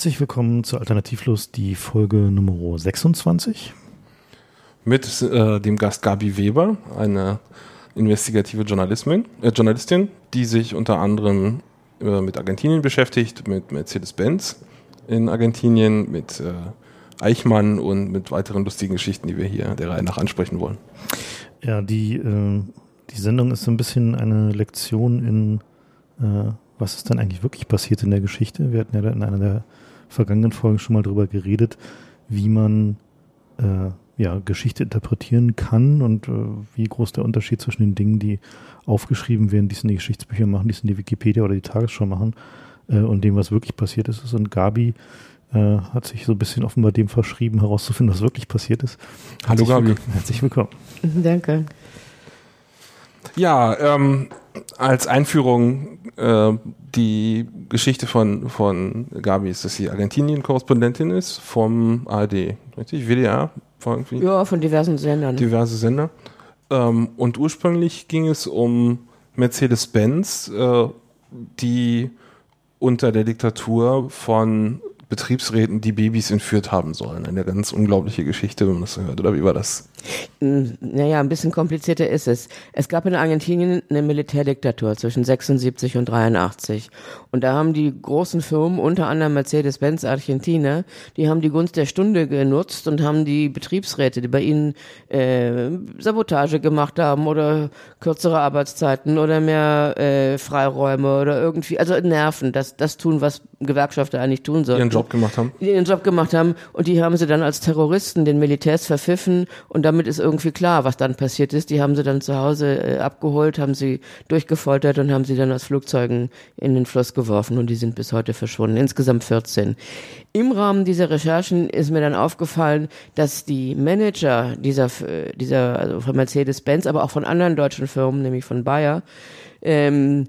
Herzlich willkommen zu Alternativlos, die Folge Nummer 26. Mit äh, dem Gast Gabi Weber, eine investigative Journalistin, äh, Journalistin die sich unter anderem äh, mit Argentinien beschäftigt, mit Mercedes-Benz in Argentinien, mit äh, Eichmann und mit weiteren lustigen Geschichten, die wir hier der Reihe nach ansprechen wollen. Ja, die, äh, die Sendung ist so ein bisschen eine Lektion in, äh, was ist dann eigentlich wirklich passiert in der Geschichte. Wir hatten ja in einer der vergangenen Folgen schon mal darüber geredet, wie man äh, ja, Geschichte interpretieren kann und äh, wie groß der Unterschied zwischen den Dingen, die aufgeschrieben werden, die es in die Geschichtsbücher machen, die es in die Wikipedia oder die Tagesschau machen äh, und dem, was wirklich passiert ist. Und Gabi äh, hat sich so ein bisschen offenbar dem verschrieben, herauszufinden, was wirklich passiert ist. Hallo Gabi. Herzlich willkommen. Danke. Ja, ähm, als Einführung äh, die Geschichte von, von Gabi ist, dass sie Argentinien-Korrespondentin ist vom ARD, richtig? WDR? Von ja, von diversen Sendern. Diverse Sender. Ähm, und ursprünglich ging es um Mercedes-Benz, äh, die unter der Diktatur von Betriebsräten, die Babys entführt haben sollen. Eine ganz unglaubliche Geschichte, wenn man das so hört. Oder wie war das? Hm, naja, ein bisschen komplizierter ist es. Es gab in Argentinien eine Militärdiktatur zwischen 76 und 83. Und da haben die großen Firmen, unter anderem Mercedes-Benz Argentina, die haben die Gunst der Stunde genutzt und haben die Betriebsräte, die bei ihnen äh, Sabotage gemacht haben oder kürzere Arbeitszeiten oder mehr äh, Freiräume oder irgendwie, also nerven, das, das tun, was Gewerkschafter eigentlich tun sollten. Job gemacht haben. Die ihren Job gemacht haben und die haben sie dann als Terroristen den Militärs verpfiffen und damit ist irgendwie klar, was dann passiert ist. Die haben sie dann zu Hause äh, abgeholt, haben sie durchgefoltert und haben sie dann aus Flugzeugen in den Fluss geworfen und die sind bis heute verschwunden. Insgesamt 14. Im Rahmen dieser Recherchen ist mir dann aufgefallen, dass die Manager dieser, dieser also von Mercedes-Benz, aber auch von anderen deutschen Firmen, nämlich von Bayer, ähm,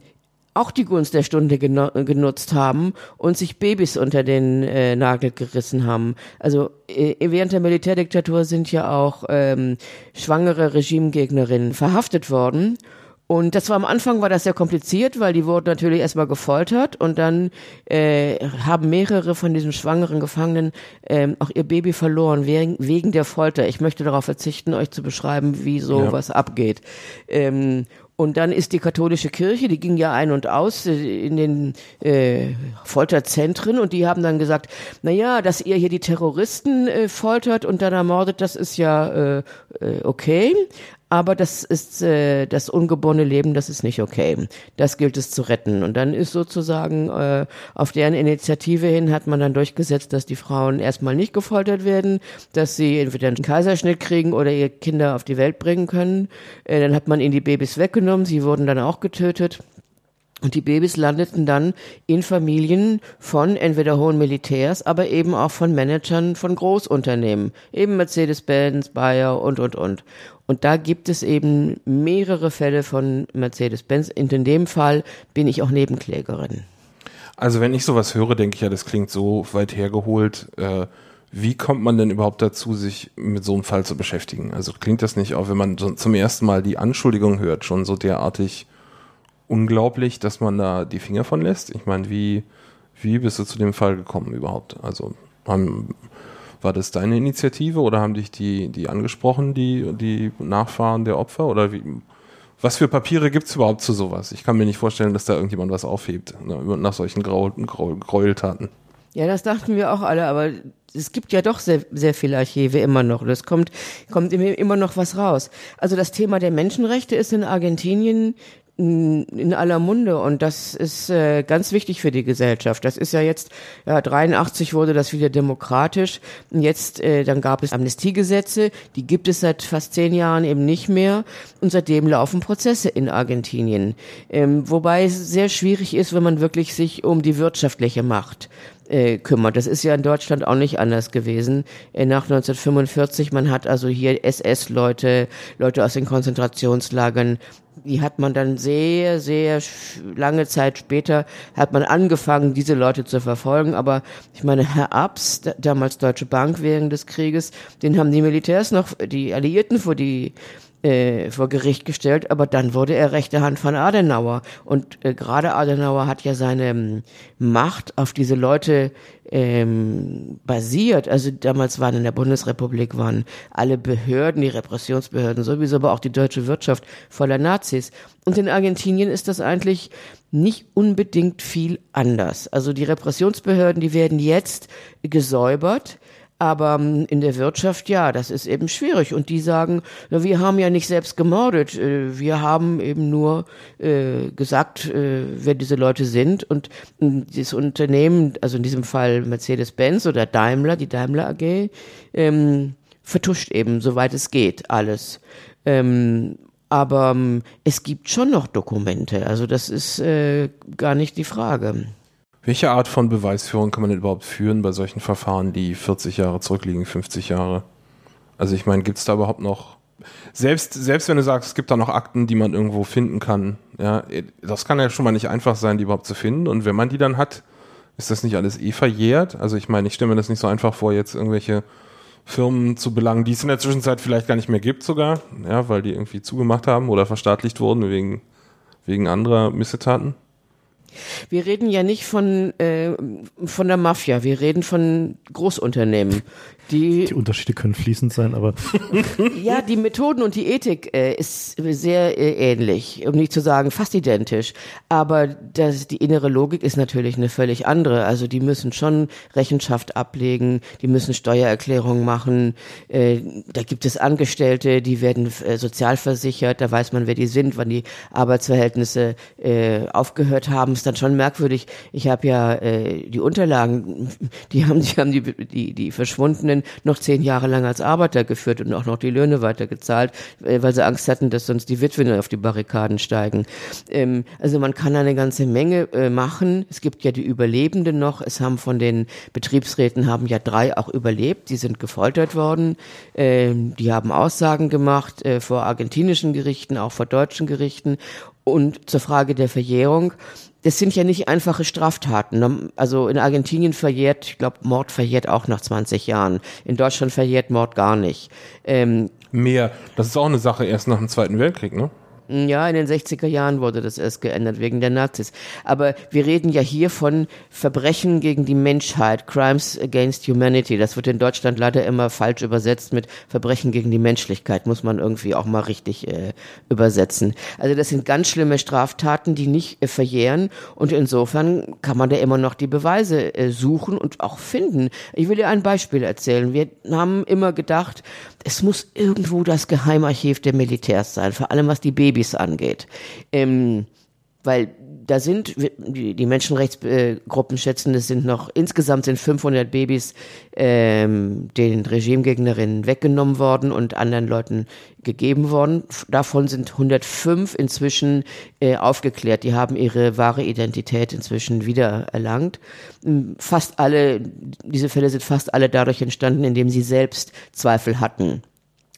auch die Gunst der Stunde genutzt haben und sich Babys unter den äh, Nagel gerissen haben. Also äh, während der Militärdiktatur sind ja auch ähm, schwangere Regimegegnerinnen verhaftet worden. Und das war am Anfang war das sehr kompliziert, weil die wurden natürlich erstmal gefoltert und dann äh, haben mehrere von diesen schwangeren Gefangenen ähm, auch ihr Baby verloren wegen, wegen der Folter. Ich möchte darauf verzichten, euch zu beschreiben, wie sowas ja. abgeht. Ähm, und dann ist die katholische Kirche, die ging ja ein und aus äh, in den äh, Folterzentren. Und die haben dann gesagt, na ja, dass ihr hier die Terroristen äh, foltert und dann ermordet, das ist ja äh, äh okay, aber das ist äh, das ungeborene Leben, das ist nicht okay. Das gilt es zu retten. Und dann ist sozusagen äh, auf deren Initiative hin hat man dann durchgesetzt, dass die Frauen erstmal nicht gefoltert werden, dass sie entweder einen Kaiserschnitt kriegen oder ihre Kinder auf die Welt bringen können. Äh, dann hat man ihnen die Babys weggenommen, sie wurden dann auch getötet. Und die Babys landeten dann in Familien von entweder hohen Militärs, aber eben auch von Managern von Großunternehmen, eben Mercedes-Benz, Bayer und, und, und. Und da gibt es eben mehrere Fälle von Mercedes-Benz. In dem Fall bin ich auch Nebenklägerin. Also wenn ich sowas höre, denke ich ja, das klingt so weit hergeholt. Äh, wie kommt man denn überhaupt dazu, sich mit so einem Fall zu beschäftigen? Also klingt das nicht auch, wenn man zum ersten Mal die Anschuldigung hört, schon so derartig unglaublich, dass man da die Finger von lässt? Ich meine, wie, wie bist du zu dem Fall gekommen überhaupt? Also haben war das deine Initiative oder haben dich die, die angesprochen, die, die Nachfahren der Opfer? Oder wie, was für Papiere gibt es überhaupt zu sowas? Ich kann mir nicht vorstellen, dass da irgendjemand was aufhebt ne, nach solchen Gräueltaten. Ja, das dachten wir auch alle, aber es gibt ja doch sehr, sehr viele Archive immer noch. Das kommt, kommt immer noch was raus. Also das Thema der Menschenrechte ist in Argentinien in aller Munde und das ist äh, ganz wichtig für die Gesellschaft. Das ist ja jetzt, ja, 83 wurde das wieder demokratisch. Jetzt, äh, dann gab es Amnestiegesetze, die gibt es seit fast zehn Jahren eben nicht mehr und seitdem laufen Prozesse in Argentinien. Ähm, wobei es sehr schwierig ist, wenn man wirklich sich um die wirtschaftliche Macht äh, kümmert. Das ist ja in Deutschland auch nicht anders gewesen. Äh, nach 1945, man hat also hier SS-Leute, Leute aus den Konzentrationslagern die hat man dann sehr, sehr lange Zeit später hat man angefangen, diese Leute zu verfolgen. Aber ich meine, Herr Abs, damals Deutsche Bank während des Krieges, den haben die Militärs noch, die Alliierten vor die äh, vor Gericht gestellt, aber dann wurde er rechte Hand von Adenauer. Und äh, gerade Adenauer hat ja seine ähm, Macht auf diese Leute ähm, basiert. Also damals waren in der Bundesrepublik waren alle Behörden, die Repressionsbehörden sowieso, aber auch die deutsche Wirtschaft voller Nazis. Und in Argentinien ist das eigentlich nicht unbedingt viel anders. Also die Repressionsbehörden, die werden jetzt gesäubert. Aber ähm, in der Wirtschaft, ja, das ist eben schwierig. Und die sagen, na, wir haben ja nicht selbst gemordet. Äh, wir haben eben nur äh, gesagt, äh, wer diese Leute sind. Und äh, dieses Unternehmen, also in diesem Fall Mercedes-Benz oder Daimler, die Daimler AG, ähm, vertuscht eben, soweit es geht, alles. Ähm, aber ähm, es gibt schon noch Dokumente. Also das ist äh, gar nicht die Frage. Welche Art von Beweisführung kann man denn überhaupt führen bei solchen Verfahren, die 40 Jahre zurückliegen, 50 Jahre? Also ich meine, gibt es da überhaupt noch, selbst, selbst wenn du sagst, es gibt da noch Akten, die man irgendwo finden kann, ja, das kann ja schon mal nicht einfach sein, die überhaupt zu finden. Und wenn man die dann hat, ist das nicht alles eh verjährt? Also ich meine, ich stelle mir das nicht so einfach vor, jetzt irgendwelche Firmen zu belangen, die es in der Zwischenzeit vielleicht gar nicht mehr gibt sogar, ja, weil die irgendwie zugemacht haben oder verstaatlicht wurden wegen, wegen anderer Missetaten. Wir reden ja nicht von, äh, von der Mafia, wir reden von Großunternehmen. Die, die Unterschiede können fließend sein, aber. ja, die Methoden und die Ethik äh, ist sehr äh, ähnlich, um nicht zu sagen fast identisch. Aber das, die innere Logik ist natürlich eine völlig andere. Also die müssen schon Rechenschaft ablegen, die müssen Steuererklärungen machen. Äh, da gibt es Angestellte, die werden äh, sozialversichert, da weiß man, wer die sind, wann die Arbeitsverhältnisse äh, aufgehört haben. Ist dann schon merkwürdig. Ich habe ja äh, die Unterlagen, die haben, die haben die, die, die verschwundenen noch zehn Jahre lang als Arbeiter geführt und auch noch die Löhne weitergezahlt, äh, weil sie Angst hatten, dass sonst die Witwen auf die Barrikaden steigen. Ähm, also man kann eine ganze Menge äh, machen. Es gibt ja die Überlebenden noch. Es haben von den Betriebsräten haben ja drei auch überlebt. Die sind gefoltert worden. Ähm, die haben Aussagen gemacht äh, vor argentinischen Gerichten, auch vor deutschen Gerichten. Und zur Frage der Verjährung das sind ja nicht einfache Straftaten. Also in Argentinien verjährt, ich glaube, Mord verjährt auch nach 20 Jahren. In Deutschland verjährt Mord gar nicht. Ähm, Mehr. Das ist auch eine Sache erst nach dem Zweiten Weltkrieg, ne? Ja, in den 60er Jahren wurde das erst geändert wegen der Nazis. Aber wir reden ja hier von Verbrechen gegen die Menschheit, Crimes against Humanity. Das wird in Deutschland leider immer falsch übersetzt mit Verbrechen gegen die Menschlichkeit, muss man irgendwie auch mal richtig äh, übersetzen. Also das sind ganz schlimme Straftaten, die nicht äh, verjähren und insofern kann man da immer noch die Beweise äh, suchen und auch finden. Ich will dir ein Beispiel erzählen. Wir haben immer gedacht, es muss irgendwo das Geheimarchiv der Militärs sein, vor allem was die Babys angeht. Ähm, weil da sind, die, Menschenrechtsgruppen schätzen, es sind noch, insgesamt sind 500 Babys ähm, den Regimegegnerinnen weggenommen worden und anderen Leuten gegeben worden. Davon sind 105 inzwischen äh, aufgeklärt. Die haben ihre wahre Identität inzwischen wieder erlangt. Fast alle, diese Fälle sind fast alle dadurch entstanden, indem sie selbst Zweifel hatten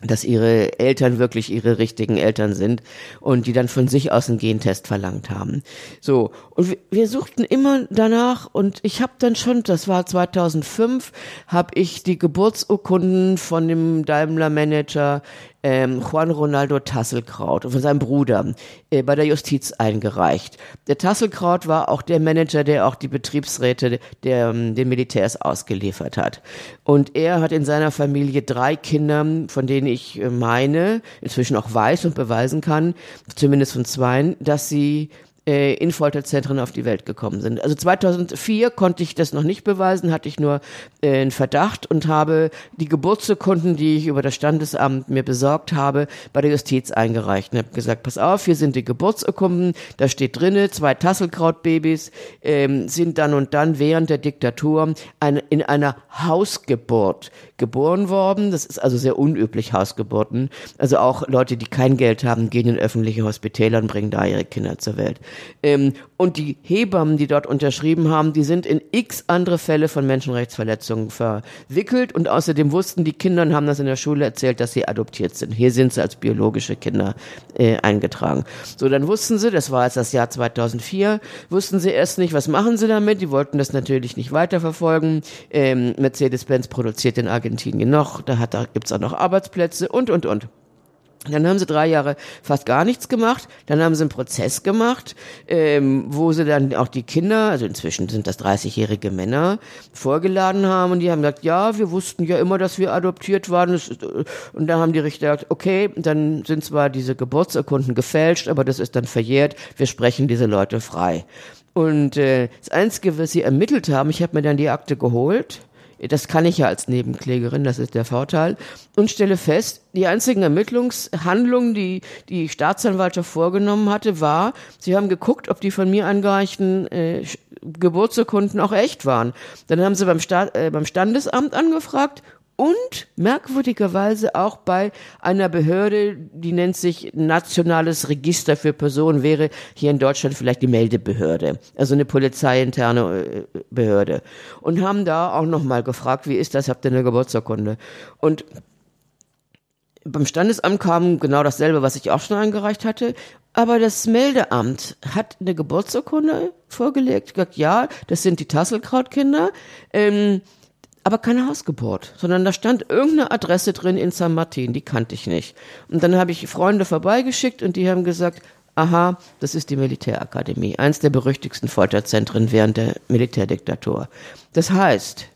dass ihre Eltern wirklich ihre richtigen Eltern sind und die dann von sich aus einen Gentest verlangt haben. So, und wir suchten immer danach und ich habe dann schon, das war 2005, habe ich die Geburtsurkunden von dem Daimler Manager ähm, Juan Ronaldo Tasselkraut von seinem Bruder äh, bei der Justiz eingereicht. Der Tasselkraut war auch der Manager, der auch die Betriebsräte der, ähm, den Militärs ausgeliefert hat. Und er hat in seiner Familie drei Kinder, von denen ich äh, meine, inzwischen auch weiß und beweisen kann, zumindest von zweien, dass sie äh, in Folterzentren auf die Welt gekommen sind. Also 2004 konnte ich das noch nicht beweisen, hatte ich nur äh, einen Verdacht und habe die Geburtsurkunden, die ich über das Standesamt mir besorgt habe, bei der Justiz eingereicht und habe gesagt, pass auf, hier sind die Geburtsurkunden, da steht drinne, zwei Tasselkrautbabys ähm, sind dann und dann während der Diktatur ein, in einer Hausgeburt geboren worden. Das ist also sehr unüblich, Hausgeburten. Also auch Leute, die kein Geld haben, gehen in öffentliche Hospitäler und bringen da ihre Kinder zur Welt. Ähm, und die Hebammen, die dort unterschrieben haben, die sind in x andere Fälle von Menschenrechtsverletzungen verwickelt und außerdem wussten die Kinder und haben das in der Schule erzählt, dass sie adoptiert sind. Hier sind sie als biologische Kinder äh, eingetragen. So, dann wussten sie, das war jetzt das Jahr 2004, wussten sie erst nicht, was machen sie damit. Die wollten das natürlich nicht weiterverfolgen. Ähm, Mercedes-Benz produziert in Argentinien noch, da, hat, da gibt's auch noch Arbeitsplätze und, und, und. Dann haben sie drei Jahre fast gar nichts gemacht. Dann haben sie einen Prozess gemacht, ähm, wo sie dann auch die Kinder, also inzwischen sind das 30-jährige Männer, vorgeladen haben und die haben gesagt, ja, wir wussten ja immer, dass wir adoptiert waren. Und dann haben die Richter gesagt, okay, dann sind zwar diese Geburtsurkunden gefälscht, aber das ist dann verjährt. Wir sprechen diese Leute frei. Und äh, das Einzige, was sie ermittelt haben, ich habe mir dann die Akte geholt das kann ich ja als Nebenklägerin, das ist der Vorteil. Und stelle fest, die einzigen Ermittlungshandlungen, die die Staatsanwaltschaft vorgenommen hatte, war, sie haben geguckt, ob die von mir angereichten äh, Geburtsurkunden auch echt waren. Dann haben sie beim, Staat, äh, beim Standesamt angefragt und merkwürdigerweise auch bei einer Behörde, die nennt sich Nationales Register für Personen, wäre hier in Deutschland vielleicht die Meldebehörde, also eine polizeiinterne äh, Behörde. Und haben da auch nochmal gefragt, wie ist das, habt ihr eine Geburtsurkunde? Und beim Standesamt kam genau dasselbe, was ich auch schon eingereicht hatte. Aber das Meldeamt hat eine Geburtsurkunde vorgelegt, gesagt, ja, das sind die Tasselkrautkinder. Ähm, aber keine Hausgeburt, sondern da stand irgendeine Adresse drin in San Martin, die kannte ich nicht. Und dann habe ich Freunde vorbeigeschickt und die haben gesagt, aha, das ist die Militärakademie, eins der berüchtigsten Folterzentren während der Militärdiktatur. Das heißt,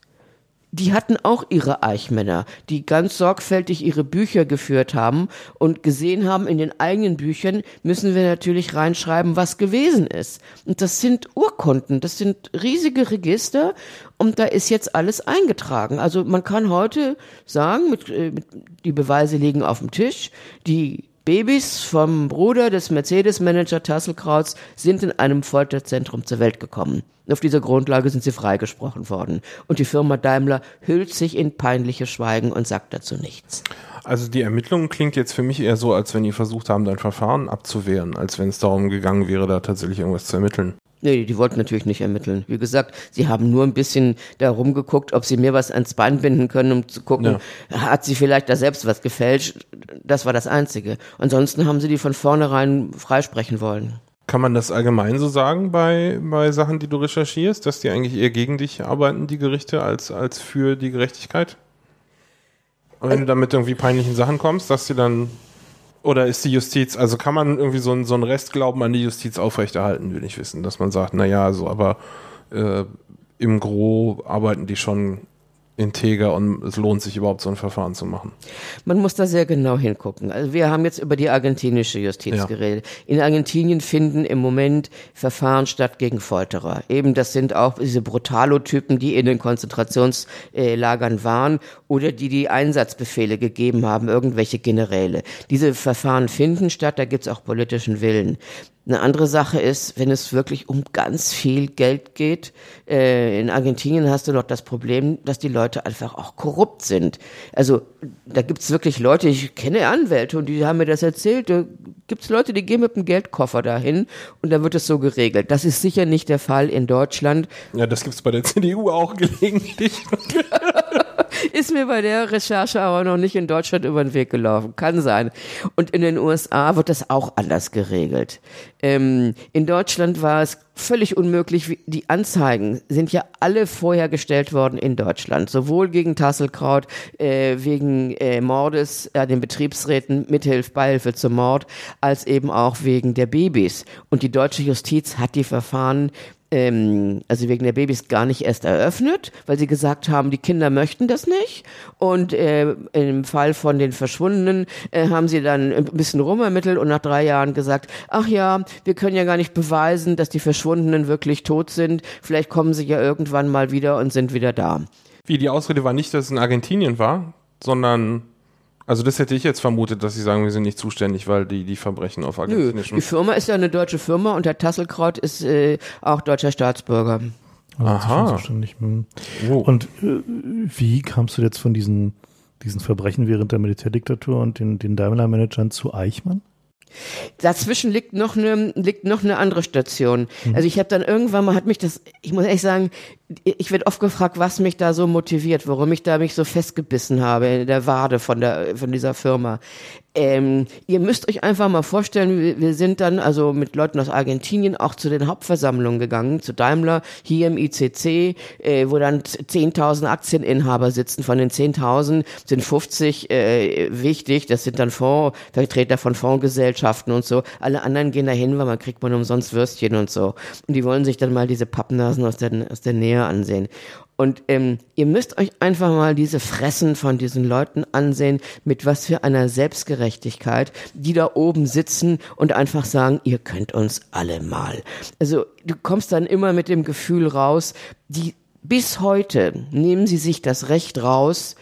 die hatten auch ihre Eichmänner, die ganz sorgfältig ihre Bücher geführt haben und gesehen haben, in den eigenen Büchern müssen wir natürlich reinschreiben, was gewesen ist. Und das sind Urkunden, das sind riesige Register und da ist jetzt alles eingetragen. Also man kann heute sagen, mit, äh, mit, die Beweise liegen auf dem Tisch, die Babys vom Bruder des Mercedes-Manager Tasselkrauts sind in einem Folterzentrum zur Welt gekommen. Auf dieser Grundlage sind sie freigesprochen worden. Und die Firma Daimler hüllt sich in peinliche Schweigen und sagt dazu nichts. Also die Ermittlung klingt jetzt für mich eher so, als wenn die versucht haben, dein Verfahren abzuwehren, als wenn es darum gegangen wäre, da tatsächlich irgendwas zu ermitteln. Nee, die wollten natürlich nicht ermitteln. Wie gesagt, sie haben nur ein bisschen da rumgeguckt, ob sie mir was ans Bein binden können, um zu gucken, ja. hat sie vielleicht da selbst was gefälscht. Das war das Einzige. Ansonsten haben sie die von vornherein freisprechen wollen. Kann man das allgemein so sagen bei, bei Sachen, die du recherchierst, dass die eigentlich eher gegen dich arbeiten, die Gerichte, als, als für die Gerechtigkeit? Und wenn du dann mit irgendwie peinlichen Sachen kommst, dass sie dann oder ist die Justiz, also kann man irgendwie so, so einen Restglauben an die Justiz aufrechterhalten, will ich wissen, dass man sagt, naja, also aber äh, im Gro arbeiten die schon integer und es lohnt sich überhaupt so ein Verfahren zu machen. Man muss da sehr genau hingucken. Also wir haben jetzt über die argentinische Justiz ja. geredet. In Argentinien finden im Moment Verfahren statt gegen Folterer. Eben das sind auch diese Brutalotypen, die in den Konzentrationslagern waren oder die die Einsatzbefehle gegeben haben, irgendwelche Generäle. Diese Verfahren finden statt, da gibt's auch politischen Willen. Eine andere Sache ist, wenn es wirklich um ganz viel Geld geht. Äh, in Argentinien hast du noch das Problem, dass die Leute einfach auch korrupt sind. Also da gibt's wirklich Leute, ich kenne Anwälte und die haben mir das erzählt. Da gibt's Leute, die gehen mit einem Geldkoffer dahin und dann wird es so geregelt. Das ist sicher nicht der Fall in Deutschland. Ja, das gibt's bei der CDU auch gelegentlich. Ist mir bei der Recherche aber noch nicht in Deutschland über den Weg gelaufen. Kann sein. Und in den USA wird das auch anders geregelt. Ähm, in Deutschland war es völlig unmöglich. Die Anzeigen sind ja alle vorher gestellt worden in Deutschland. Sowohl gegen Tasselkraut, äh, wegen äh, Mordes äh, den Betriebsräten, Mithilfe, Beihilfe zum Mord, als eben auch wegen der Babys. Und die deutsche Justiz hat die Verfahren ähm, also wegen der Babys gar nicht erst eröffnet, weil sie gesagt haben, die Kinder möchten das nicht. Und äh, im Fall von den Verschwundenen äh, haben sie dann ein bisschen rumermittelt und nach drei Jahren gesagt, ach ja, wir können ja gar nicht beweisen, dass die Verschwundenen wirklich tot sind. Vielleicht kommen sie ja irgendwann mal wieder und sind wieder da. Wie die Ausrede war nicht, dass es in Argentinien war, sondern also das hätte ich jetzt vermutet, dass sie sagen, wir sind nicht zuständig, weil die die Verbrechen auf argentinischen... Nö, die Firma ist ja eine deutsche Firma und der Tasselkraut ist äh, auch deutscher Staatsbürger. Aha. Hm. Oh. Und äh, wie kamst du jetzt von diesen, diesen Verbrechen während der Militärdiktatur und den, den Daimler-Managern zu Eichmann? Dazwischen liegt noch eine liegt noch eine andere Station. Mhm. Also ich habe dann irgendwann mal hat mich das, ich muss ehrlich sagen, ich werde oft gefragt, was mich da so motiviert, warum ich da mich so festgebissen habe in der Wade von der von dieser Firma. Ähm, ihr müsst euch einfach mal vorstellen, wir, sind dann also mit Leuten aus Argentinien auch zu den Hauptversammlungen gegangen, zu Daimler, hier im ICC, äh, wo dann 10.000 Aktieninhaber sitzen. Von den 10.000 sind 50 äh, wichtig, das sind dann Fonds, Vertreter von Fondsgesellschaften und so. Alle anderen gehen dahin, weil man kriegt man umsonst Würstchen und so. Und die wollen sich dann mal diese Pappnasen aus der, aus der Nähe ansehen. Und ähm, ihr müsst euch einfach mal diese Fressen von diesen Leuten ansehen, mit was für einer Selbstgerechtigkeit, die da oben sitzen und einfach sagen, ihr könnt uns alle mal. Also du kommst dann immer mit dem Gefühl raus, die bis heute nehmen sie sich das Recht raus,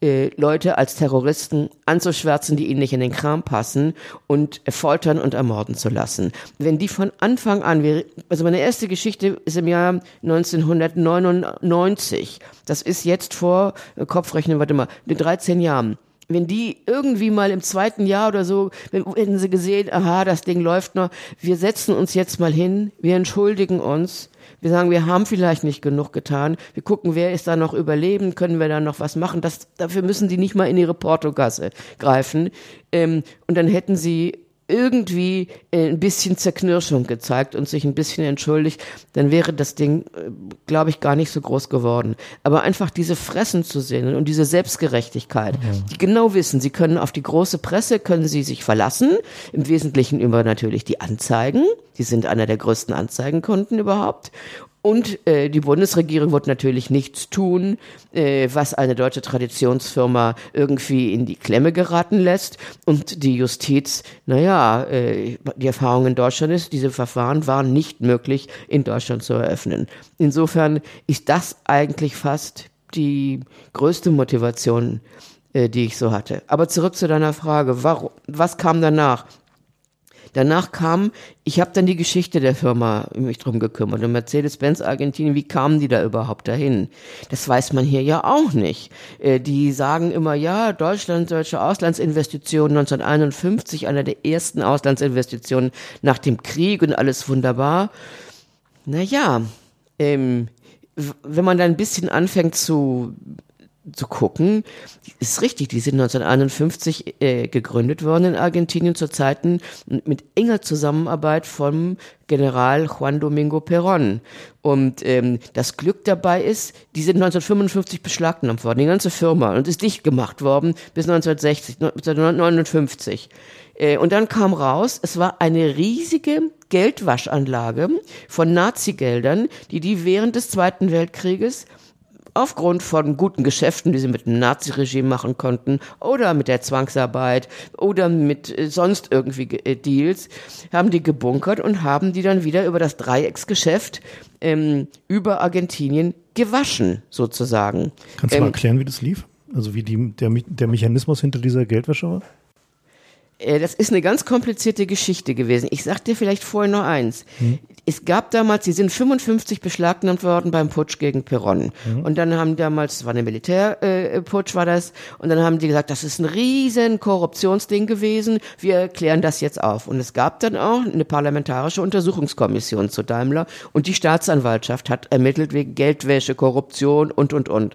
äh, Leute als Terroristen anzuschwärzen, die ihnen nicht in den Kram passen und foltern und ermorden zu lassen. Wenn die von Anfang an, also meine erste Geschichte ist im Jahr 1999, das ist jetzt vor, äh, Kopfrechnen, warte mal, 13 Jahren wenn die irgendwie mal im zweiten Jahr oder so, hätten sie gesehen, aha, das Ding läuft noch, wir setzen uns jetzt mal hin, wir entschuldigen uns, wir sagen, wir haben vielleicht nicht genug getan. Wir gucken, wer ist da noch überleben, können wir da noch was machen. Das, dafür müssen die nicht mal in ihre Portogasse greifen. Ähm, und dann hätten sie irgendwie äh, ein bisschen Zerknirschung gezeigt und sich ein bisschen entschuldigt, dann wäre das Ding, äh, glaube ich, gar nicht so groß geworden. Aber einfach diese Fressen zu sehen und diese Selbstgerechtigkeit, ja. die genau wissen, sie können auf die große Presse, können sie sich verlassen, im Wesentlichen über natürlich die Anzeigen, die sind einer der größten Anzeigenkunden überhaupt und äh, die Bundesregierung wird natürlich nichts tun, äh, was eine deutsche Traditionsfirma irgendwie in die Klemme geraten lässt. Und die Justiz, naja, äh, die Erfahrung in Deutschland ist, diese Verfahren waren nicht möglich in Deutschland zu eröffnen. Insofern ist das eigentlich fast die größte Motivation, äh, die ich so hatte. Aber zurück zu deiner Frage, warum, was kam danach? Danach kam, ich habe dann die Geschichte der Firma mich drum gekümmert. Und Mercedes-Benz Argentinien, wie kamen die da überhaupt dahin? Das weiß man hier ja auch nicht. Äh, die sagen immer, ja, Deutschland, deutsche Auslandsinvestitionen 1951, einer der ersten Auslandsinvestitionen nach dem Krieg und alles wunderbar. Naja, ähm, wenn man da ein bisschen anfängt zu zu gucken, ist richtig, die sind 1951 äh, gegründet worden in Argentinien zu Zeiten mit enger Zusammenarbeit vom General Juan Domingo Perón. Und ähm, das Glück dabei ist, die sind 1955 beschlagnahmt worden, die ganze Firma, und ist dicht gemacht worden bis 1960, 1959. Äh, und dann kam raus, es war eine riesige Geldwaschanlage von Nazi-Geldern, die die während des Zweiten Weltkrieges aufgrund von guten Geschäften, die sie mit dem Naziregime machen konnten oder mit der Zwangsarbeit oder mit äh, sonst irgendwie äh, Deals, haben die gebunkert und haben die dann wieder über das Dreiecksgeschäft ähm, über Argentinien gewaschen, sozusagen. Kannst du mal ähm, erklären, wie das lief? Also wie die, der, der Mechanismus hinter dieser Geldwäsche war? Äh, das ist eine ganz komplizierte Geschichte gewesen. Ich sag dir vielleicht vorher noch eins. Hm. Es gab damals, sie sind 55 beschlagnahmt worden beim Putsch gegen Peron. Hm. Und dann haben damals, war eine Militärputsch, äh, war das, und dann haben die gesagt, das ist ein riesen Korruptionsding gewesen, wir klären das jetzt auf. Und es gab dann auch eine parlamentarische Untersuchungskommission zu Daimler und die Staatsanwaltschaft hat ermittelt wegen Geldwäsche, Korruption und, und, und.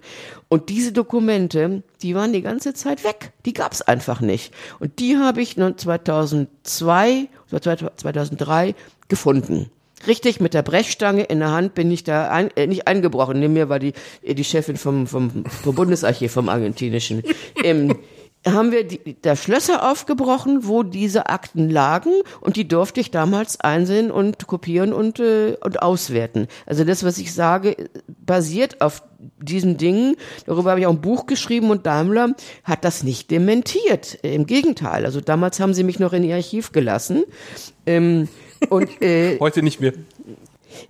Und diese Dokumente, die waren die ganze Zeit weg. Die gab es einfach nicht. Und die habe ich 2002 oder 2003 gefunden. Richtig, mit der Brechstange in der Hand bin ich da ein, äh, nicht eingebrochen. Neben mir war die, äh, die Chefin vom, vom, vom Bundesarchiv, vom argentinischen. Ähm, haben wir die, der Schlösser aufgebrochen, wo diese Akten lagen und die durfte ich damals einsehen und kopieren und, äh, und auswerten. Also das, was ich sage, basiert auf diesen Dingen. Darüber habe ich auch ein Buch geschrieben und Daimler hat das nicht dementiert. Im Gegenteil. Also damals haben sie mich noch in ihr Archiv gelassen. Ähm, und, äh, Heute nicht mehr.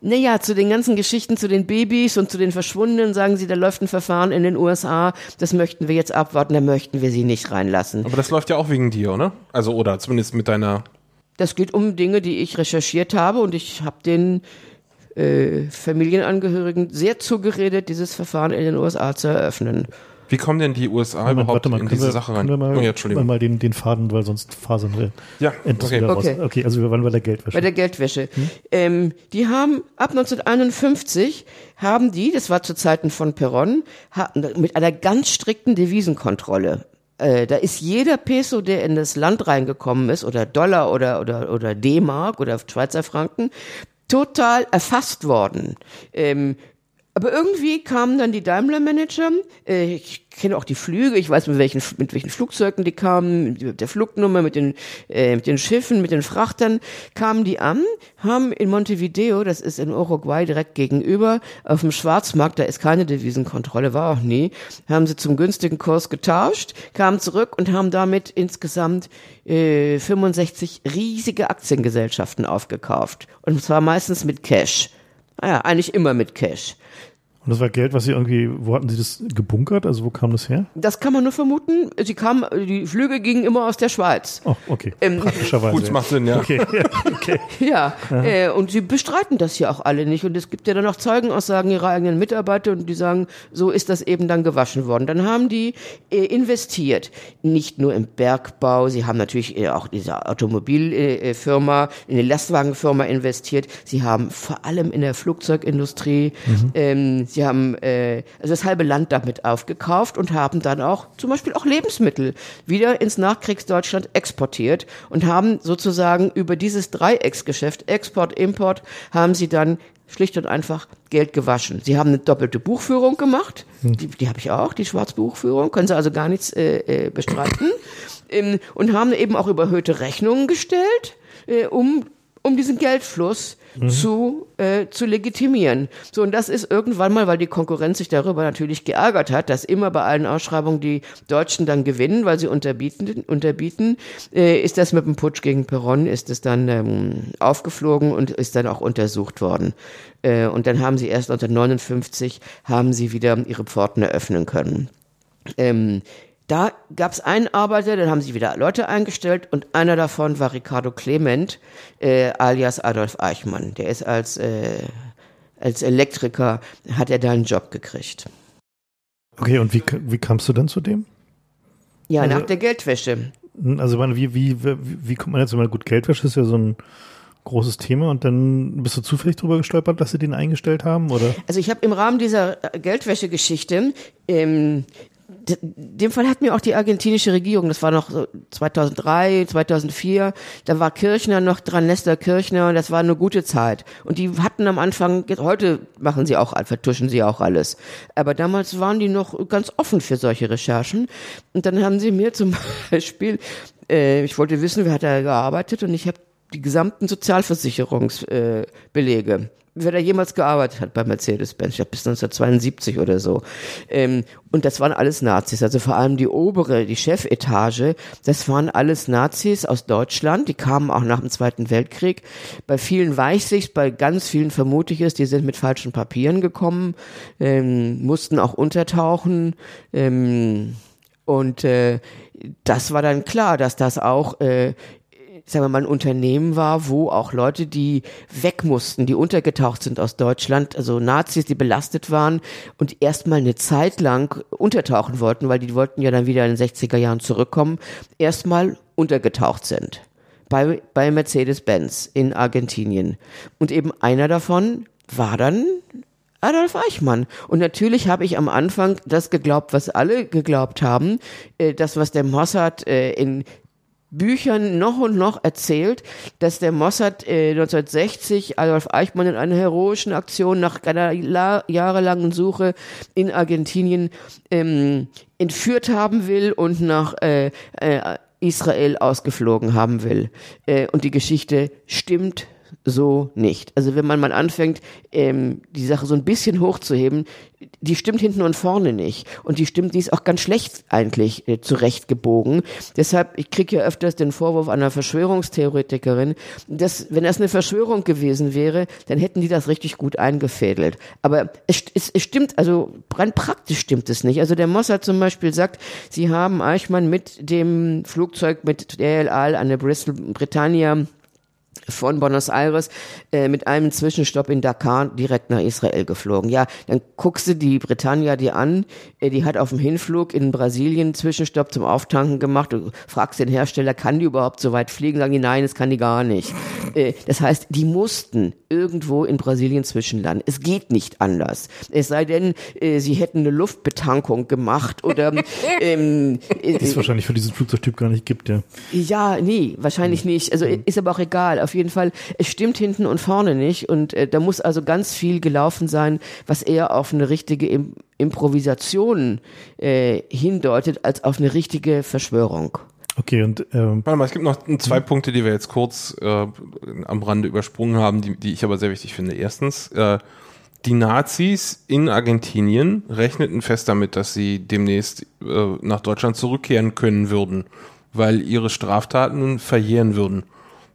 Naja, zu den ganzen Geschichten zu den Babys und zu den Verschwundenen sagen sie, da läuft ein Verfahren in den USA, das möchten wir jetzt abwarten, da möchten wir sie nicht reinlassen. Aber das läuft ja auch wegen dir, oder? Also, oder zumindest mit deiner. Das geht um Dinge, die ich recherchiert habe und ich habe den äh, Familienangehörigen sehr zugeredet, dieses Verfahren in den USA zu eröffnen. Wie kommen denn die USA Moment, überhaupt mal, in diese wir, Sache rein? Können wir mal, oh, ja, Entschuldigung. mal den, den Faden, weil sonst fasern wir Ja, okay. Okay. Okay, also wir waren bei der Geldwäsche. bei der Geldwäsche. Ähm, die haben ab 1951 haben die, das war zu Zeiten von Perron, hatten mit einer ganz strikten Devisenkontrolle. Äh, da ist jeder Peso, der in das Land reingekommen ist, oder Dollar oder oder oder D-Mark oder Schweizer Franken, total erfasst worden. Ähm, aber irgendwie kamen dann die Daimler-Manager, äh, ich kenne auch die Flüge, ich weiß mit welchen, mit welchen Flugzeugen die kamen, mit der Flugnummer, mit den, äh, mit den Schiffen, mit den Frachtern, kamen die an, haben in Montevideo, das ist in Uruguay direkt gegenüber, auf dem Schwarzmarkt, da ist keine Devisenkontrolle, war auch nie, haben sie zum günstigen Kurs getauscht, kamen zurück und haben damit insgesamt äh, 65 riesige Aktiengesellschaften aufgekauft. Und zwar meistens mit Cash. Naja, eigentlich immer mit Cash. Und das war Geld, was sie irgendwie, wo hatten sie das gebunkert? Also wo kam das her? Das kann man nur vermuten. Sie kamen, die Flüge gingen immer aus der Schweiz. Oh, okay. Ähm, Praktischerweise. Gut, macht Sinn, ja. Okay, ja, okay. Ja, äh, und sie bestreiten das ja auch alle nicht. Und es gibt ja dann auch Zeugenaussagen ihrer eigenen Mitarbeiter und die sagen, so ist das eben dann gewaschen worden. Dann haben die äh, investiert, nicht nur im Bergbau, sie haben natürlich äh, auch diese Automobilfirma, in eine Lastwagenfirma investiert. Sie haben vor allem in der Flugzeugindustrie, ähm, sie haben äh, also das halbe Land damit aufgekauft und haben dann auch zum Beispiel auch Lebensmittel wieder ins Nachkriegsdeutschland exportiert und haben sozusagen über dieses Dreiecksgeschäft, Export, Import, haben sie dann schlicht und einfach Geld gewaschen. Sie haben eine doppelte Buchführung gemacht, die, die habe ich auch, die Schwarzbuchführung, können Sie also gar nichts äh, äh, bestreiten, ähm, und haben eben auch überhöhte Rechnungen gestellt, äh, um um diesen Geldfluss zu, äh, zu legitimieren. So, und das ist irgendwann mal, weil die Konkurrenz sich darüber natürlich geärgert hat, dass immer bei allen Ausschreibungen die Deutschen dann gewinnen, weil sie unterbieten, unterbieten äh, ist das mit dem Putsch gegen Perron, ist es dann ähm, aufgeflogen und ist dann auch untersucht worden. Äh, und dann haben sie erst 1959 haben sie wieder ihre Pforten eröffnen können. Ähm, da gab es einen Arbeiter, dann haben sie wieder Leute eingestellt und einer davon war Ricardo Clement, äh, alias Adolf Eichmann. Der ist als, äh, als Elektriker, hat er da einen Job gekriegt. Okay, und wie, wie kamst du dann zu dem? Ja, Also- nach der Geldwäsche. Also ich meine, wie, wie, wie, wie kommt man jetzt immer gut Geldwäsche ist ja so ein großes Thema und dann bist du zufällig drüber gestolpert, dass sie den eingestellt haben oder? Also ich habe im Rahmen dieser Geldwäsche-Geschichte, ähm, dem Fall hat mir auch die argentinische Regierung, das war noch so 2003, 2004, da war Kirchner noch dran, Nestor Kirchner, und das war eine gute Zeit. Und die hatten am Anfang, heute machen sie auch, vertuschen sie auch alles, aber damals waren die noch ganz offen für solche Recherchen. Und dann haben sie mir zum Beispiel, äh, ich wollte wissen, wer hat da gearbeitet, und ich habe die gesamten Sozialversicherungsbelege. Äh, wer da jemals gearbeitet hat bei Mercedes-Benz, glaube bis 1972 oder so. Ähm, und das waren alles Nazis, also vor allem die obere, die Chefetage, das waren alles Nazis aus Deutschland, die kamen auch nach dem Zweiten Weltkrieg. Bei vielen weiß ich's, bei ganz vielen vermute ich es, die sind mit falschen Papieren gekommen, ähm, mussten auch untertauchen. Ähm, und äh, das war dann klar, dass das auch äh, sagen wir mal, ein Unternehmen war, wo auch Leute, die weg mussten, die untergetaucht sind aus Deutschland, also Nazis, die belastet waren und erstmal eine Zeit lang untertauchen wollten, weil die wollten ja dann wieder in den 60er Jahren zurückkommen, erstmal untergetaucht sind. Bei, bei Mercedes-Benz in Argentinien. Und eben einer davon war dann Adolf Eichmann. Und natürlich habe ich am Anfang das geglaubt, was alle geglaubt haben, äh, das, was der Mossad äh, in Büchern noch und noch erzählt, dass der Mossad äh, 1960 Adolf Eichmann in einer heroischen Aktion nach einer la jahrelangen Suche in Argentinien ähm, entführt haben will und nach äh, äh, Israel ausgeflogen haben will. Äh, und die Geschichte stimmt so nicht. Also wenn man mal anfängt, ähm, die Sache so ein bisschen hochzuheben, die stimmt hinten und vorne nicht. Und die stimmt, die ist auch ganz schlecht eigentlich äh, zurechtgebogen. Deshalb, ich kriege ja öfters den Vorwurf einer Verschwörungstheoretikerin, dass, wenn das eine Verschwörung gewesen wäre, dann hätten die das richtig gut eingefädelt. Aber es, es, es stimmt, also rein praktisch stimmt es nicht. Also der Mossad zum Beispiel sagt, sie haben Eichmann mit dem Flugzeug mit der El Al an der Bristol Britannia von Buenos Aires äh, mit einem Zwischenstopp in Dakar direkt nach Israel geflogen. Ja, dann guckst du die Britannia die an, äh, die hat auf dem Hinflug in Brasilien Zwischenstopp zum Auftanken gemacht. Du fragst den Hersteller, kann die überhaupt so weit fliegen? Sagen die, nein, das kann die gar nicht. Äh, das heißt, die mussten irgendwo in Brasilien zwischenlanden. Es geht nicht anders. Es sei denn, äh, sie hätten eine Luftbetankung gemacht oder ähm, die es wahrscheinlich für diesen Flugzeugtyp gar nicht gibt, ja. Ja, nee, wahrscheinlich nicht. Also ist aber auch egal. Auf jeden Fall, es stimmt hinten und vorne nicht. Und äh, da muss also ganz viel gelaufen sein, was eher auf eine richtige Im Improvisation äh, hindeutet, als auf eine richtige Verschwörung. Okay, und ähm, Warte mal, es gibt noch zwei mhm. Punkte, die wir jetzt kurz äh, am Rande übersprungen haben, die, die ich aber sehr wichtig finde. Erstens, äh, die Nazis in Argentinien rechneten fest damit, dass sie demnächst äh, nach Deutschland zurückkehren können würden, weil ihre Straftaten verjähren würden.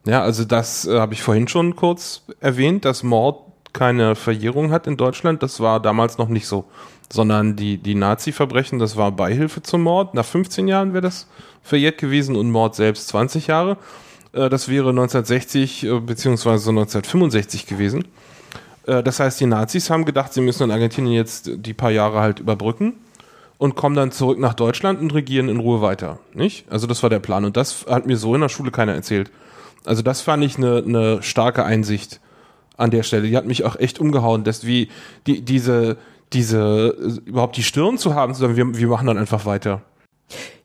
Ja, also das äh, habe ich vorhin schon kurz erwähnt, dass Mord keine Verjährung hat in Deutschland. Das war damals noch nicht so, sondern die, die Nazi-Verbrechen, das war Beihilfe zum Mord. Nach 15 Jahren wäre das verjährt gewesen und Mord selbst 20 Jahre. Äh, das wäre 1960 äh, beziehungsweise 1965 gewesen. Äh, das heißt, die Nazis haben gedacht, sie müssen in Argentinien jetzt die paar Jahre halt überbrücken und kommen dann zurück nach Deutschland und regieren in Ruhe weiter. Nicht? Also das war der Plan. Und das hat mir so in der Schule keiner erzählt. Also das fand ich eine, eine starke Einsicht an der Stelle. Die hat mich auch echt umgehauen, dass wie die, diese, diese, überhaupt die Stirn zu haben, sondern wir, wir machen dann einfach weiter.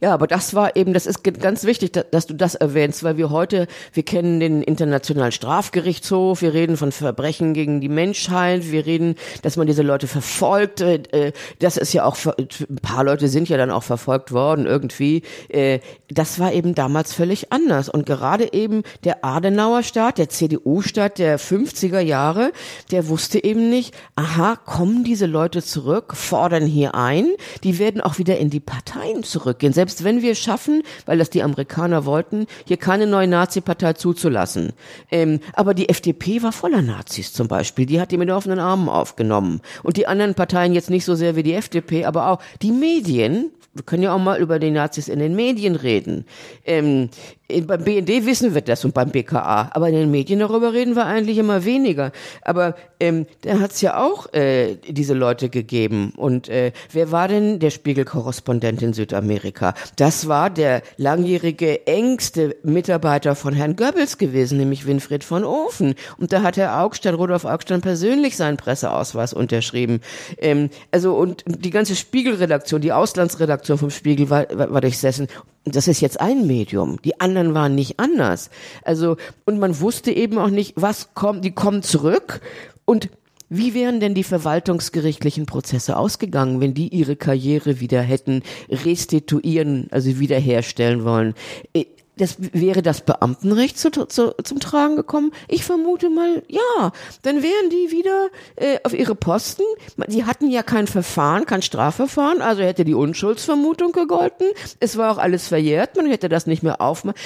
Ja, aber das war eben, das ist ganz wichtig, dass du das erwähnst, weil wir heute, wir kennen den Internationalen Strafgerichtshof, wir reden von Verbrechen gegen die Menschheit, wir reden, dass man diese Leute verfolgt. Äh, äh, das ist ja auch, ein paar Leute sind ja dann auch verfolgt worden irgendwie. Äh, das war eben damals völlig anders. Und gerade eben der Adenauer Staat, der CDU-Staat der 50er Jahre, der wusste eben nicht, aha, kommen diese Leute zurück, fordern hier ein, die werden auch wieder in die Parteien zurückgehen. Selbst wenn wir schaffen, weil das die Amerikaner wollten, hier keine neue Nazi-Partei zuzulassen. Ähm, aber die FDP war voller Nazis zum Beispiel. Die hat die mit offenen Armen aufgenommen. Und die anderen Parteien jetzt nicht so sehr wie die FDP, aber auch die Medien wir können ja auch mal über die Nazis in den Medien reden. Ähm, beim BND wissen wir das und beim BKA, aber in den Medien darüber reden wir eigentlich immer weniger. Aber ähm, da hat es ja auch äh, diese Leute gegeben. Und äh, wer war denn der Spiegel-Korrespondent in Südamerika? Das war der langjährige, engste Mitarbeiter von Herrn Goebbels gewesen, nämlich Winfried von Ofen. Und da hat Herr Augstein, Rudolf Augstein persönlich seinen Presseausweis unterschrieben. Ähm, also und die ganze Spiegelredaktion, die Auslandsredaktion vom Spiegel war, war, war durchsessen das ist jetzt ein Medium. Die anderen waren nicht anders. Also, und man wusste eben auch nicht, was kommt, die kommen zurück und wie wären denn die verwaltungsgerichtlichen Prozesse ausgegangen, wenn die ihre Karriere wieder hätten restituieren, also wiederherstellen wollen? Das wäre das Beamtenrecht zu, zu, zum Tragen gekommen? Ich vermute mal, ja. Dann wären die wieder äh, auf ihre Posten. Die hatten ja kein Verfahren, kein Strafverfahren, also hätte die Unschuldsvermutung gegolten. Es war auch alles verjährt, man hätte das nicht mehr aufmachen.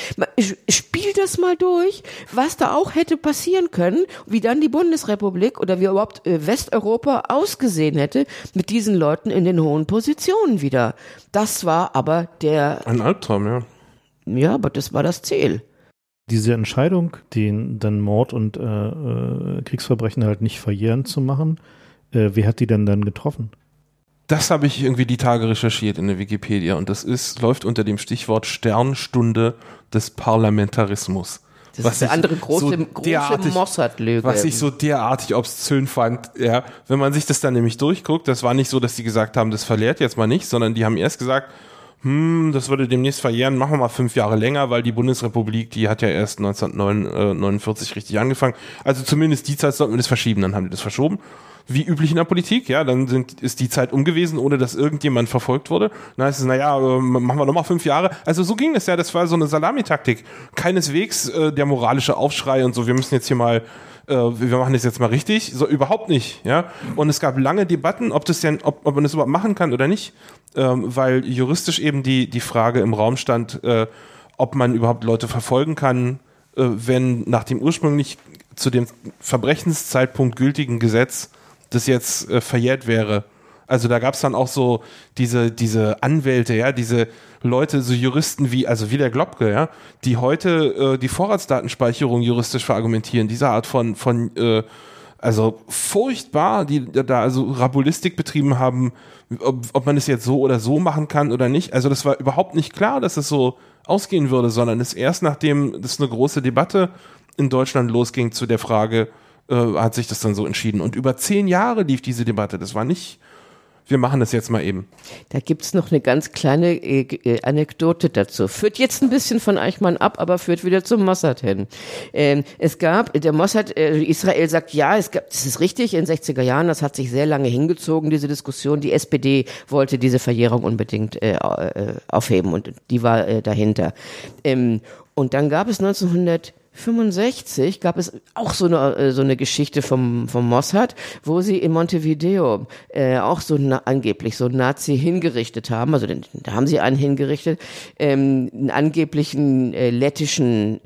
Spiel das mal durch, was da auch hätte passieren können, wie dann die Bundesrepublik oder wie überhaupt äh, Westeuropa ausgesehen hätte mit diesen Leuten in den hohen Positionen wieder. Das war aber der... Ein Albtraum, ja. Ja, aber das war das Ziel. Diese Entscheidung, den dann Mord und äh, äh, Kriegsverbrechen halt nicht verjähren zu machen, äh, wer hat die denn dann getroffen? Das habe ich irgendwie die Tage recherchiert in der Wikipedia und das ist, läuft unter dem Stichwort Sternstunde des Parlamentarismus. Das was ist der andere große, so große Mossad-Lüge. Was ich so derartig obszön fand, ja, wenn man sich das dann nämlich durchguckt, das war nicht so, dass die gesagt haben, das verliert jetzt mal nicht, sondern die haben erst gesagt, hm, das würde demnächst verjähren, machen wir mal fünf Jahre länger, weil die Bundesrepublik, die hat ja erst 1949 richtig angefangen. Also zumindest die Zeit sollten wir das verschieben, dann haben die das verschoben. Wie üblich in der Politik, ja, dann sind, ist die Zeit umgewesen, ohne dass irgendjemand verfolgt wurde. Dann heißt es, naja, äh, machen wir nochmal fünf Jahre. Also so ging es ja, das war so eine Salamitaktik. Keineswegs äh, der moralische Aufschrei und so, wir müssen jetzt hier mal äh, wir machen das jetzt mal richtig. So überhaupt nicht, ja. Und es gab lange Debatten, ob das denn, ob, ob man das überhaupt machen kann oder nicht, ähm, weil juristisch eben die, die Frage im Raum stand, äh, ob man überhaupt Leute verfolgen kann, äh, wenn nach dem ursprünglich zu dem Verbrechenszeitpunkt gültigen Gesetz das jetzt äh, verjährt wäre. Also da gab es dann auch so diese, diese Anwälte, ja, diese Leute, so Juristen wie, also wie der Globke, ja, die heute äh, die Vorratsdatenspeicherung juristisch verargumentieren, diese Art von, von äh, also furchtbar, die da also Rabulistik betrieben haben, ob, ob man es jetzt so oder so machen kann oder nicht. Also das war überhaupt nicht klar, dass es so ausgehen würde, sondern es erst nachdem das eine große Debatte in Deutschland losging zu der Frage, äh, hat sich das dann so entschieden. Und über zehn Jahre lief diese Debatte. Das war nicht wir machen das jetzt mal eben. Da gibt's noch eine ganz kleine äh, äh, Anekdote dazu. Führt jetzt ein bisschen von Eichmann ab, aber führt wieder zum Mossad hin. Ähm, es gab, der Mossad, äh, Israel sagt, ja, es gab, das ist richtig, in 60er Jahren, das hat sich sehr lange hingezogen, diese Diskussion. Die SPD wollte diese Verjährung unbedingt äh, äh, aufheben und die war äh, dahinter. Ähm, und dann gab es 1900 65 gab es auch so eine, äh, so eine Geschichte vom, vom Mossad, wo sie in Montevideo äh, auch so na, angeblich so einen Nazi hingerichtet haben. Also den, da haben sie einen hingerichtet, ähm, einen angeblichen äh, lettischen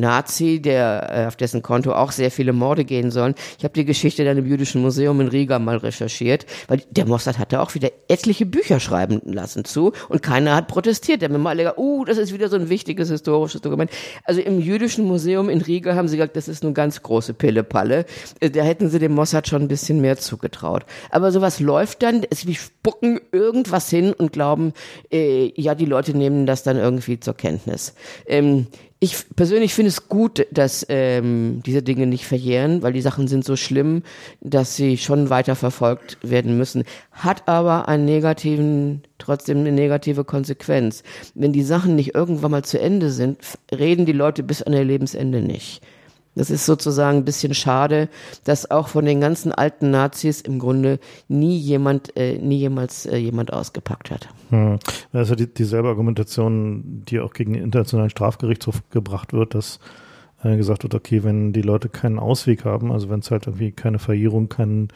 Nazi, der äh, auf dessen Konto auch sehr viele Morde gehen sollen. Ich habe die Geschichte dann im Jüdischen Museum in Riga mal recherchiert, weil der Mossad hatte auch wieder etliche Bücher schreiben lassen zu und keiner hat protestiert. Der hat mir mal gesagt, uh, das ist wieder so ein wichtiges historisches Dokument. Also im Jüdischen Museum Museum in Riga haben sie gesagt, das ist eine ganz große Pillepalle. Äh, da hätten sie dem Mossad schon ein bisschen mehr zugetraut. Aber sowas läuft dann, es wie spucken irgendwas hin und glauben, äh, ja, die Leute nehmen das dann irgendwie zur Kenntnis. Ähm, ich persönlich finde es gut, dass ähm, diese Dinge nicht verjähren, weil die Sachen sind so schlimm, dass sie schon weiter verfolgt werden müssen. Hat aber einen negativen, trotzdem eine negative Konsequenz. Wenn die Sachen nicht irgendwann mal zu Ende sind, reden die Leute bis an ihr Lebensende nicht. Das ist sozusagen ein bisschen schade, dass auch von den ganzen alten Nazis im Grunde nie jemand, äh, nie jemals äh, jemand ausgepackt hat. Hm. Das ist ja die, dieselbe Argumentation, die auch gegen den Internationalen Strafgerichtshof gebracht wird, dass äh, gesagt wird, okay, wenn die Leute keinen Ausweg haben, also wenn es halt irgendwie keine Verjährung, kein,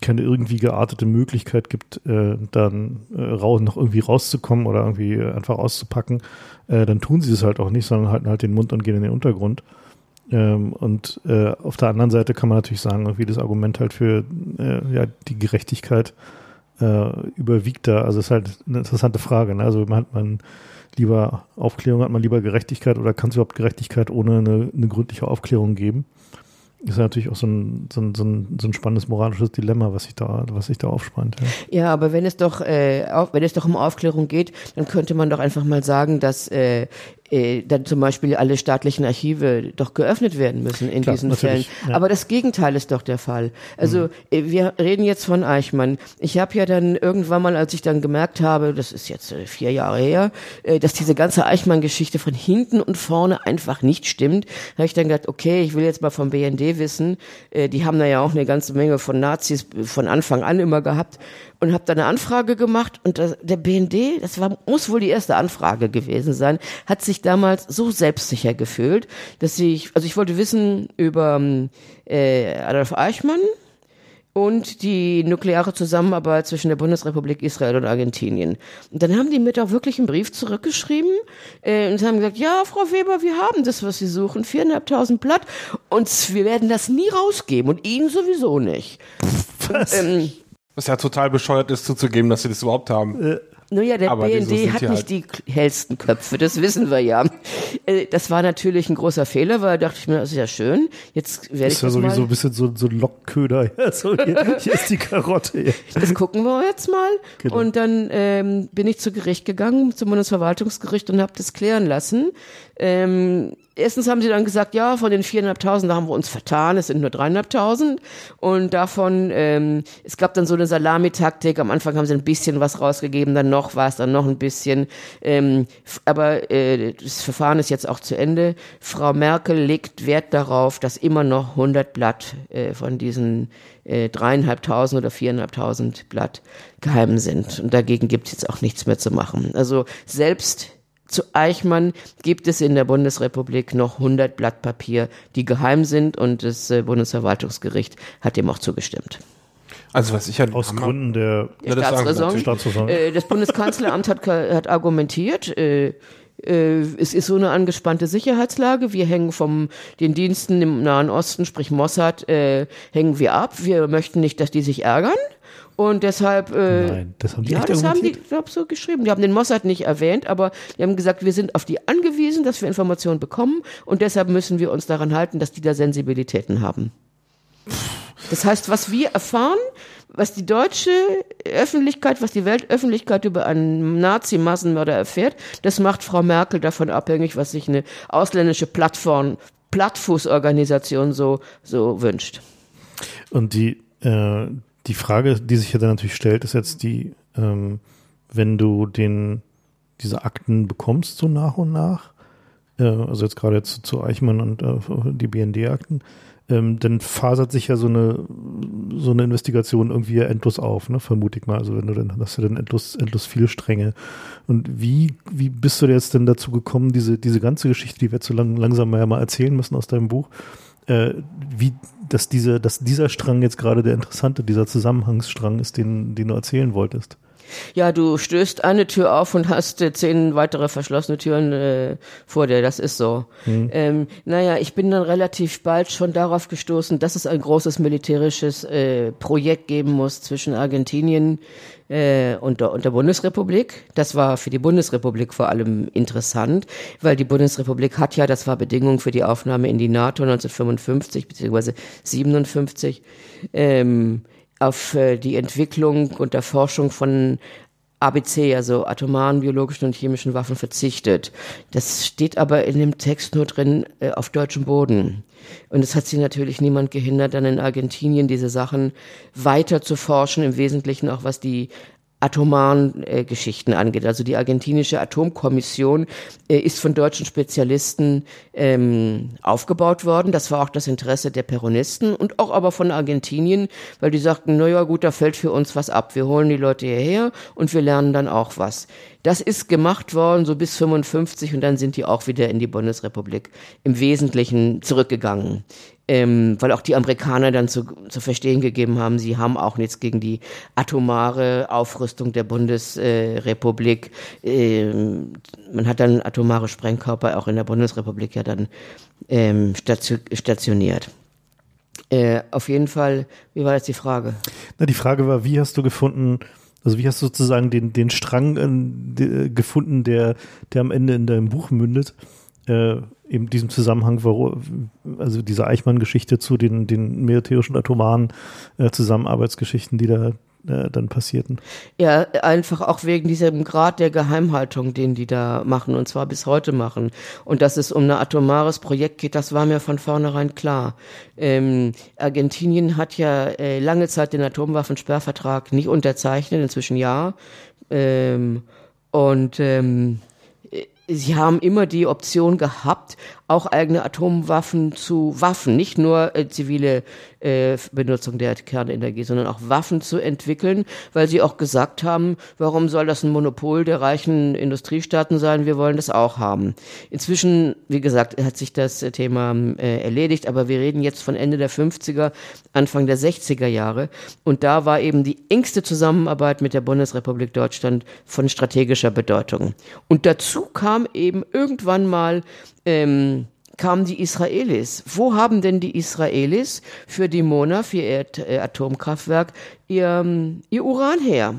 keine irgendwie geartete Möglichkeit gibt, äh, dann äh, raus, noch irgendwie rauszukommen oder irgendwie einfach auszupacken, äh, dann tun sie es halt auch nicht, sondern halten halt den Mund und gehen in den Untergrund. Ähm, und äh, auf der anderen Seite kann man natürlich sagen, irgendwie das Argument halt für äh, ja, die Gerechtigkeit äh, überwiegt da. Also ist halt eine interessante Frage. Ne? Also hat man lieber Aufklärung, hat man lieber Gerechtigkeit oder kann es überhaupt Gerechtigkeit ohne eine, eine gründliche Aufklärung geben? ist natürlich auch so ein, so ein, so ein, so ein spannendes moralisches Dilemma, was sich da, was sich da aufspannt. Ja, ja aber wenn es doch, äh, auf, wenn es doch um Aufklärung geht, dann könnte man doch einfach mal sagen, dass äh, äh, dann zum Beispiel alle staatlichen Archive doch geöffnet werden müssen in Klar, diesen Fällen. Ja. Aber das Gegenteil ist doch der Fall. Also mhm. Äh, wir reden jetzt von Eichmann. Ich habe ja dann irgendwann mal, als ich dann gemerkt habe, das ist jetzt äh, vier Jahre her, äh, dass diese ganze Eichmann-Geschichte von hinten und vorne einfach nicht stimmt, habe ich dann gedacht, okay, ich will jetzt mal vom BND wissen. Die haben da ja auch eine ganze Menge von Nazis von Anfang an immer gehabt und habe da eine Anfrage gemacht und das, der BND, das war, muss wohl die erste Anfrage gewesen sein, hat sich damals so selbstsicher gefühlt, dass ich, also ich wollte wissen über äh, Adolf Eichmann und die nukleare Zusammenarbeit zwischen der Bundesrepublik Israel und Argentinien. Und dann haben die mir da wirklich einen Brief zurückgeschrieben äh, und haben gesagt, ja, Frau Weber, wir haben das, was Sie suchen, viereinhalbtausend Blatt und wir werden das nie rausgeben und Ihnen sowieso nicht. Was? Und, ähm, was ja total bescheuert ist, zuzugeben, dass sie das überhaupt haben. Äh, naja, der Aber BND hat nicht halt die hellsten Köpfe, das wissen wir ja. Äh, das war natürlich ein großer Fehler, weil da dachte ich mir, das ist ja schön. Jetzt werde ich. Das ist ja sowieso ein bisschen so, so ein Lockköder. Ja, so hier, hier, ist die Karotte. Das gucken wir jetzt mal. Genau. Und dann ähm, bin ich zu Gericht gegangen, zum Bundesverwaltungsgericht und habe das klären lassen. Ähm, erstens haben sie dann gesagt, ja, von den viereinhalbtausend, da haben wir uns vertan, es sind nur dreieinhalbtausend. Und davon, ähm, es gab dann so eine Salamitaktik, am Anfang haben sie ein bisschen was rausgegeben, dann noch was, dann noch ein bisschen. Ähm, aber äh, das Verfahren ist jetzt auch zu Ende. Frau Merkel legt Wert darauf, dass immer noch 100 Blatt äh, von diesen äh, dreieinhalbtausend oder viereinhalbtausend Blatt geheim sind. Und dagegen gibt es jetzt auch nichts mehr zu machen. Also selbst zu Eichmann gibt es in der Bundesrepublik noch 100 Blatt Papier, die geheim sind und das äh, Bundesverwaltungsgericht hat dem auch zugestimmt. Also was ich halt aus Gründen der, der Staatsräson, Staatsräson. Äh, das Bundeskanzleramt hat, hat argumentiert, äh, äh, es ist so eine angespannte Sicherheitslage. Wir hängen vom den Diensten im Nahen Osten, sprich Mossad, äh, hängen wir ab. Wir möchten nicht, dass die sich ärgern. Und deshalb. Äh, Nein, das haben die ja, echt das haben die, glaube so geschrieben. Die haben den Mossad nicht erwähnt, aber die haben gesagt, wir sind auf die angewiesen, dass wir Informationen bekommen und deshalb müssen wir uns daran halten, dass die da Sensibilitäten haben. Das heißt, was wir erfahren, was die deutsche Öffentlichkeit, was die Weltöffentlichkeit über einen Nazi-Massenmörder erfährt, das macht Frau Merkel davon abhängig, was sich eine ausländische Plattform, Plattfußorganisation so, so wünscht. Und die, äh, die Frage, die sich ja dann natürlich stellt, ist jetzt die, ähm, wenn du den, diese Akten bekommst so nach und nach, äh, also jetzt gerade jetzt zu Eichmann und äh, die BND-Akten, ähm, dann fasert sich ja so eine, so eine Investigation irgendwie ja endlos auf, ne, vermute ich mal. Also wenn du dann hast du dann endlos, endlos viele Stränge. Und wie, wie bist du jetzt denn dazu gekommen, diese, diese ganze Geschichte, die wir jetzt so lang, langsam mal, mal erzählen müssen aus deinem Buch, äh, wie, dass diese, dass dieser Strang jetzt gerade der interessante, dieser Zusammenhangsstrang ist, den, den du erzählen wolltest. Ja, du stößt eine Tür auf und hast äh, zehn weitere verschlossene Türen äh, vor dir. Das ist so. Ähm, naja, ich bin dann relativ bald schon darauf gestoßen, dass es ein großes militärisches äh, Projekt geben muss zwischen Argentinien äh, und, der, und der Bundesrepublik. Das war für die Bundesrepublik vor allem interessant, weil die Bundesrepublik hat ja, das war Bedingung für die Aufnahme in die NATO 1955 bzw. 57, ähm, auf äh, die Entwicklung und der Forschung von ABC, also atomaren, biologischen und chemischen Waffen verzichtet. Das steht aber in dem Text nur drin äh, auf deutschem Boden. Und es hat sich natürlich niemand gehindert, dann in Argentinien diese Sachen weiter zu forschen, im Wesentlichen auch was die atomaren äh, Geschichten angeht. Also die argentinische Atomkommission äh, ist von deutschen Spezialisten ähm, aufgebaut worden. Das war auch das Interesse der Peronisten und auch aber von Argentinien, weil die sagten, naja gut, da fällt für uns was ab. Wir holen die Leute hierher und wir lernen dann auch was. Das ist gemacht worden, so bis 55 und dann sind die auch wieder in die Bundesrepublik im Wesentlichen zurückgegangen. Ähm, weil auch die Amerikaner dann zu, zu verstehen gegeben haben, sie haben auch nichts gegen die atomare Aufrüstung der Bundesrepublik. Ähm, man hat dann atomare Sprengkörper auch in der Bundesrepublik ja dann ähm, stati stationiert. Äh, auf jeden Fall, wie war jetzt die Frage? Na, die Frage war, wie hast du gefunden, also wie hast du sozusagen den, den Strang äh, de, gefunden, der, der am Ende in deinem Buch mündet? In diesem Zusammenhang, also diese Eichmann-Geschichte zu den, den militärischen atomaren äh, Zusammenarbeitsgeschichten, die da äh, dann passierten. Ja, einfach auch wegen diesem Grad der Geheimhaltung, den die da machen, und zwar bis heute machen. Und dass es um ein atomares Projekt geht, das war mir von vornherein klar. Ähm, Argentinien hat ja äh, lange Zeit den Atomwaffensperrvertrag nicht unterzeichnet, inzwischen ja. Ähm, und ähm, sie haben immer die Option gehabt, auch eigene Atomwaffen zu Waffen, nicht nur äh, zivile äh, Benutzung der Kernenergie, sondern auch Waffen zu entwickeln, weil sie auch gesagt haben, warum soll das ein Monopol der reichen Industriestaaten sein? Wir wollen das auch haben. Inzwischen, wie gesagt, hat sich das Thema äh, erledigt, aber wir reden jetzt von Ende der 50er, Anfang der 60er Jahre und da war eben die engste Zusammenarbeit mit der Bundesrepublik Deutschland von strategischer Bedeutung. Und dazu kam eben irgendwann mal ähm, kamen die Israelis. Wo haben denn die Israelis für die Mona, für ihr äh, Atomkraftwerk, ihr, ihr Uran her?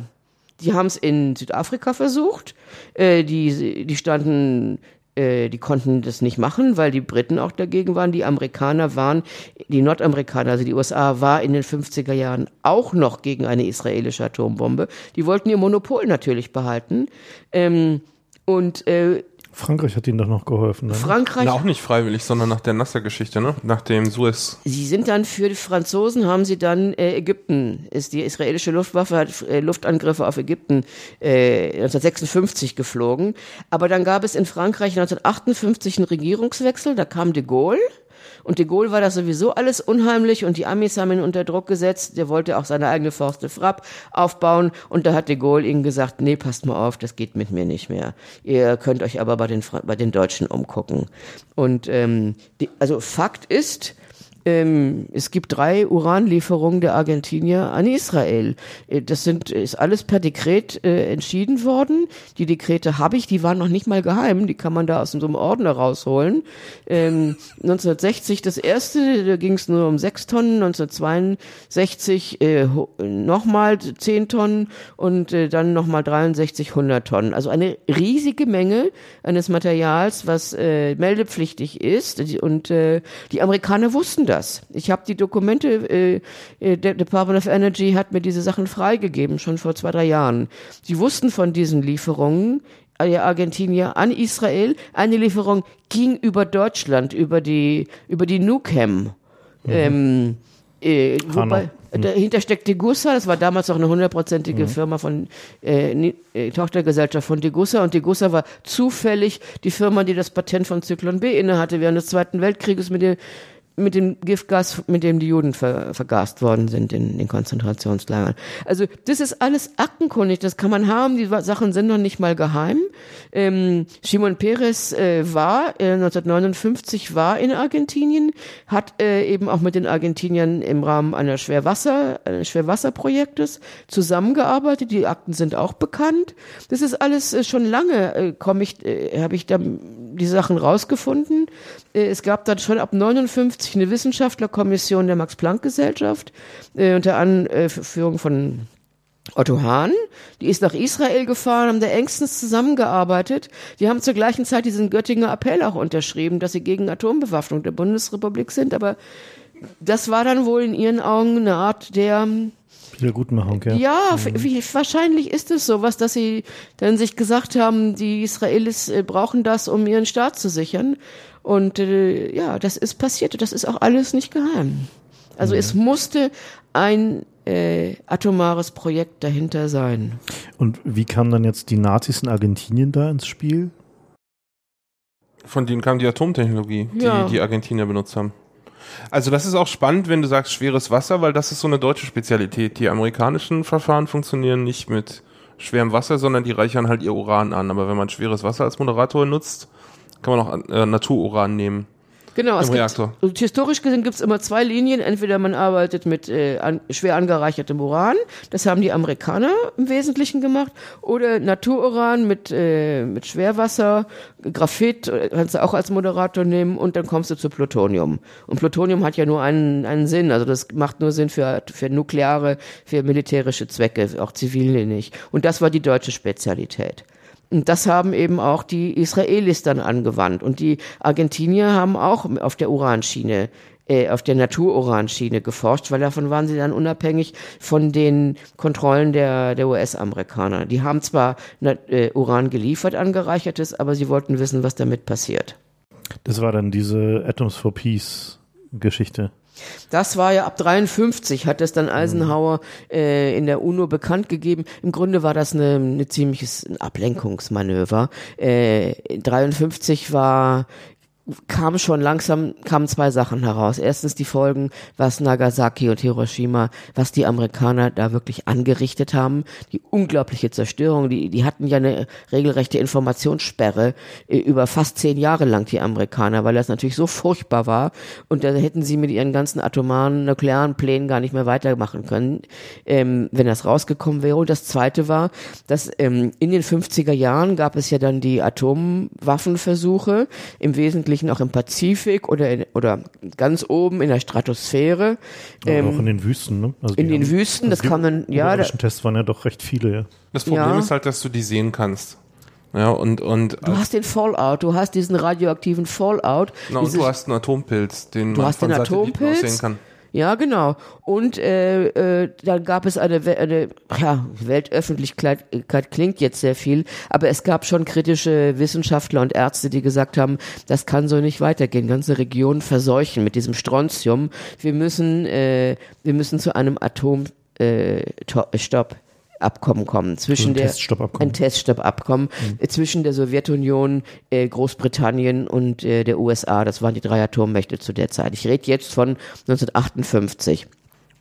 Die haben es in Südafrika versucht. Äh, die, die standen äh, die konnten das nicht machen, weil die Briten auch dagegen waren. Die Amerikaner waren, die Nordamerikaner, also die USA, war in den 50er Jahren auch noch gegen eine israelische Atombombe. Die wollten ihr Monopol natürlich behalten. Ähm, und äh, Frankreich hat ihnen doch noch geholfen. Dann. Frankreich. Na, auch nicht freiwillig, sondern nach der Nasser-Geschichte, ne? Nach dem Suez. Sie sind dann für die Franzosen, haben sie dann äh, Ägypten, ist die israelische Luftwaffe hat äh, Luftangriffe auf Ägypten äh, 1956 geflogen. Aber dann gab es in Frankreich 1958 einen Regierungswechsel, da kam de Gaulle. Und de Gaulle war das sowieso alles unheimlich und die Amis haben ihn unter Druck gesetzt. Der wollte auch seine eigene Force de Frappe aufbauen und da hat de Gaulle ihnen gesagt, nee, passt mal auf, das geht mit mir nicht mehr. Ihr könnt euch aber bei den, bei den Deutschen umgucken. Und ähm, die, also Fakt ist, Ähm, es gibt drei Uranlieferungen der Argentinier an Israel. Äh, das sind, ist alles per Dekret äh, entschieden worden. Die Dekrete habe ich, die waren noch nicht mal geheim. Die kann man da aus so einem Ordner rausholen. Ähm, 1960 das erste, da ging es nur um sechs Tonnen. 1962 äh, nochmal zehn Tonnen und äh, dann nochmal 63 100 Tonnen. Also eine riesige Menge eines Materials, was äh, meldepflichtig ist. Und äh, die Amerikaner wussten das das. Ich habe die Dokumente, äh, äh, der Department of Energy hat mir diese Sachen freigegeben, schon vor zwei, drei Jahren. Sie wussten von diesen Lieferungen der Argentinier an Israel. Eine Lieferung ging über Deutschland, über die, über die Nukem. Mhm. Ähm, äh, wobei, mhm. dahinter steckt Degussa, das war damals auch eine hundertprozentige mhm. Firma von äh, äh, Tochtergesellschaft von Degussa und Degussa war zufällig die Firma, die das Patent von Zyklon B innehatte während des Zweiten Weltkrieges mit der mit dem Giftgas, mit dem die Juden ver, vergast worden sind in den Konzentrationslagern. Also das ist alles aktenkundig, das kann man haben, die Sachen sind noch nicht mal geheim. Ähm, Shimon Peres äh, war äh, 1959 war in Argentinien, hat äh, eben auch mit den Argentiniern im Rahmen einer Schwerwasser, eines Schwerwasserprojektes zusammengearbeitet. Die Akten sind auch bekannt. Das ist alles äh, schon lange, äh, komme ich, äh, habe ich da die Sachen rausgefunden. Äh, es gab dann schon ab 59 eine Wissenschaftlerkommission der Max-Planck-Gesellschaft äh, unter Anführung von Otto Hahn, die ist nach Israel gefahren, haben da engstens zusammengearbeitet. Die haben zur gleichen Zeit diesen Göttinger Appell auch unterschrieben, dass sie gegen Atombewaffnung der Bundesrepublik sind. Aber das war dann wohl in ihren Augen eine Art der Wiedergutmachung, ja. Ja, mhm. wahrscheinlich ist es sowas, dass sie dann sich gesagt haben, die Israelis äh, brauchen das, um ihren Staat zu sichern. Und äh, ja, das ist passiert. Das ist auch alles nicht geheim. Also mhm. es musste ein äh, atomares Projekt dahinter sein. Und wie kamen dann jetzt die Nazis in Argentinien da ins Spiel? Von denen kam die Atomtechnologie, die ja. die Argentinier benutzt haben. Also das ist auch spannend, wenn du sagst schweres Wasser, weil das ist so eine deutsche Spezialität. Die amerikanischen Verfahren funktionieren nicht mit schwerem Wasser, sondern die reichern halt ihr Uran an. Aber wenn man schweres Wasser als Moderator nutzt, kann man auch äh, Natururan nehmen. Genau, im Reaktor. Gibt, historisch gesehen gibt es immer zwei Linien. Entweder man arbeitet mit äh, an, schwer angereichertem Uran, das haben die Amerikaner im Wesentlichen gemacht, oder Natururan mit, äh, mit Schwerwasser, Graphit, äh, kannst du auch als Moderator nehmen und dann kommst du zu Plutonium. Und Plutonium hat ja nur einen, einen Sinn, also das macht nur Sinn für, für nukleare, für militärische Zwecke, auch zivile nicht. Und das war die deutsche Spezialität. Und das haben eben auch die Israelis dann angewandt. Und die Argentinier haben auch auf der Uranschiene äh, auf der Natururanschiene geforscht, weil davon waren sie dann unabhängig von den Kontrollen der, der US-Amerikaner. Die haben zwar äh, Uran geliefert, angereichertes, aber sie wollten wissen, was damit passiert. Das war dann diese Atoms for Peace Geschichte. Das war ja ab 53, hat es dann Eisenhower äh, in der UNO bekannt gegeben. Im Grunde war das eine, eine ziemliches Ablenkungsmanöver. Äh, 53 war kam schon langsam, kamen zwei Sachen heraus. Erstens die Folgen, was Nagasaki und Hiroshima, was die Amerikaner da wirklich angerichtet haben. Die unglaubliche Zerstörung, die, die hatten ja eine regelrechte Informationssperre äh, über fast zehn Jahre lang, die Amerikaner, weil das natürlich so furchtbar war. Und da hätten sie mit ihren ganzen atomaren, nuklearen Plänen gar nicht mehr weitermachen können, ähm, wenn das rausgekommen wäre. Und das zweite war, dass ähm, in den 50er Jahren gab es ja dann die Atomwaffenversuche, im Wesentlichen Wesentlichen auch im Pazifik oder, in, oder ganz oben in der Stratosphäre. Ähm, auch in den Wüsten, ne? Also in den haben, Wüsten, das kann man, ja. Die Tests waren ja doch recht viele, ja. Das Problem ja. ist halt, dass du die sehen kannst. Ja, und, und du hast den Fallout, du hast diesen radioaktiven Fallout. Na, und du hast einen Atompilz, den du man hast von den Atompilz, sehen kann. Ja, genau. Und äh, äh, dann gab es eine, eine ja, Weltöffentlichkeit klingt jetzt sehr viel, aber es gab schon kritische Wissenschaftler und Ärzte, die gesagt haben, das kann so nicht weitergehen. Ganze Regionen verseuchen mit diesem Strontium. Wir müssen, äh, wir müssen zu einem Atomstopp äh, Stopp Abkommen kommen zwischen ein der Teststoppabkommen. ein Teststoppabkommen mhm. Zwischen der Sowjetunion, äh, Großbritannien und äh, der USA. Das waren die drei Atommächte zu der Zeit. Ich rede jetzt von 1958.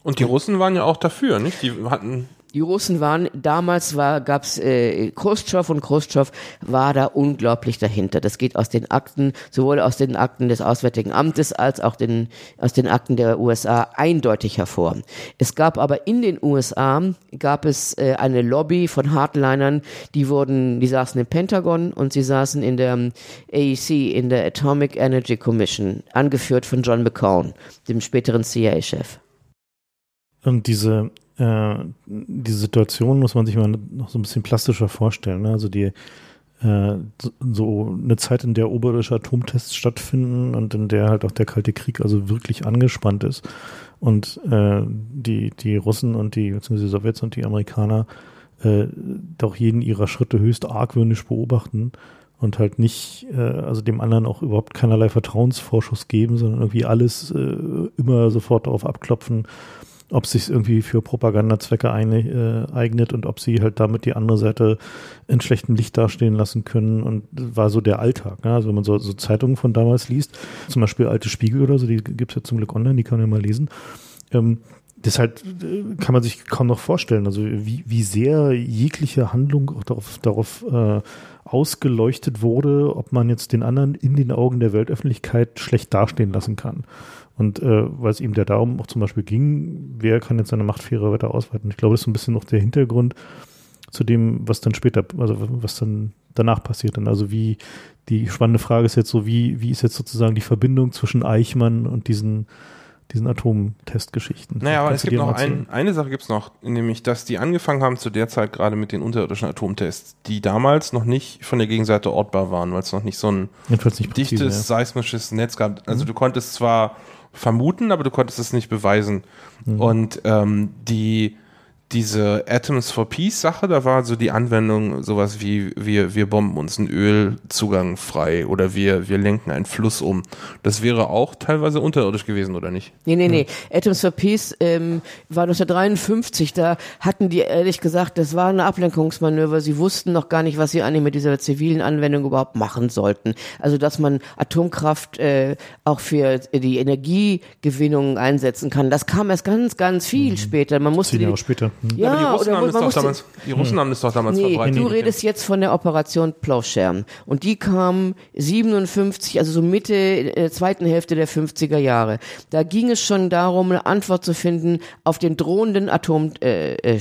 Und die Russen waren ja auch dafür, nicht? Die hatten die Russen waren, damals war, gab's äh, Khrushchev und Khrushchev war da unglaublich dahinter. Das geht aus den Akten, sowohl aus den Akten des Auswärtigen Amtes als auch den, aus den Akten der USA eindeutig hervor. Es gab aber in den USA, gab es äh, eine Lobby von Hardlinern, die wurden, die saßen im Pentagon und sie saßen in der AEC, in der Atomic Energy Commission, angeführt von John McCone, dem späteren CIA-Chef. Und diese äh, diese Situation muss man sich mal noch so ein bisschen plastischer vorstellen. Ne? Also die äh, so eine Zeit, in der oberirdische Atomtests stattfinden und in der halt auch der Kalte Krieg also wirklich angespannt ist und äh, die, die Russen und die, beziehungsweise die Sowjets und die Amerikaner äh, doch jeden ihrer Schritte höchst argwöhnisch beobachten und halt nicht, äh, also dem anderen auch überhaupt keinerlei Vertrauensvorschuss geben, sondern irgendwie alles äh, immer sofort darauf abklopfen, ob sich irgendwie für Propagandazwecke äh, eignet und ob sie halt damit die andere Seite in schlechtem Licht dastehen lassen können. Und war so der Alltag. Ne? Also wenn man so, so Zeitungen von damals liest, zum Beispiel Alte Spiegel oder so, die gibt's ja zum Glück online, die kann man ja mal lesen. Ähm, das halt äh, kann man sich kaum noch vorstellen. Also wie, wie sehr jegliche Handlung auch darauf, darauf äh, ausgeleuchtet wurde, ob man jetzt den anderen in den Augen der Weltöffentlichkeit schlecht dastehen lassen kann. Und äh, weil es ihm der darum auch zum Beispiel ging, wer kann jetzt seine Machtsphäre weiter ausweiten. Ich glaube, das ist so ein bisschen noch der Hintergrund zu dem, was dann später, also was dann danach passiert. Und also wie, die spannende Frage ist jetzt so, wie, wie ist jetzt sozusagen die Verbindung zwischen Eichmann und diesen diesen Atomtestgeschichten. Naja, aber es gibt noch ein, eine Sache gibt es noch, nämlich, dass die angefangen haben zu der Zeit gerade mit den unterirdischen Atomtests, die damals noch nicht von der Gegenseite ortbar waren, weil es noch nicht so ein nicht dichtes ja. seismisches Netz gab. Also mhm. du konntest zwar vermuten, aber du konntest es nicht beweisen. Mhm. Und ähm, die diese Atoms for Peace Sache, da war so die Anwendung sowas wie wir, wir bomben uns einen Ölzugang frei oder wir, wir lenken einen Fluss um. Das wäre auch teilweise unterirdisch gewesen, oder nicht? Nee, nee, nee. Ja. Atoms for Peace ähm, war 1953, da hatten die ehrlich gesagt, das war eine Ablenkungsmanöver. Sie wussten noch gar nicht, was sie eigentlich mit dieser zivilen Anwendung überhaupt machen sollten. Also, dass man Atomkraft äh, auch für die Energiegewinnung einsetzen kann. Das kam erst ganz, ganz viel mhm. später. Man musste Zehn Jahre später. Mhm. Ja, aber die Russen, haben das, doch damals, die Russen haben das doch damals nee, verbreitet. Du redest jetzt von der Operation Plowshare. Und die kam 57, also so Mitte äh, zweiten Hälfte der 50er Jahre. Da ging es schon darum, eine Antwort zu finden auf den drohenden Atomstopp. Äh, äh,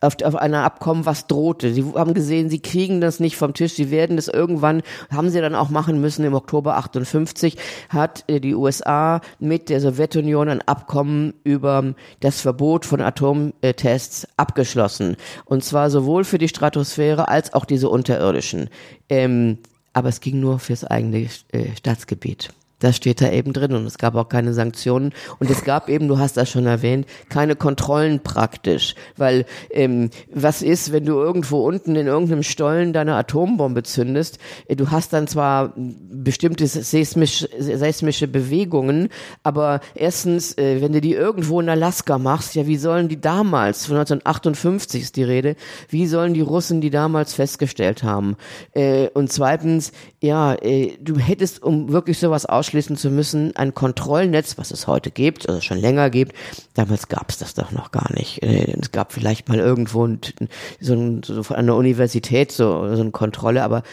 auf, auf einer Abkommen, was drohte. Sie haben gesehen, sie kriegen das nicht vom Tisch, sie werden das irgendwann, haben sie dann auch machen müssen. Im Oktober 58 hat äh, die USA mit der Sowjetunion ein Abkommen über das Verbot von Atomtests abgeschlossen. Und zwar sowohl für die Stratosphäre als auch diese unterirdischen. Ähm, aber es ging nur fürs eigene äh, Staatsgebiet. Das steht da eben drin und es gab auch keine Sanktionen und es gab eben, du hast das schon erwähnt, keine Kontrollen praktisch, weil ähm, was ist, wenn du irgendwo unten in irgendeinem Stollen deine Atombombe zündest? Äh, du hast dann zwar bestimmte seismisch, seismische Bewegungen, aber erstens, äh, wenn du die irgendwo in Alaska machst, ja, wie sollen die damals, von 1958 ist die Rede, wie sollen die Russen die damals festgestellt haben? Äh, und zweitens, ja, äh, du hättest, um wirklich sowas aus ausschließen zu müssen, ein Kontrollnetz, was es heute gibt, also schon länger gibt. Damals gab es das doch noch gar nicht. Äh, es gab vielleicht mal irgendwo so, ein, so an der Universität so, so eine Kontrolle, aber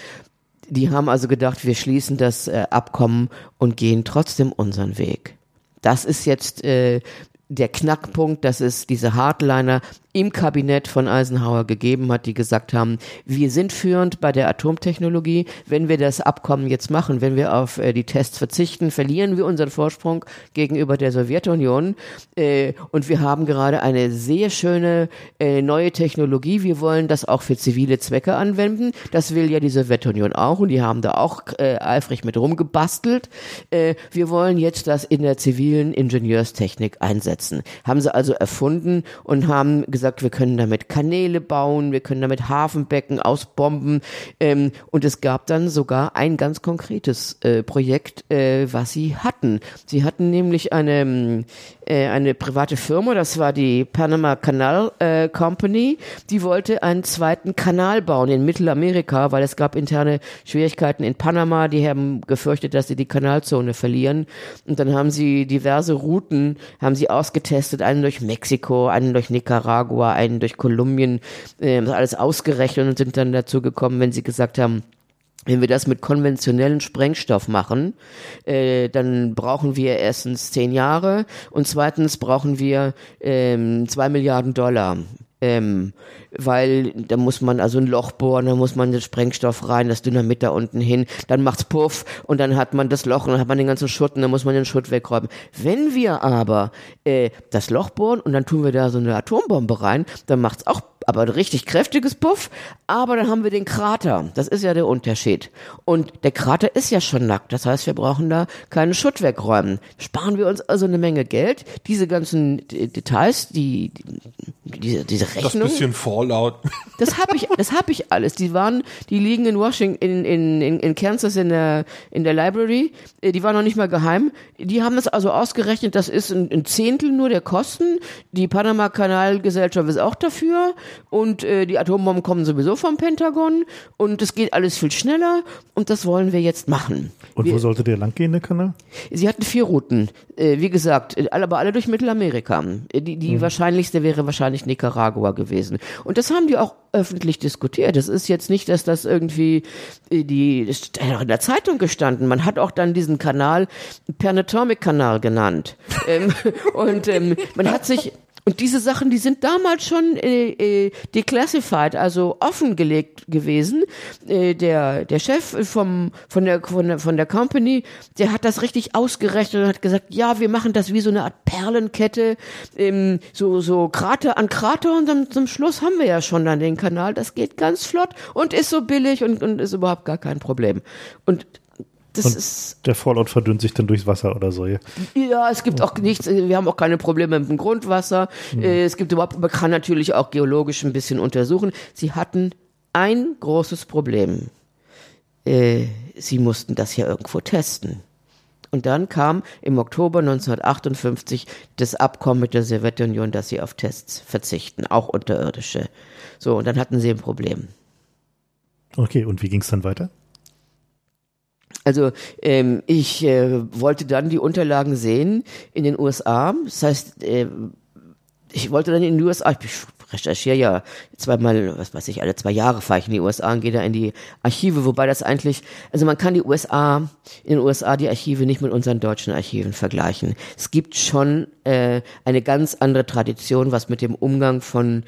die haben also gedacht, wir schließen das äh, Abkommen und gehen trotzdem unseren Weg. Das ist jetzt äh, der Knackpunkt, dass es diese Hardliner im Kabinett von Eisenhower gegeben hat, die gesagt haben, wir sind führend bei der Atomtechnologie. Wenn wir das Abkommen jetzt machen, wenn wir auf äh, die Tests verzichten, verlieren wir unseren Vorsprung gegenüber der Sowjetunion. Äh, und wir haben gerade eine sehr schöne äh, neue Technologie. Wir wollen das auch für zivile Zwecke anwenden. Das will ja die Sowjetunion auch und die haben da auch äh, eifrig mit rumgebastelt. Äh, wir wollen jetzt das in der zivilen Ingenieurstechnik einsetzen. Haben sie also erfunden und haben gesagt, gesagt, wir können damit Kanäle bauen, wir können damit Hafenbecken ausbomben. Ähm, und es gab dann sogar ein ganz konkretes äh, Projekt, äh, was sie hatten. Sie hatten nämlich eine äh, eine private Firma, das war die Panama Canal äh, Company, die wollte einen zweiten Kanal bauen in Mittelamerika, weil es gab interne Schwierigkeiten in Panama, die haben gefürchtet, dass sie die Kanalzone verlieren. Und dann haben sie diverse Routen, haben sie ausgetestet, einen durch Mexiko, einen durch Nicaragua, einen durch Kolumbien, äh, alles ausgerechnet und sind dann dazu gekommen, wenn sie gesagt haben, wenn wir das mit konventionellen Sprengstoff machen, äh, dann brauchen wir erstens zehn Jahre und zweitens brauchen wir ähm, zwei Milliarden Dollar. Ähm, weil da muss man also ein Loch bohren, da muss man den Sprengstoff rein, das Dynamit da unten hin, dann macht's Puff und dann hat man das Loch und dann hat man den ganzen Schutt und dann muss man den Schutt wegräumen. Wenn wir aber äh, das Loch bohren und dann tun wir da so eine Atombombe rein, dann macht's auch aber ein richtig kräftiges Puff, aber dann haben wir den Krater. Das ist ja der Unterschied. Und der Krater ist ja schon nackt. Das heißt, wir brauchen da keinen Schutt wegräumen. Sparen wir uns also eine Menge Geld. Diese ganzen Details, die, die diese, diese Rechnung. Das bisschen Fallout. Das habe ich, das habe ich alles. Die waren, die liegen in Washington, in, in, in, in Kansas in der, in der Library. Äh, die waren noch nicht mal geheim. Die haben das also ausgerechnet. Das ist ein, ein Zehntel nur der Kosten. Die Panama Kanalgesellschaft ist auch dafür und äh, die Atombomben kommen sowieso vom Pentagon und es geht alles viel schneller und das wollen wir jetzt machen. Und wir, wo sollte der langgehen, der Kanal? Sie hatten vier Routen, äh, wie gesagt, äh, aber alle durch Mittelamerika. Äh, die, die mhm. wahrscheinlichste wäre wahrscheinlich Nicaragua gewesen. Und das haben die auch öffentlich diskutiert. Es ist jetzt nicht, dass das irgendwie äh, die das ist in der Zeitung gestanden. Man hat auch dann diesen Kanal Pernatomic-Kanal genannt. ähm, und ähm, man hat sich und diese Sachen, die sind damals schon äh, äh, declassified, also offengelegt gewesen. Äh, der der Chef vom von der von der von der Company, der hat das richtig ausgerechnet und hat gesagt, ja, wir machen das wie so eine Art Perlenkette, ähm, so so Krater an Krater und dann zum Schluss haben wir ja schon dann den Kanal. Das geht ganz flott und ist so billig und und ist überhaupt gar kein Problem. Und das und ist der Fallout verdünnt sich dann durchs Wasser oder so. Ja, ja es gibt auch nichts, wir haben auch keine Probleme mit dem Grundwasser. Mhm. Es gibt überhaupt, man kann natürlich auch geologisch ein bisschen untersuchen. Sie hatten ein großes Problem. Äh, sie mussten das ja irgendwo testen. Und dann kam im Oktober 1958 das Abkommen mit der Sowjetunion, dass sie auf Tests verzichten, auch unterirdische. So, und dann hatten sie ein Problem. Okay, und wie ging es dann weiter? Also ähm, ich äh, wollte dann die Unterlagen sehen in den USA. Das heißt, äh, ich wollte dann in den USA, ich recherchiere ja zweimal, was weiß ich, alle zwei Jahre fahre ich in die USA und gehe da in die Archive, wobei das eigentlich, also man kann die USA, in den USA die Archive nicht mit unseren deutschen Archiven vergleichen. Es gibt schon äh, eine ganz andere Tradition, was mit dem Umgang von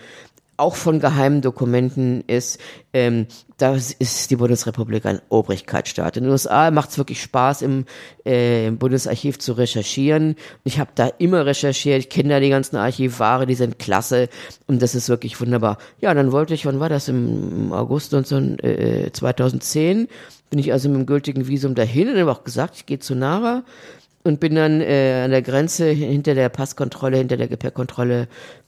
auch von geheimen Dokumenten ist, ähm, da ist die Bundesrepublik ein Obrigkeitsstaat. In den USA macht es wirklich Spaß, im, äh, im Bundesarchiv zu recherchieren. Ich habe da immer recherchiert, ich kenne da die ganzen Archivare, die sind klasse und das ist wirklich wunderbar. Ja, dann wollte ich, wann war das? Im, August 19, äh, 2010 bin ich also mit dem gültigen Visum dahin und habe auch gesagt, ich gehe zu Nara und bin dann äh, an der Grenze hinter der Passkontrolle, hinter der Gepäckkontrolle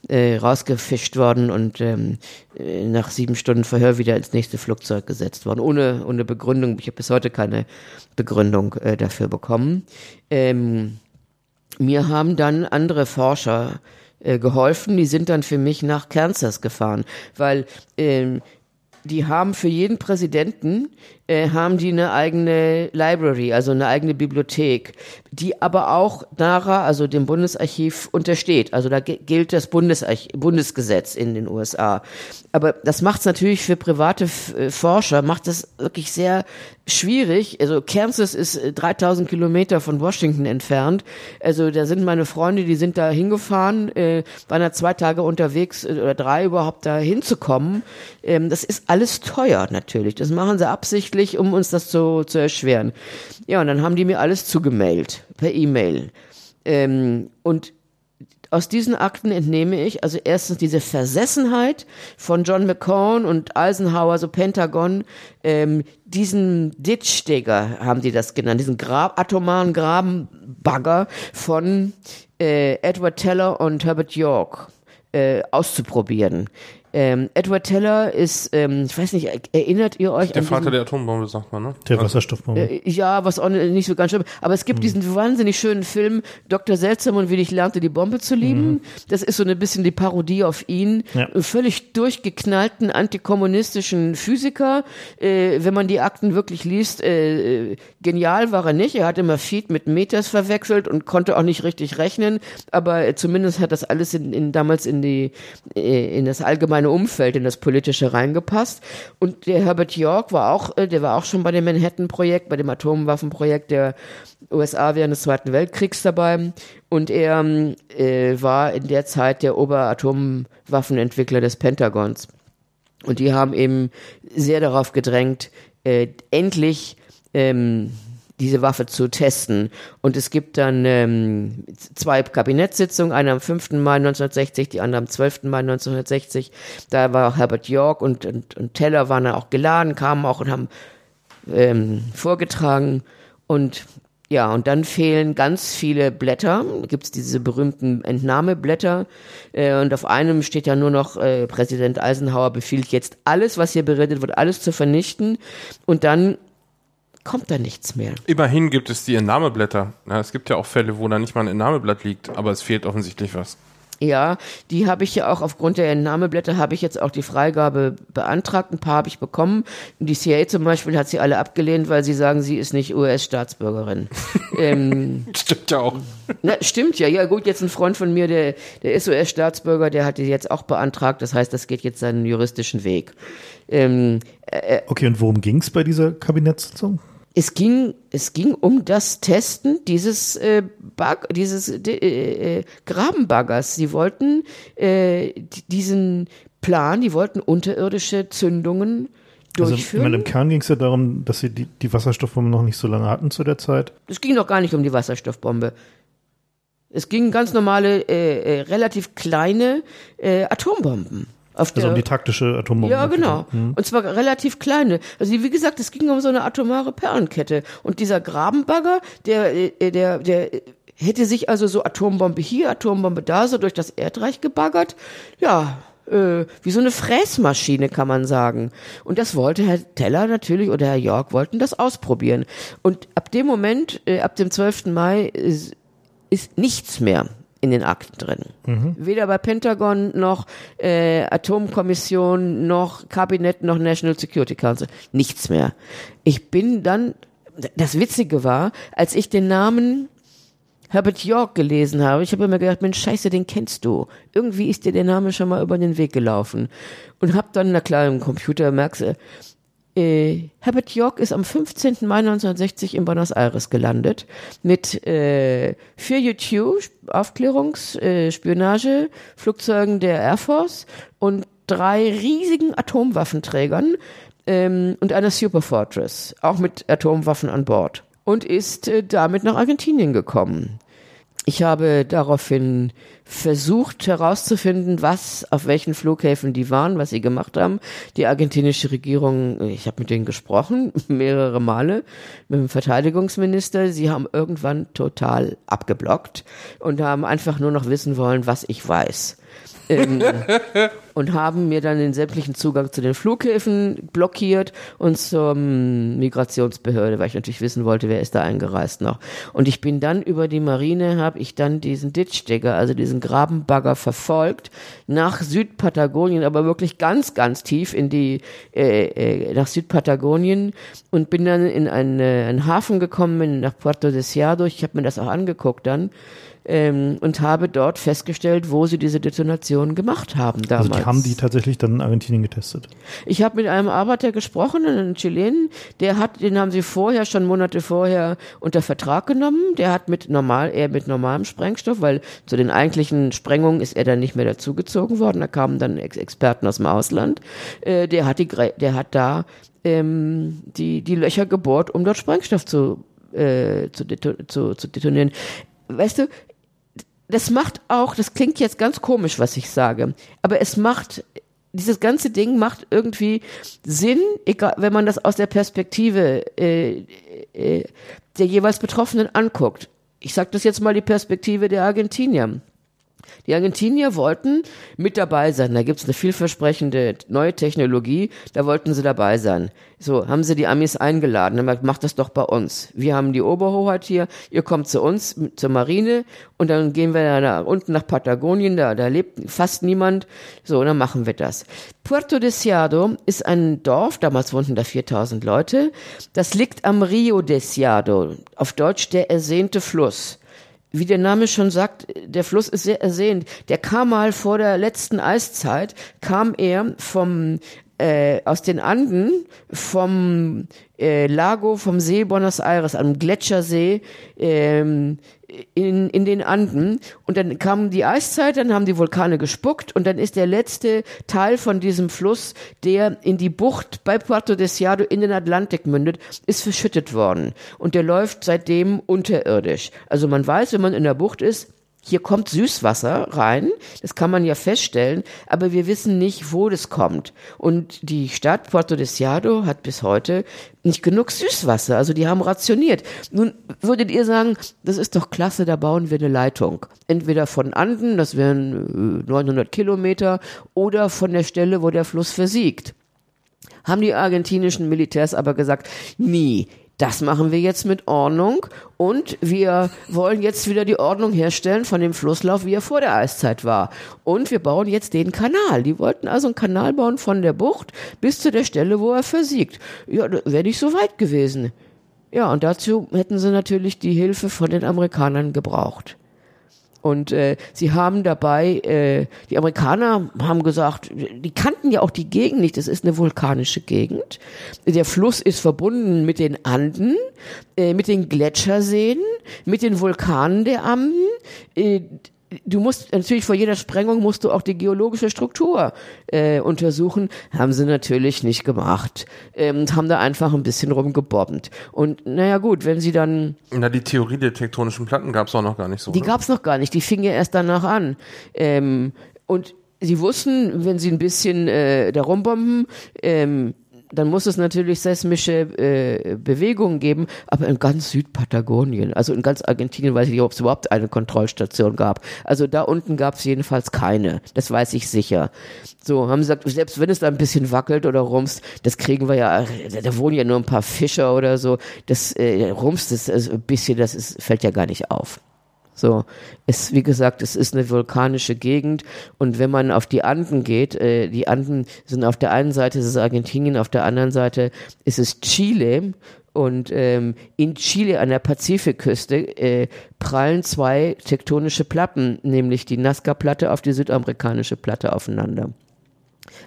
äh, rausgefischt worden und ähm, äh, nach sieben Stunden Verhör wieder ins nächste Flugzeug gesetzt worden, ohne, ohne Begründung. Ich habe bis heute keine Begründung äh, dafür bekommen. Ähm, mir haben dann andere Forscher äh, geholfen, die sind dann für mich nach Kansas gefahren, weil ähm, die haben für jeden Präsidenten äh, haben die eine eigene Library, also eine eigene Bibliothek, die aber auch NARA, also dem Bundesarchiv, untersteht. Also da gilt das Bundesarch Bundesgesetz in den USA. Aber das macht es natürlich für private äh, Forscher, macht es wirklich sehr schwierig. Also Kansas ist 3000 äh, Kilometer von Washington entfernt. Also da sind meine Freunde, die sind da hingefahren, äh, waren da zwei Tage unterwegs äh, oder drei überhaupt da hinzukommen. Ähm, das ist alles teuer natürlich. Das machen sie absichtlich schriftlich, um uns das zu, zu erschweren. Ja, und dann haben die mir alles zugemailt, per E-Mail. Ähm, und aus diesen Akten entnehme ich also erstens diese Versessenheit von John McCone und Eisenhower, so Pentagon, ähm, diesen Ditchdigger haben die das genannt, diesen Grab, atomaren Grabenbagger von äh, Edward Teller und Herbert York äh, auszuprobieren. Ähm, Edward Teller ist, ähm, ich weiß nicht, erinnert ihr euch Der an Vater diesen, der Atombombe, sagt man, ne? Der Wasserstoffbombe. äh, ja, was auch nicht so ganz schlimm. Aber es Hm. gibt diesen wahnsinnig schönen Film Dr. Seltsam und wie ich lernte, die Bombe zu lieben. Das ist so ein bisschen die Parodie auf ihn. Ja. Einen Völlig durchgeknallten antikommunistischen Physiker. Äh, wenn man die Akten wirklich liest, äh, äh, genial war er nicht. Er hat immer Feed mit Meters verwechselt und konnte auch nicht richtig rechnen. Aber äh, zumindest hat das alles in, in damals in die äh, in das allgemeine Umfeld, in das politische reingepasst. Und der Herbert York war auch, äh, der war auch schon bei dem Manhattan-Projekt, bei dem Atomwaffenprojekt der USA während des Zweiten Weltkriegs dabei. Und er ähm, äh, war in der Zeit der Oberatomwaffenentwickler des Pentagons. Und die haben eben sehr darauf gedrängt, äh, endlich ähm, diese Waffe zu testen. Und es gibt dann ähm, zwei Kabinettssitzungen, eine am 5. Mai 1960, die andere am 12. Mai 1960. Da war auch Herbert York und, und, und Teller waren dann auch geladen, kamen auch und haben ähm, vorgetragen. Und ja, und dann fehlen ganz viele Blätter. Da gibt's diese berühmten Entnahmeblätter. Äh, und auf einem steht ja nur noch, äh, Präsident Eisenhower befiehlt jetzt alles, was hier beredet wird, alles zu vernichten. Und dann kommt da nichts mehr. Immerhin gibt es die Entnahmeblätter. Ja, es gibt ja auch Fälle, wo da nicht mal ein Entnahmeblatt liegt, aber es fehlt offensichtlich was. Ja, die habe ich ja auch aufgrund der Entnahmeblätter habe ich jetzt auch die Freigabe beantragt. Ein paar habe ich bekommen. Die CIA zum Beispiel hat sie alle abgelehnt, weil sie sagen, sie ist nicht US-Staatsbürgerin. ähm, Stimmt ja auch. na, stimmt ja. Ja gut, jetzt ein Freund von mir, der, der ist US-Staatsbürger, der hat die jetzt auch beantragt. Das heißt, das geht jetzt seinen juristischen Weg. Ähm, Okay, und worum ging es bei dieser Kabinettssitzung? Es ging, es ging um das Testen dieses, äh, Bug, dieses äh, äh, Grabenbaggers. Sie wollten äh, diesen Plan, die wollten unterirdische Zündungen Also, ich durchführen. meine, im Kern ging es ja darum, dass sie die, die Wasserstoffbombe noch nicht so lange hatten zu der Zeit. es ging doch gar nicht um die Wasserstoffbombe. Es ging ganz normale, äh, äh, relativ kleine äh, Atombomben. Auf Also der, um die taktische Atombombe. Ja, genau. Und zwar relativ kleine. Also wie gesagt, es ging um so eine atomare Perlenkette. Und dieser Grabenbagger, der, äh, der, der hätte sich also so Atombombe hier, Atombombe da, so durch das Erdreich gebaggert. Ja, äh, wie so eine Fräsmaschine, kann man sagen. Und das wollte Herr Teller natürlich oder Herr York wollten das ausprobieren. Und ab dem Moment, äh, ab dem 12. Mai, ist, ist nichts mehr in den Akten drin. Weder bei Pentagon noch äh, Atomkommission noch Kabinett noch National Security Council. Nichts mehr. Ich bin dann, das Witzige war, als ich den Namen Herbert York gelesen habe, ich habe immer gedacht, Mensch, scheiße, den kennst du. Irgendwie ist dir der Name schon mal über den Weg gelaufen. Und hab dann, na klar, im Computer merkst du, äh, Herbert York ist am 15. Mai 1960 in Buenos Aires gelandet mit äh, vier U-2 Aufklärungs-, äh, Spionage, Flugzeugen der Air Force und drei riesigen Atomwaffenträgern ähm, und einer Superfortress, auch mit Atomwaffen an Bord. Und ist äh, damit nach Argentinien gekommen. Ich habe daraufhin versucht herauszufinden, was, auf welchen Flughäfen die waren, was sie gemacht haben. Die argentinische Regierung, ich habe mit denen gesprochen, mehrere Male, mit dem Verteidigungsminister. Sie haben irgendwann total abgeblockt und haben einfach nur noch wissen wollen, was ich weiß. ähm, und haben mir dann den sämtlichen Zugang zu den Flughäfen blockiert und zur Migrationsbehörde, weil ich natürlich wissen wollte, wer ist da eingereist noch. Und ich bin dann über die Marine, habe ich dann diesen Ditchdigger, also diesen Grabenbagger verfolgt nach Südpatagonien, aber wirklich ganz, ganz tief in die, äh, äh, nach Südpatagonien und bin dann in einen, einen Hafen gekommen, nach Puerto Deseado. Ich habe mir das auch angeguckt dann ähm, und habe dort festgestellt, wo sie diese Detonation gemacht haben damals. Also die haben die tatsächlich dann in Argentinien getestet. Ich habe mit einem Arbeiter gesprochen, einen Chilenen, der hat, den haben sie vorher, schon Monate vorher unter Vertrag genommen. Der hat mit normal, eher mit normalem Sprengstoff, weil zu den eigentlichen Sprengungen ist er dann nicht mehr dazugezogen worden. Da kamen dann Ex Experten aus dem Ausland. Äh, der hat die, der hat da ähm, die die Löcher gebohrt, um dort Sprengstoff zu äh, zu, deto zu, zu detonieren. Weißt du, das macht auch, das klingt jetzt ganz komisch, was ich sage, aber es macht, dieses ganze Ding macht irgendwie Sinn, egal, wenn man das aus der Perspektive äh, äh, der jeweils Betroffenen anguckt. Ich sage das jetzt mal die Perspektive der Argentinier. Die Argentinier wollten mit dabei sein. Da gibt's eine vielversprechende neue Technologie, da wollten sie dabei sein. So, haben sie die Amis eingeladen, haben gesagt, macht das doch bei uns. Wir haben die Oberhoheit hier, ihr kommt zu uns, zur Marine und dann gehen wir nach unten nach Patagonien, da, da lebt fast niemand. So, und dann machen wir das. Puerto Deseado ist ein Dorf, damals wohnten da 4000 Leute. Das liegt am Rio Deseado, auf Deutsch der ersehnte Fluss wie der Name schon sagt, der Fluss ist sehr ersehnt. Der kam mal vor der letzten Eiszeit, kam er vom äh, aus den Anden vom äh, Lago vom See Buenos Aires, am Gletschersee ähm, in, in den Anden. Und dann kam die Eiszeit, dann haben die Vulkane gespuckt und dann ist der letzte Teil von diesem Fluss, der in die Bucht bei Puerto Deseado in den Atlantik mündet, ist verschüttet worden. Und der läuft seitdem unterirdisch. Also man weiß, wenn man in der Bucht ist, hier kommt Süßwasser rein, das kann man ja feststellen, aber wir wissen nicht, wo das kommt. Und die Stadt Puerto Deseado hat bis heute nicht genug Süßwasser, also die haben rationiert. Nun würdet ihr sagen, das ist doch klasse, da bauen wir eine Leitung. Entweder von Anden, das wären 900 äh, Kilometer, oder von der Stelle, wo der Fluss versiegt. Haben die argentinischen Militärs aber gesagt, nie, das machen wir jetzt mit Ordnung und wir wollen jetzt wieder die Ordnung herstellen von dem Flusslauf, wie er vor der Eiszeit war. Und wir bauen jetzt den Kanal. Die wollten also einen Kanal bauen von der Bucht bis zu der Stelle, wo er versiegt. Ja, wäre nicht so weit gewesen. Ja, und dazu hätten sie natürlich die Hilfe von den Amerikanern gebraucht. Und äh, sie haben dabei, äh, die Amerikaner haben gesagt, die kannten ja auch die Gegend nicht, das ist eine vulkanische Gegend. Der Fluss ist verbunden mit den Anden, äh, mit den Gletscherseen, mit den Vulkanen der Anden. Äh, du musst natürlich vor jeder Sprengung musst du auch die geologische Struktur äh, untersuchen. Haben sie natürlich nicht gemacht. Ähm, haben da einfach ein bisschen rumgebobbt. Und naja gut, wenn sie dann. Na, die Theorie der tektonischen Platten gab es auch noch gar nicht so. Die ne? gab es noch gar nicht, die fing ja erst danach an. Ähm, und sie wussten, wenn sie ein bisschen äh, da rumbomben, ähm, dann muss es natürlich seismische äh, Bewegungen geben, aber in ganz Südpatagonien, also in ganz Argentinien weiß ich nicht, ob es überhaupt eine Kontrollstation gab. Also da unten gab es jedenfalls keine, das weiß ich sicher. So, haben sie gesagt, selbst wenn es da ein bisschen wackelt oder rumst, das kriegen wir ja, da, da wohnen ja nur ein paar Fischer oder so, das äh, rumst das also ein bisschen, das ist, fällt ja gar nicht auf. So, es, wie gesagt, es ist eine vulkanische Gegend und wenn man auf die Anden geht, äh, die Anden sind auf der einen Seite ist es Argentinien, auf der anderen Seite ist es Chile und ähm, in Chile an der Pazifikküste äh, prallen zwei tektonische Platten, nämlich die Nazca-Platte auf die südamerikanische Platte aufeinander.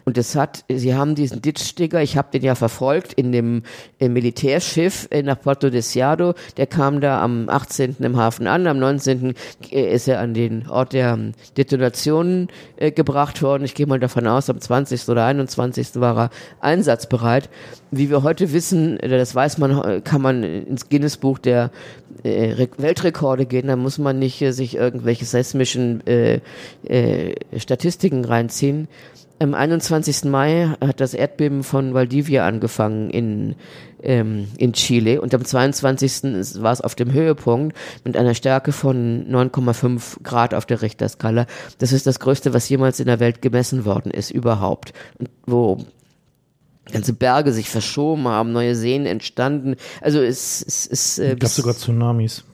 Und es hat, sie haben diesen Ditchdigger, ich habe den ja verfolgt in dem äh, Militärschiff äh, nach Porto Deseado, der kam da am 18. im Hafen an, am 19. Äh, ist er an den Ort der ähm, Detonationen äh, gebracht worden. Ich gehe mal davon aus, am 20. oder 21. war er einsatzbereit. Wie wir heute wissen, äh, das weiß man, äh, kann man ins Guinness-Buch der Weltrekorde gehen, da muss man nicht sich irgendwelche seismischen Statistiken reinziehen. Am 21. Mai hat das Erdbeben von Valdivia angefangen in, ähm, in Chile und am 22. war es auf dem Höhepunkt mit einer Stärke von 9,5 Grad auf der Richterskala. Das ist das Größte, was jemals in der Welt gemessen worden ist, überhaupt. Und wo ganze Berge sich verschoben haben, neue Seen entstanden. Also es, es, es äh, gab sogar Tsunamis.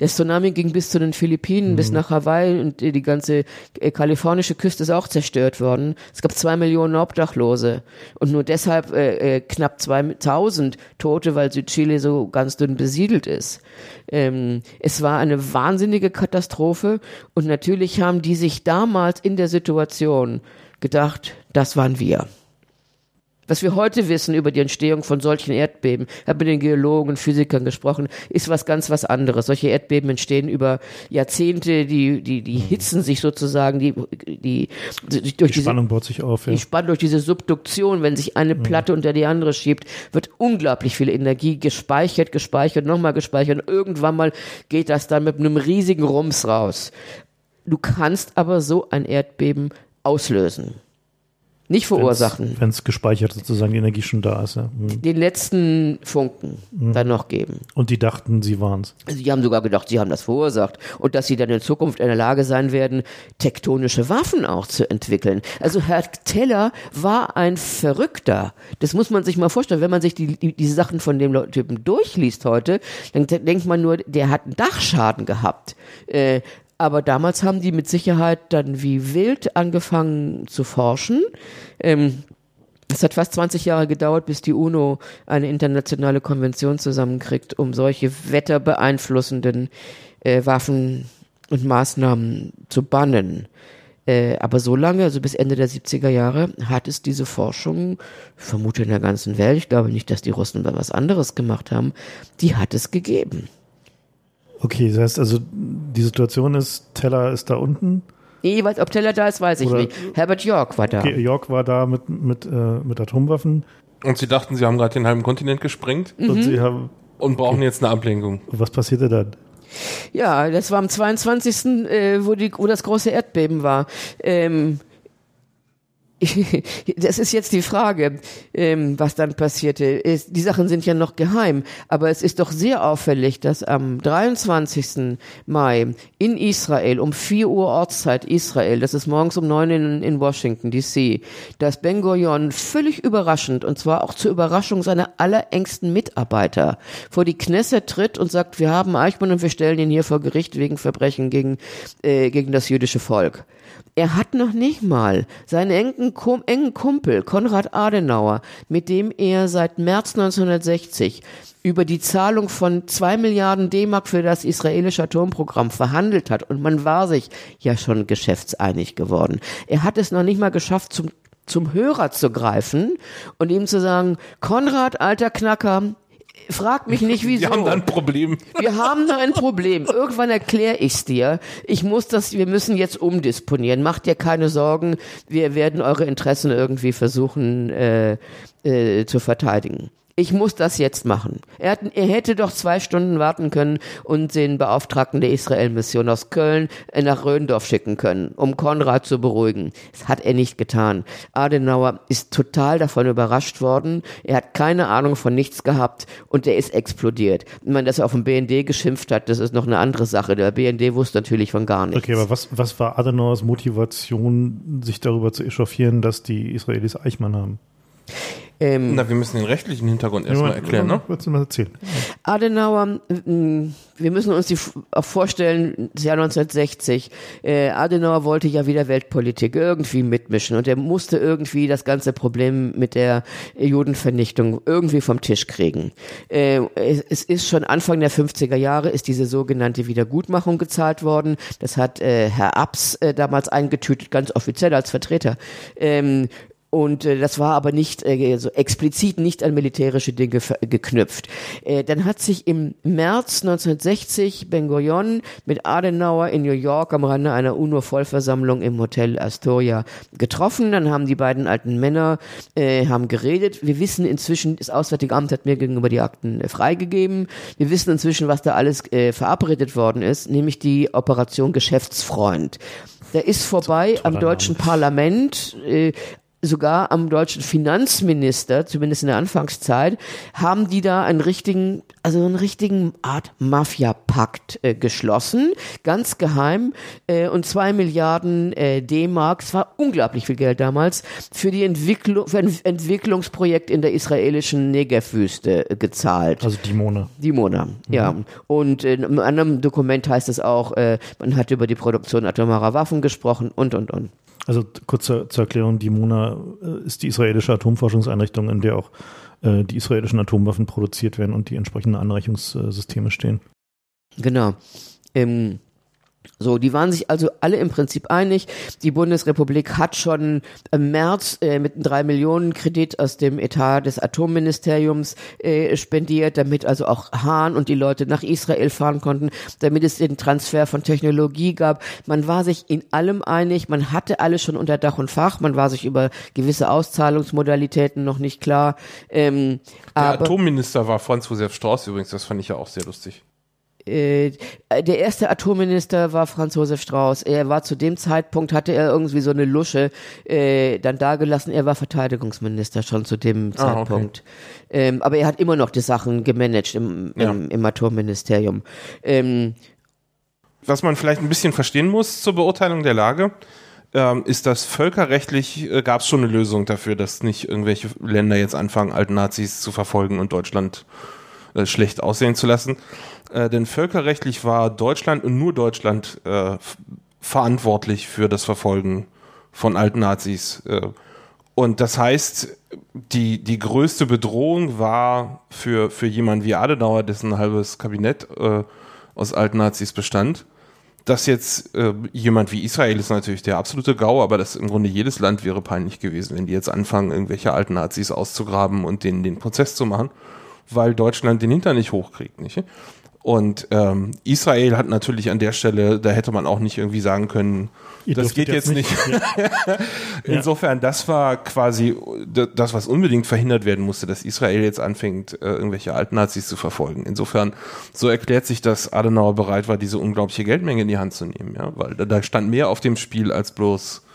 Der Tsunami ging bis zu den Philippinen, mhm. bis nach Hawaii und die ganze äh, kalifornische Küste ist auch zerstört worden. Es gab zwei Millionen Obdachlose und nur deshalb äh, äh, knapp 2000 Tote, weil Südchile so ganz dünn besiedelt ist. Ähm, es war eine wahnsinnige Katastrophe und natürlich haben die sich damals in der Situation gedacht, das waren wir. Was wir heute wissen über die Entstehung von solchen Erdbeben, ich habe mit den Geologen und Physikern gesprochen, ist was ganz was anderes. Solche Erdbeben entstehen über Jahrzehnte, die, die, die hitzen sich sozusagen, die, die, die durch die Spannung diese, baut sich auf, ja. Die Spannung durch diese Subduktion, wenn sich eine Platte unter die andere schiebt, wird unglaublich viel Energie gespeichert, gespeichert, nochmal gespeichert. Und irgendwann mal geht das dann mit einem riesigen Rums raus. Du kannst aber so ein Erdbeben auslösen. Nicht verursachen. Wenn es gespeichert sozusagen die Energie schon da ist. Ja. Mhm. Den letzten Funken dann noch geben. Und die dachten, sie waren's. Sie haben sogar gedacht, sie haben das verursacht und dass sie dann in Zukunft in der Lage sein werden, tektonische Waffen auch zu entwickeln. Also Herr Teller war ein Verrückter. Das muss man sich mal vorstellen. Wenn man sich die, die, diese Sachen von dem Typen durchliest heute, dann de- denkt man nur, der hat einen Dachschaden gehabt. Äh, aber damals haben die mit Sicherheit dann wie wild angefangen zu forschen. Ähm, es hat fast 20 Jahre gedauert, bis die UNO eine internationale Konvention zusammenkriegt, um solche wetterbeeinflussenden äh, Waffen und Maßnahmen zu bannen. Äh, aber so lange, also bis Ende der 70er Jahre, hat es diese Forschung, vermute in der ganzen Welt, ich glaube nicht, dass die Russen da was anderes gemacht haben, die hat es gegeben. Okay, das heißt also, die Situation ist, Teller ist da unten. Nee, weiß, ob Teller da ist, weiß ich Oder- nicht. Herbert York war da. Okay, York war da mit, mit, äh, mit Atomwaffen Und sie dachten, sie haben gerade den halben Kontinent gesprengt Mhm. und sie haben. und brauchen jetzt eine Ablenkung. Was passierte dann? Ja, das war am 22., äh, wo, die, wo das große Erdbeben war. Ähm, das ist jetzt die Frage, ähm, was dann passierte. Die Sachen sind ja noch geheim, aber es ist doch sehr auffällig, dass am 23. Mai in Israel um 4 Uhr Ortszeit Israel, das ist morgens um 9 in, in Washington DC, dass Ben Gurion völlig überraschend, und zwar auch zur Überraschung seiner allerengsten Mitarbeiter, vor die Knesset tritt und sagt, wir haben Eichmann und wir stellen ihn hier vor Gericht wegen Verbrechen gegen, äh, gegen das jüdische Volk. Er hat noch nicht mal seinen engen, engen Kumpel Konrad Adenauer, mit dem er seit März 1960 über die Zahlung von zwei Milliarden D-Mark für das israelische Atomprogramm verhandelt hat. Und man war sich ja schon geschäftseinig geworden. Er hat es noch nicht mal geschafft, zum, zum Hörer zu greifen und ihm zu sagen, Konrad, alter Knacker, frag mich nicht wieso. Die haben da ein Problem. Wir haben da ein Problem. Irgendwann erkläre ich's dir. Ich muss das, wir müssen jetzt umdisponieren. Macht dir keine Sorgen. Wir werden eure Interessen irgendwie versuchen äh, äh, zu verteidigen. Ich muss das jetzt machen. Er, hat, er hätte doch zwei Stunden warten können und den Beauftragten der Israel-Mission aus Köln nach Röndorf schicken können, um Konrad zu beruhigen. Das hat er nicht getan. Adenauer ist total davon überrascht worden. Er hat keine Ahnung von nichts gehabt und er ist explodiert. Ich meine, dass er auf dem BND geschimpft hat, das ist noch eine andere Sache. Der BND wusste natürlich von gar nichts. Okay, aber was, was war Adenauers Motivation, sich darüber zu echauffieren, dass die Israelis Eichmann haben? Ähm, Na, wir müssen den rechtlichen Hintergrund erstmal erklären, ne? Wolltest du mal erzählen? Adenauer, m, wir müssen uns die auch vorstellen, das Jahr 1960, äh, Adenauer wollte ja wieder Weltpolitik irgendwie mitmischen und er musste irgendwie das ganze Problem mit der Judenvernichtung irgendwie vom Tisch kriegen. Äh, es, es ist schon Anfang der 50er Jahre ist diese sogenannte Wiedergutmachung gezahlt worden. Das hat äh, Herr Abs äh, damals eingetütet, ganz offiziell als Vertreter. Ähm, und äh, das war aber nicht äh, so explizit nicht an militärische Dinge geknüpft. Äh, dann hat sich im März 1960 Ben Gurion mit Adenauer in New York am Rande einer UNO-Vollversammlung im Hotel Astoria getroffen. Dann haben die beiden alten Männer äh, haben geredet. Wir wissen inzwischen, das Auswärtige Amt hat mir gegenüber die Akten äh, freigegeben. Wir wissen inzwischen, was da alles äh, verabredet worden ist, nämlich die Operation Geschäftsfreund. Der ist vorbei am deutschen Parlament. Äh, sogar am deutschen Finanzminister, zumindest in der Anfangszeit, haben die da einen richtigen, also einen richtigen Art Mafia-Pakt äh, geschlossen, ganz geheim, äh, und zwei Milliarden äh, D-Mark, es war unglaublich viel Geld damals, für die Entwicklung, für ein Entwicklungsprojekt in der israelischen Negev-Wüste äh, gezahlt. Also Dimone. Dimona, ja. Und in einem anderen Dokument heißt es auch, äh, man hat über die Produktion atomarer Waffen gesprochen und, und, und. Also kurz zur, zur Erklärung, Dimona äh, ist die israelische Atomforschungseinrichtung, in der auch äh, die israelischen Atomwaffen produziert werden und die entsprechenden Anreichungssysteme stehen. Genau. Ähm, so, die waren sich also alle im Prinzip einig. Die Bundesrepublik hat schon im März äh, mit einem 3 Millionen Kredit aus dem Etat des Atomministeriums äh, spendiert, damit also auch Hahn und die Leute nach Israel fahren konnten, damit es den Transfer von Technologie gab. Man war sich in allem einig, man hatte alles schon unter Dach und Fach, man war sich über gewisse Auszahlungsmodalitäten noch nicht klar. Ähm, Der Atomminister war Franz Josef Strauß übrigens, das fand ich ja auch sehr lustig. Äh, der erste Atomminister war Franz Josef Strauß. Er war zu dem Zeitpunkt, hatte er irgendwie so eine Lusche äh, dann dagelassen. Er war Verteidigungsminister schon zu dem Ah, okay. Zeitpunkt. Ähm, aber er hat immer noch die Sachen gemanagt im, Ja. im, im Atomministerium. Ähm, Was man vielleicht ein bisschen verstehen muss zur Beurteilung der Lage, ähm, ist, dass völkerrechtlich äh, gab es schon eine Lösung dafür, dass nicht irgendwelche Länder jetzt anfangen, alten Nazis zu verfolgen und Deutschland äh, schlecht aussehen zu lassen. Äh, denn völkerrechtlich war Deutschland und nur Deutschland äh, verantwortlich für das Verfolgen von alten Nazis. Äh, und das heißt, die, die größte Bedrohung war für, für jemanden wie Adenauer, dessen halbes Kabinett äh, aus alten Nazis bestand. Dass jetzt äh, jemand wie Israel ist natürlich der absolute GAU, aber das im Grunde jedes Land wäre peinlich gewesen, wenn die jetzt anfangen, irgendwelche alten Nazis auszugraben und denen den Prozess zu machen, weil Deutschland den Hintern nicht hochkriegt, nicht? Und ähm, Israel hat natürlich an der Stelle, da hätte man auch nicht irgendwie sagen können, Ihr das geht jetzt nicht. Insofern, das war quasi das, was unbedingt verhindert werden musste, dass Israel jetzt anfängt, äh, irgendwelche alten Nazis zu verfolgen. Insofern, so erklärt sich, dass Adenauer bereit war, diese unglaubliche Geldmenge in die Hand zu nehmen, ja, weil da, da stand mehr auf dem Spiel als bloß,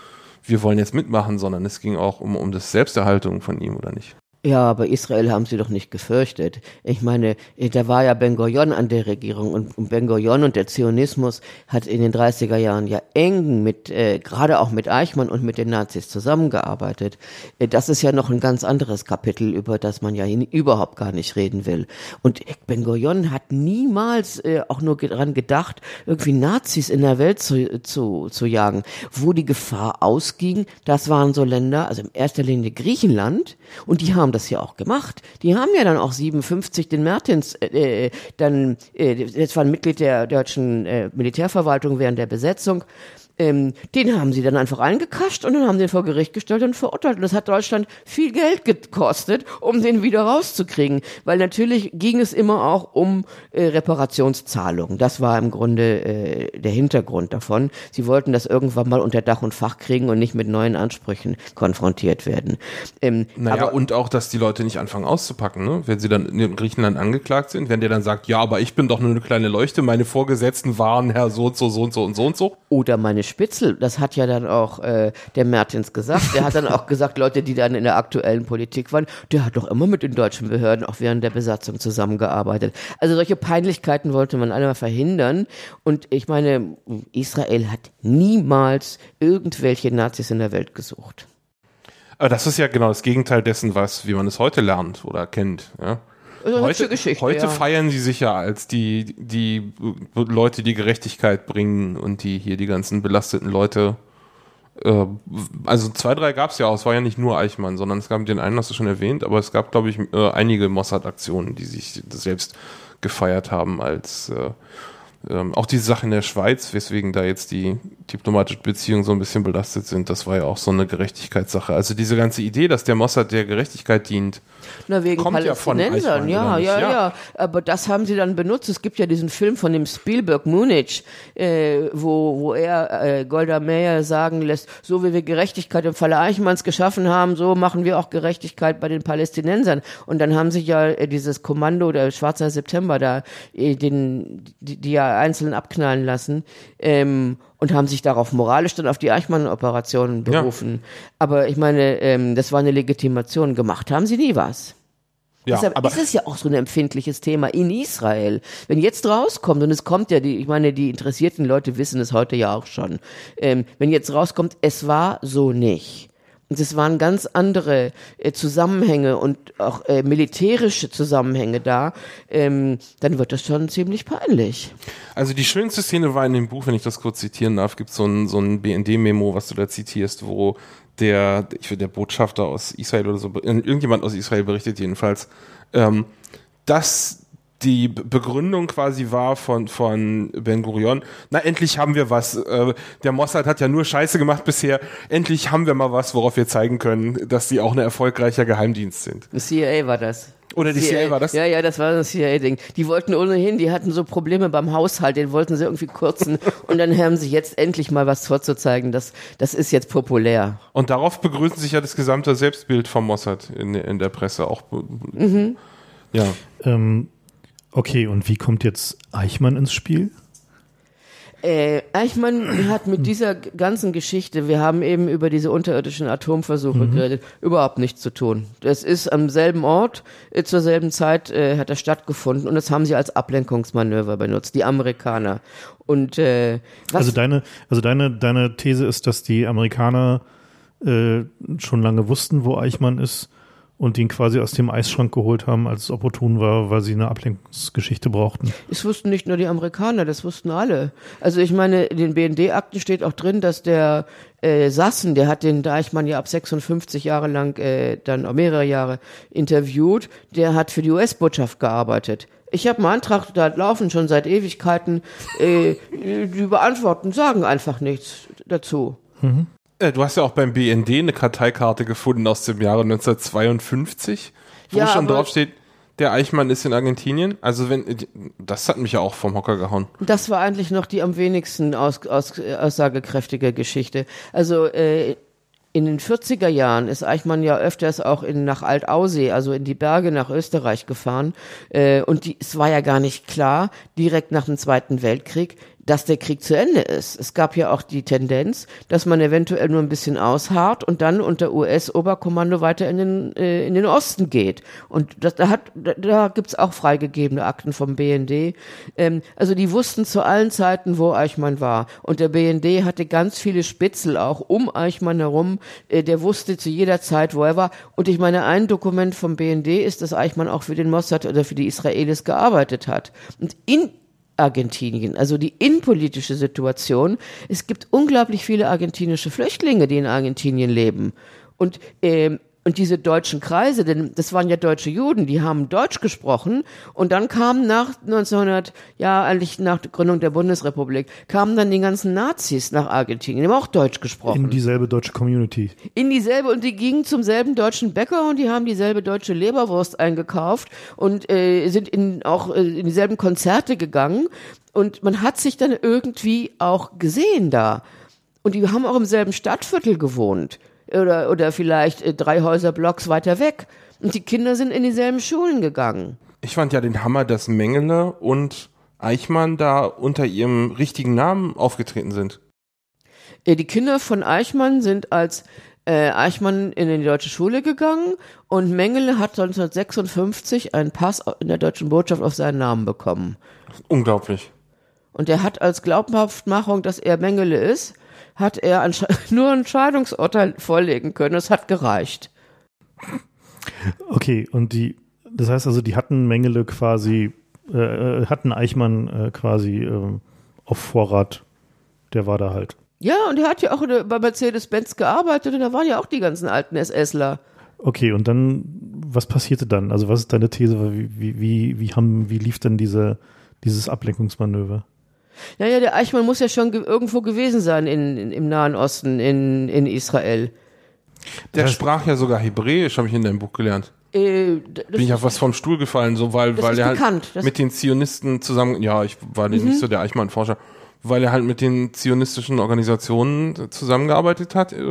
wir wollen jetzt mitmachen, sondern es ging auch um, um das Selbsterhaltung von ihm, oder nicht? Ja, aber Israel haben sie doch nicht gefürchtet. Ich meine, äh, da war ja Ben Gurion an der Regierung und Ben Gurion und der Zionismus hat in den 30er Jahren ja eng mit, äh, gerade auch mit Eichmann und mit den Nazis zusammengearbeitet. Äh, das ist ja noch ein ganz anderes Kapitel, über das man ja überhaupt gar nicht reden will. Und Ben Gurion hat niemals äh, auch nur daran gedacht, irgendwie Nazis in der Welt zu, zu, zu jagen. Wo die Gefahr ausging, das waren so Länder, also in erster Linie Griechenland, und die haben das ja auch gemacht. Die haben ja dann auch 57 den Mertens, äh, äh, dann, äh, das war ein Mitglied der deutschen äh, Militärverwaltung während der Besetzung, ähm, den haben sie dann einfach eingekascht und dann haben sie ihn vor Gericht gestellt und verurteilt. Und das hat Deutschland viel Geld gekostet, um den wieder rauszukriegen. Weil natürlich ging es immer auch um äh, Reparationszahlungen. Das war im Grunde äh, der Hintergrund davon. Sie wollten das irgendwann mal unter Dach und Fach kriegen und nicht mit neuen Ansprüchen konfrontiert werden. Ähm, Naja, aber, und auch, dass die Leute nicht anfangen auszupacken, ne? Wenn sie dann in Griechenland angeklagt sind, wenn der dann sagt, ja, aber ich bin doch nur eine kleine Leuchte, meine Vorgesetzten waren Herr so und so, so und so und so und so. Oder meine Spitzel, das hat ja dann auch äh, der Mertens gesagt. Der hat dann auch gesagt, Leute, die dann in der aktuellen Politik waren, der hat doch immer mit den deutschen Behörden auch während der Besatzung zusammengearbeitet. Also solche Peinlichkeiten wollte man einmal verhindern. Und ich meine, Israel hat niemals irgendwelche Nazis in der Welt gesucht. Aber das ist ja genau das Gegenteil dessen, was, wie man es heute lernt oder kennt. Ja? Heute, Geschichte, heute ja. feiern sie sich ja als die, die Leute, die Gerechtigkeit bringen und die hier die ganzen belasteten Leute. Äh, also zwei, drei gab es ja auch. Es war ja nicht nur Eichmann, sondern es gab den einen, hast du schon erwähnt, aber es gab, glaube ich, äh, einige Mossad-Aktionen, die sich selbst gefeiert haben als äh, ähm, auch diese Sache in der Schweiz, weswegen da jetzt die diplomatischen Beziehungen so ein bisschen belastet sind, das war ja auch so eine Gerechtigkeitssache. Also diese ganze Idee, dass der Mossad der Gerechtigkeit dient, Na, wegen Kommt ja von Palästinensern, Eichmann, ja, ja, Ja. ja, Aber das haben sie dann benutzt. Es gibt ja diesen Film von dem Spielberg Munich, äh, wo, wo er äh, Golda Meir sagen lässt, so wie wir Gerechtigkeit im Falle Eichmanns geschaffen haben, so machen wir auch Gerechtigkeit bei den Palästinensern. Und dann haben sich ja äh, dieses Kommando der Schwarzer September da äh, den, die, die ja einzeln abknallen lassen. Ähm, und haben sich darauf moralisch dann auf die Eichmann-Operationen Ja. berufen. Aber ich meine, ähm, das war eine Legitimation. Gemacht haben sie nie was. ja, Deshalb aber ist es ja auch so ein empfindliches Thema in Israel. Wenn jetzt rauskommt, und es kommt ja, die, ich meine, die interessierten Leute wissen es heute ja auch schon, ähm, wenn jetzt rauskommt, es war so nicht. Und es waren ganz andere äh, Zusammenhänge und auch äh, militärische Zusammenhänge da, ähm, dann wird das schon ziemlich peinlich. Also die schönste Szene war in dem Buch, wenn ich das kurz zitieren darf, gibt so ein, so ein BND-Memo, was du da zitierst, wo der, ich will der Botschafter aus Israel oder so, irgendjemand aus Israel berichtet jedenfalls, ähm, dass die Begründung quasi war von, von Ben Gurion, na endlich haben wir was, äh, der Mossad hat ja nur Scheiße gemacht bisher, endlich haben wir mal was, worauf wir zeigen können, dass die auch ein erfolgreicher Geheimdienst sind. Das CIA war das. Oder die CIA war das? Ja, ja, das war das CIA-Ding. Die wollten ohnehin, die hatten so Probleme beim Haushalt, den wollten sie irgendwie kürzen. und dann haben sie jetzt endlich mal was vorzuzeigen. Das, das ist jetzt populär. Und darauf begrüßen sich ja das gesamte Selbstbild vom Mossad in, in der Presse auch. Ja. Ähm, Okay, und wie kommt jetzt Eichmann ins Spiel? Äh, Eichmann hat mit dieser ganzen Geschichte, wir haben eben über diese unterirdischen Atomversuche mhm. geredet, überhaupt nichts zu tun. Das ist am selben Ort, äh, zur selben Zeit äh, hat das stattgefunden und das haben sie als Ablenkungsmanöver benutzt, die Amerikaner. Und äh, was also deine, also deine, deine These ist, dass die Amerikaner äh, schon lange wussten, wo Eichmann ist und ihn quasi aus dem Eisschrank geholt haben, als es opportun war, weil sie eine Ablenkungsgeschichte brauchten. Das wussten nicht nur die Amerikaner, das wussten alle. Also ich meine, in den BND-Akten steht auch drin, dass der äh, Sassen, der hat den Deichmann ja ab 56 Jahre lang, äh, dann auch mehrere Jahre interviewt, der hat für die US-Botschaft gearbeitet. Ich habe einen Antrag da laufen schon seit Ewigkeiten. Äh, die beantworten, sagen einfach nichts dazu. Mhm. Äh, du hast ja auch beim BND eine Karteikarte gefunden aus dem Jahre 1952, wo ja, schon drauf steht, der Eichmann ist in Argentinien. Also wenn das hat mich ja auch vom Hocker gehauen. Das war eigentlich noch die am wenigsten aus, aus, aussagekräftige Geschichte. Also äh, in den 40er Jahren ist Eichmann ja öfters auch in, nach Altaussee, also in die Berge nach Österreich gefahren. Äh, und die, es war ja gar nicht klar, direkt nach dem Zweiten Weltkrieg, dass der Krieg zu Ende ist. Es gab ja auch die Tendenz, dass man eventuell nur ein bisschen ausharrt und dann unter US-Oberkommando weiter in den, äh, in den Osten geht. Und das, da, hat, da, da gibt's auch freigegebene Akten vom BND. Ähm, also die wussten zu allen Zeiten, wo Eichmann war. Und der BND hatte ganz viele Spitzel auch um Eichmann herum. Äh, der wusste zu jeder Zeit, wo er war. Und ich meine, ein Dokument vom BND ist, dass Eichmann auch für den Mossad oder für die Israelis gearbeitet hat. Und in Argentinien, also die innenpolitische Situation. Es gibt unglaublich viele argentinische Flüchtlinge, die in Argentinien leben. Und ähm, und diese deutschen Kreise, denn das waren ja deutsche Juden, die haben Deutsch gesprochen und dann kamen nach 1900, ja eigentlich nach der Gründung der Bundesrepublik, kamen dann die ganzen Nazis nach Argentinien, die haben auch Deutsch gesprochen. In dieselbe deutsche Community. In dieselbe und die gingen zum selben deutschen Bäcker und die haben dieselbe deutsche Leberwurst eingekauft und äh, sind in, auch äh, in dieselben Konzerte gegangen und man hat sich dann irgendwie auch gesehen da. Und die haben auch im selben Stadtviertel gewohnt oder, oder vielleicht äh, drei Häuserblocks weiter weg. Und die Kinder sind in dieselben Schulen gegangen. Ich fand ja den Hammer, dass Mengele und Eichmann da unter ihrem richtigen Namen aufgetreten sind. Ja, die Kinder von Eichmann sind als äh, Eichmann in die deutsche Schule gegangen und Mengele hat 1956 einen Pass in der deutschen Botschaft auf seinen Namen bekommen. Unglaublich. Und er hat als Glaubhaftmachung, dass er Mengele ist, hat er nur ein Scheidungsurteil vorlegen können. Es hat gereicht. Okay, und die, das heißt also, die hatten Mengele quasi, äh, äh, hatten Eichmann äh, quasi äh, auf Vorrat. Der war da halt. Ja, und er hat ja auch bei Mercedes-Benz gearbeitet und da waren ja auch die ganzen alten SSler. Okay, und dann, was passierte dann? Also, was ist deine These? Wie, wie, wie, haben, wie lief denn diese, dieses Ablenkungsmanöver? Ja, ja, der Eichmann muss ja schon ge irgendwo gewesen sein in, in, im Nahen Osten, in, in Israel. Der sprach ja sogar Hebräisch, habe ich in deinem Buch gelernt. Äh, Bin ich auf was vom Stuhl gefallen, so weil, weil er halt mit den Zionisten zusammen, ja, ich war mhm. nicht so der Eichmann-Forscher, weil er halt mit den zionistischen Organisationen zusammengearbeitet hat äh,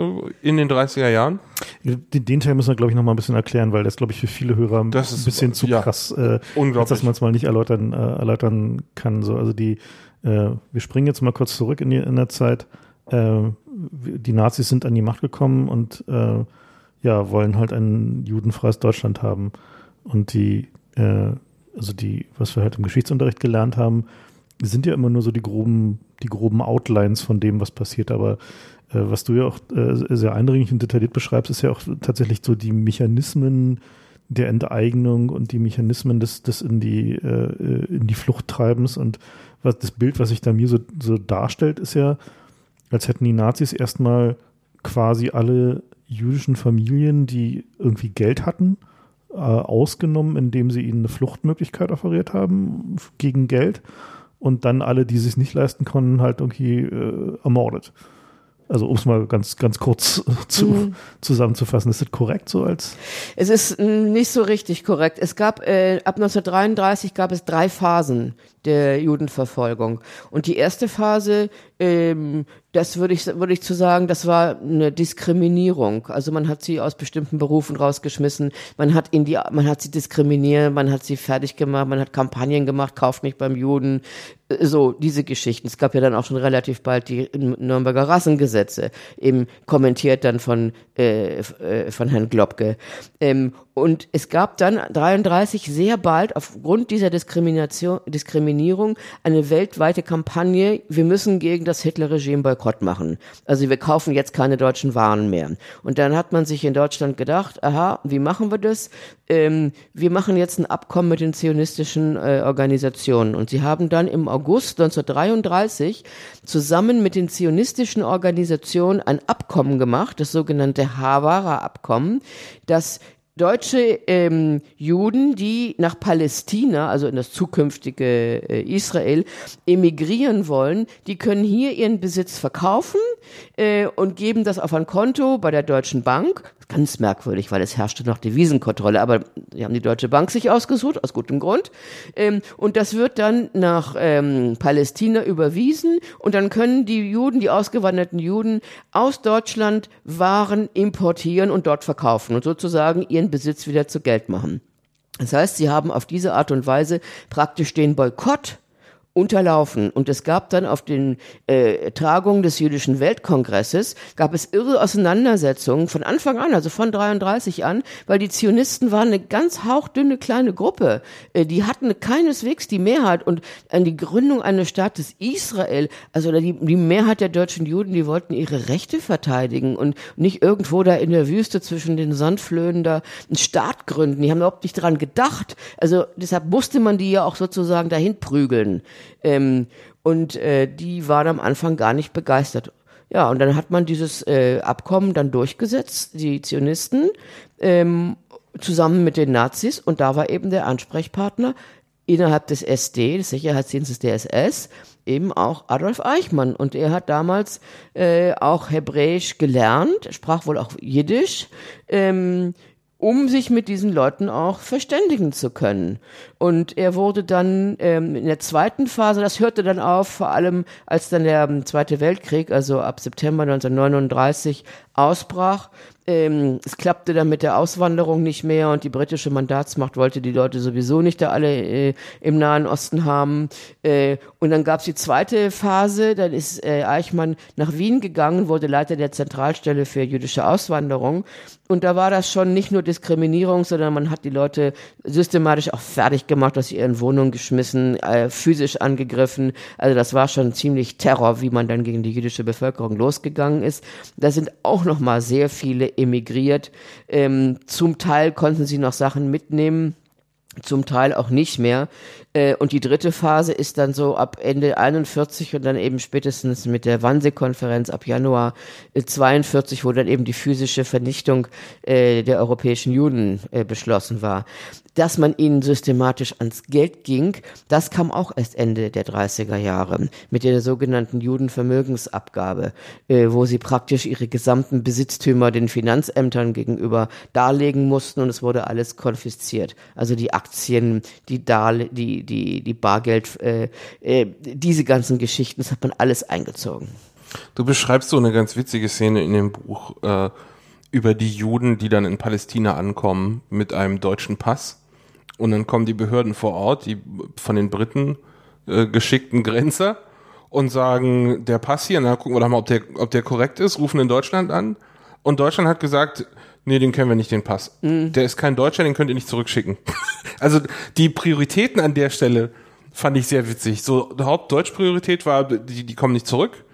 in den 30er Jahren. Den, Teil müssen wir, glaube ich, noch mal ein bisschen erklären, weil das, glaube ich, für viele Hörer das ein bisschen zu ja, krass, äh, unglaublich. dass man es mal nicht erläutern, äh, erläutern kann. So, also die äh, wir springen jetzt mal kurz zurück in, die, in der Zeit. Äh, die Nazis sind an die Macht gekommen und äh, ja, wollen halt ein judenfreies Deutschland haben. Und die, äh, also die, was wir halt im Geschichtsunterricht gelernt haben, sind ja immer nur so die groben, die groben Outlines von dem, was passiert. Aber äh, was du ja auch äh, sehr eindringlich und detailliert beschreibst, ist ja auch tatsächlich so die Mechanismen der Enteignung und die Mechanismen des, des in die, äh, in die Flucht treibens und was, das Bild, was sich da mir so, so darstellt, ist ja, als hätten die Nazis erstmal quasi alle jüdischen Familien, die irgendwie Geld hatten, äh, ausgenommen, indem sie ihnen eine Fluchtmöglichkeit offeriert haben gegen Geld und dann alle, die sich nicht leisten konnten, halt irgendwie äh, ermordet. Also um es mal ganz, ganz kurz zu, mhm. zusammenzufassen, ist das korrekt so als? Es ist nicht so richtig korrekt. Es gab äh, ab 1933 gab es drei Phasen der Judenverfolgung. Und die erste Phase ähm, das würde ich, würde ich zu sagen, das war eine Diskriminierung. Also man hat sie aus bestimmten Berufen rausgeschmissen, man hat in die, man hat sie diskriminiert, man hat sie fertig gemacht, man hat Kampagnen gemacht, kauft nicht beim Juden, äh, so diese Geschichten. Es gab ja dann auch schon relativ bald die Nürnberger Rassengesetze, eben kommentiert dann von äh, äh von Herrn Globke. Ähm, und es gab dann 33 sehr bald aufgrund dieser Diskrimination, Diskriminierung eine weltweite Kampagne. Wir müssen gegen das Hitler-Regime Boykott machen. Also wir kaufen jetzt keine deutschen Waren mehr. Und dann hat man sich in Deutschland gedacht, aha, wie machen wir das? Ähm, wir machen jetzt ein Abkommen mit den zionistischen äh, Organisationen. Und sie haben dann im August 1933 zusammen mit den zionistischen Organisationen ein Abkommen gemacht, das sogenannte Havara-Abkommen, das deutsche ähm, Juden, die nach Palästina, also in das zukünftige äh, Israel, emigrieren wollen, die können hier ihren Besitz verkaufen äh, und geben das auf ein Konto bei der Deutschen Bank. Ganz merkwürdig, weil es herrschte noch Devisenkontrolle, aber die haben die Deutsche Bank sich ausgesucht, aus gutem Grund. Ähm, und das wird dann nach ähm, Palästina überwiesen und dann können die Juden, die ausgewanderten Juden aus Deutschland Waren importieren und dort verkaufen und sozusagen ihren Besitz wieder zu Geld machen. Das heißt, sie haben auf diese Art und Weise praktisch den Boykott unterlaufen. Und es gab dann auf den äh, Tagungen des Jüdischen Weltkongresses, gab es irre Auseinandersetzungen von Anfang an, also von 33 an, weil die Zionisten waren eine ganz hauchdünne kleine Gruppe. Äh, die hatten keineswegs die Mehrheit und an die Gründung eines Staates Israel, also die, die Mehrheit der deutschen Juden, die wollten ihre Rechte verteidigen und nicht irgendwo da in der Wüste zwischen den Sandflöhen da einen Staat gründen. Die haben überhaupt nicht dran gedacht. Also deshalb musste man die ja auch sozusagen dahin prügeln. Ähm, und äh, die waren am Anfang gar nicht begeistert. Ja, und dann hat man dieses äh, Abkommen dann durchgesetzt, die Zionisten, ähm, zusammen mit den Nazis. Und da war eben der Ansprechpartner innerhalb des SD, des Sicherheitsdienstes der SS, eben auch Adolf Eichmann. Und er hat damals äh, auch Hebräisch gelernt, sprach wohl auch Jiddisch. Ähm, um sich mit diesen Leuten auch verständigen zu können. Und er wurde dann ähm, in der zweiten Phase, das hörte dann auf, vor allem als dann der ähm, Zweite Weltkrieg, also ab September 1939, ausbrach, ähm, es klappte dann mit der Auswanderung nicht mehr und die britische Mandatsmacht wollte die Leute sowieso nicht da alle äh, im Nahen Osten haben. Äh, und dann gab es die zweite Phase, dann ist äh, Eichmann nach Wien gegangen, wurde Leiter der Zentralstelle für jüdische Auswanderung. Und da war das schon nicht nur Diskriminierung, sondern man hat die Leute systematisch auch fertig gemacht, aus ihren Wohnungen geschmissen, äh, physisch angegriffen. Also das war schon ziemlich Terror, wie man dann gegen die jüdische Bevölkerung losgegangen ist. Da sind auch noch mal sehr viele emigriert. Ähm, zum Teil konnten sie noch Sachen mitnehmen zum Teil auch nicht mehr. Äh, und die dritte Phase ist dann so ab Ende 41 und dann eben spätestens mit der Wannsee-Konferenz ab Januar 42, äh, wo dann eben die physische Vernichtung äh, der europäischen Juden beschlossen war dass man ihnen systematisch ans Geld ging, das kam auch erst Ende der 30er Jahre mit der sogenannten Judenvermögensabgabe, wo sie praktisch ihre gesamten Besitztümer den Finanzämtern gegenüber darlegen mussten und es wurde alles konfisziert. Also die Aktien, die Darle die, die, die Bargeld, äh, äh, diese ganzen Geschichten, das hat man alles eingezogen. Du beschreibst so eine ganz witzige Szene in dem Buch äh, über die Juden, die dann in Palästina ankommen mit einem deutschen Pass und dann kommen die Behörden vor Ort, die von den Briten äh, geschickten Grenzer und sagen, der Pass hier, na gucken wir doch mal, ob der, ob der korrekt ist, rufen in Deutschland an. Und Deutschland hat gesagt, nee, den können wir nicht, den Pass. Mhm. Der ist kein Deutscher, den könnt ihr nicht zurückschicken. also die Prioritäten an der Stelle fand ich sehr witzig. So, Hauptdeutschpriorität war, die, die kommen nicht zurück.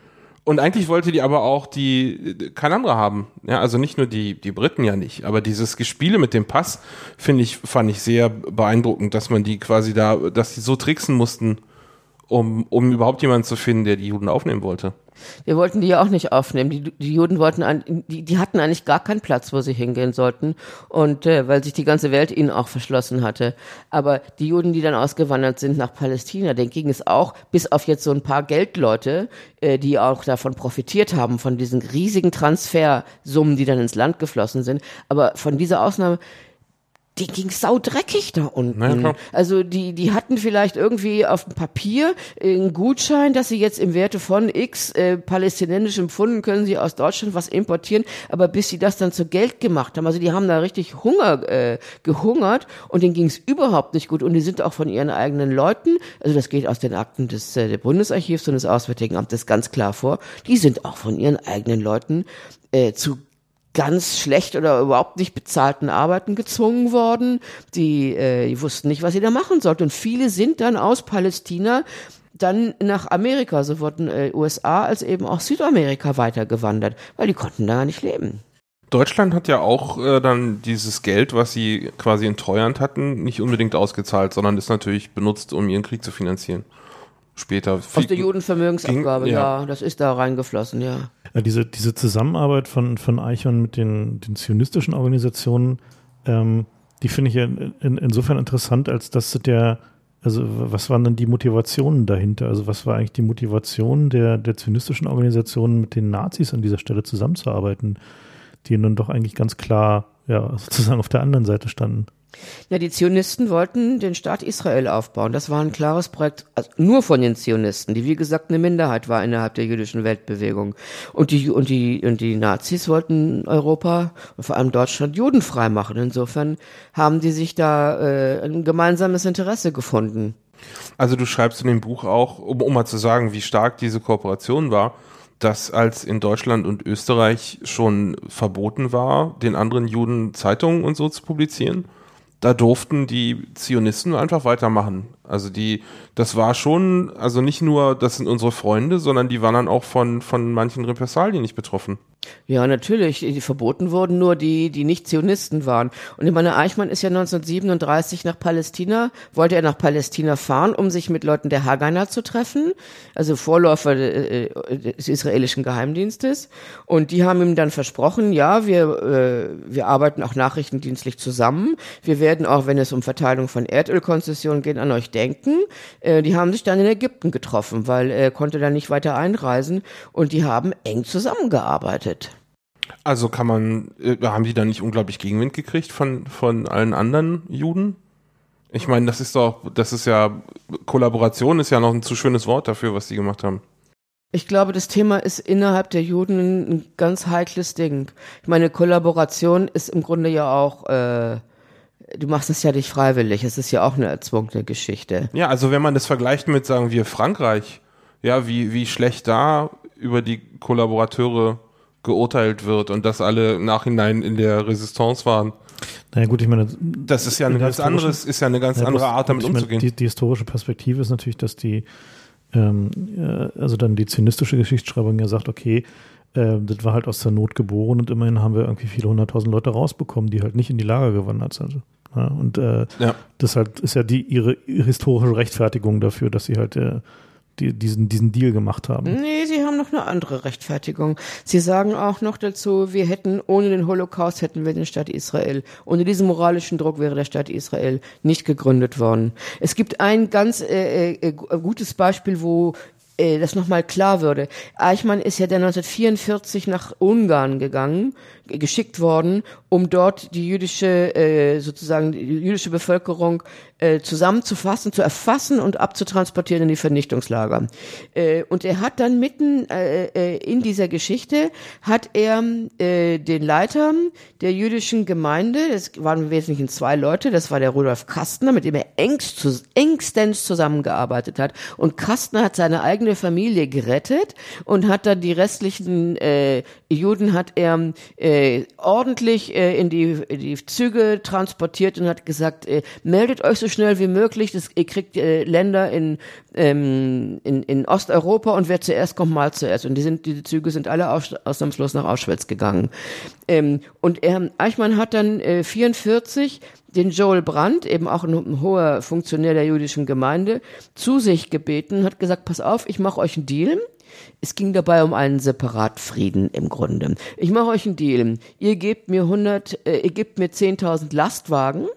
Und eigentlich wollte die aber auch die kein anderer haben. Ja, also nicht nur die die Briten ja nicht, aber dieses Gespiele mit dem Pass finde ich fand ich sehr beeindruckend, dass man die quasi da, dass die so tricksen mussten, um um überhaupt jemanden zu finden, der die Juden aufnehmen wollte. Wir wollten die ja auch nicht aufnehmen. Die, die Juden wollten, an, die, die hatten eigentlich gar keinen Platz, wo sie hingehen sollten. Und äh, weil sich die ganze Welt ihnen auch verschlossen hatte. Aber die Juden, die dann ausgewandert sind nach Palästina, denen ging es auch, bis auf jetzt so ein paar Geldleute, äh, die auch davon profitiert haben, von diesen riesigen Transfersummen, die dann ins Land geflossen sind. Aber von dieser Ausnahme, die ging saudreckig da unten. Ja, also die, die hatten vielleicht irgendwie auf dem Papier einen Gutschein, dass sie jetzt im Werte von X äh, palästinensischem Pfunden können sie aus Deutschland was importieren, aber bis sie das dann zu Geld gemacht haben, also die haben da richtig Hunger äh, gehungert und denen ging es überhaupt nicht gut und die sind auch von ihren eigenen Leuten, also das geht aus den Akten des äh, Bundesarchivs und des Auswärtigen Amtes ganz klar vor, die sind auch von ihren eigenen Leuten äh, zu ganz schlecht oder überhaupt nicht bezahlten Arbeiten gezwungen worden. Die, äh, die wussten nicht, was sie da machen sollten. Und viele sind dann aus Palästina dann nach Amerika, sowohl äh, USA als eben auch Südamerika weitergewandert, weil die konnten da nicht leben. Deutschland hat ja auch äh, dann dieses Geld, was sie quasi in Treuhand hatten, nicht unbedingt ausgezahlt, sondern ist natürlich benutzt, um ihren Krieg zu finanzieren. Später. Aus der Judenvermögensabgabe, Ging- ja. ja. das ist da reingeflossen, ja. Ja, diese, diese Zusammenarbeit von, von Eichhorn mit den, den zionistischen Organisationen, ähm, die finde ich ja in, in, insofern interessant, als dass der, also was waren denn die Motivationen dahinter? Also was war eigentlich die Motivation der, der zionistischen Organisationen mit den Nazis an dieser Stelle zusammenzuarbeiten, die nun doch eigentlich ganz klar, ja, sozusagen auf der anderen Seite standen? Ja, die Zionisten wollten den Staat Israel aufbauen. Das war ein klares Projekt, also nur von den Zionisten, die wie gesagt eine Minderheit war innerhalb der jüdischen Weltbewegung. Und die und die und die Nazis wollten Europa, und vor allem Deutschland, judenfrei machen. Insofern haben die sich da äh, ein gemeinsames Interesse gefunden. Also du schreibst in dem Buch auch, um, um mal zu sagen, wie stark diese Kooperation war, dass als in Deutschland und Österreich schon verboten war, den anderen Juden Zeitungen und so zu publizieren, da durften die Zionisten einfach weitermachen. Also die, das war schon, also nicht nur, das sind unsere Freunde, sondern die waren dann auch von, von manchen Repressalien nicht betroffen. Ja, natürlich. Die verboten wurden nur die, die nicht Zionisten waren. Und ich meine, Eichmann ist ja 1937 nach Palästina, wollte er nach Palästina fahren, um sich mit Leuten der Haganah zu treffen, also Vorläufer äh, des israelischen Geheimdienstes. Und die haben ihm dann versprochen, ja, wir, äh, wir arbeiten auch nachrichtendienstlich zusammen. Wir werden auch, wenn es um Verteilung von Erdölkonzessionen geht, an euch denken. Äh, die haben sich dann in Ägypten getroffen, weil er konnte dann nicht weiter einreisen. Und die haben eng zusammengearbeitet. Also kann man, äh, haben die da nicht unglaublich Gegenwind gekriegt von, von allen anderen Juden? Ich meine, das ist doch, das ist ja, Kollaboration ist ja noch ein zu schönes Wort dafür, was die gemacht haben. Ich glaube, das Thema ist innerhalb der Juden ein ganz heikles Ding. Ich meine, Kollaboration ist im Grunde ja auch, äh, du machst es ja nicht freiwillig, es ist ja auch eine erzwungene Geschichte. Ja, also wenn man das vergleicht mit, sagen wir, Frankreich, ja, wie, wie schlecht da über die Kollaborateure geurteilt wird und dass alle im Nachhinein in der Resistance waren. Naja gut, ich meine, Das ist ja eine ganz anderes, ist ja eine ganz Ja, andere Art, damit ich meine, umzugehen. Die, die historische Perspektive ist natürlich, dass die, ähm, äh, also dann die zynistische Geschichtsschreibung ja sagt, okay, äh, das war halt aus der Not geboren und immerhin haben wir irgendwie viele hunderttausend Leute rausbekommen, die halt nicht in die Lager gewandert sind. Ja, und äh, Ja. das halt ist ja die ihre historische Rechtfertigung dafür, dass sie halt äh, die, diesen, diesen Deal gemacht haben. Nee, sie haben noch eine andere Rechtfertigung. Sie sagen auch noch dazu, wir hätten, ohne den Holocaust hätten wir den Staat Israel. Ohne diesen moralischen Druck wäre der Staat Israel nicht gegründet worden. Es gibt ein ganz äh, äh, gutes Beispiel, wo äh, das nochmal klar würde. Eichmann ist ja dann 1944 nach Ungarn gegangen, geschickt worden, um dort die jüdische, äh, sozusagen die jüdische Bevölkerung äh, zusammenzufassen, zu erfassen und abzutransportieren in die Vernichtungslager. Äh, und er hat dann mitten in dieser Geschichte, hat er den Leiter der jüdischen Gemeinde, das waren im Wesentlichen zwei Leute, das war der Rudolf Kastner, mit dem er engstens zusammengearbeitet hat. Und Kastner hat seine eigene Familie gerettet und hat dann die restlichen Juden hat er ordentlich äh, in, die, in die Züge transportiert und hat gesagt, äh, meldet euch so schnell wie möglich, das, ihr kriegt äh, Länder in, ähm, in, in Osteuropa und wer zuerst kommt, mal zuerst. Und die sind, diese Züge sind alle aus, ausnahmslos nach Auschwitz gegangen. Ähm, und er, Eichmann hat dann äh, 44 den Joel Brandt, eben auch ein, ein hoher Funktionär der jüdischen Gemeinde, zu sich gebeten, hat gesagt, pass auf, ich mache euch einen Deal. Es ging dabei um einen Separatfrieden im Grunde. Ich mache euch einen Deal. Ihr gebt mir 100, äh, ihr gebt mir 10.000 Lastwagen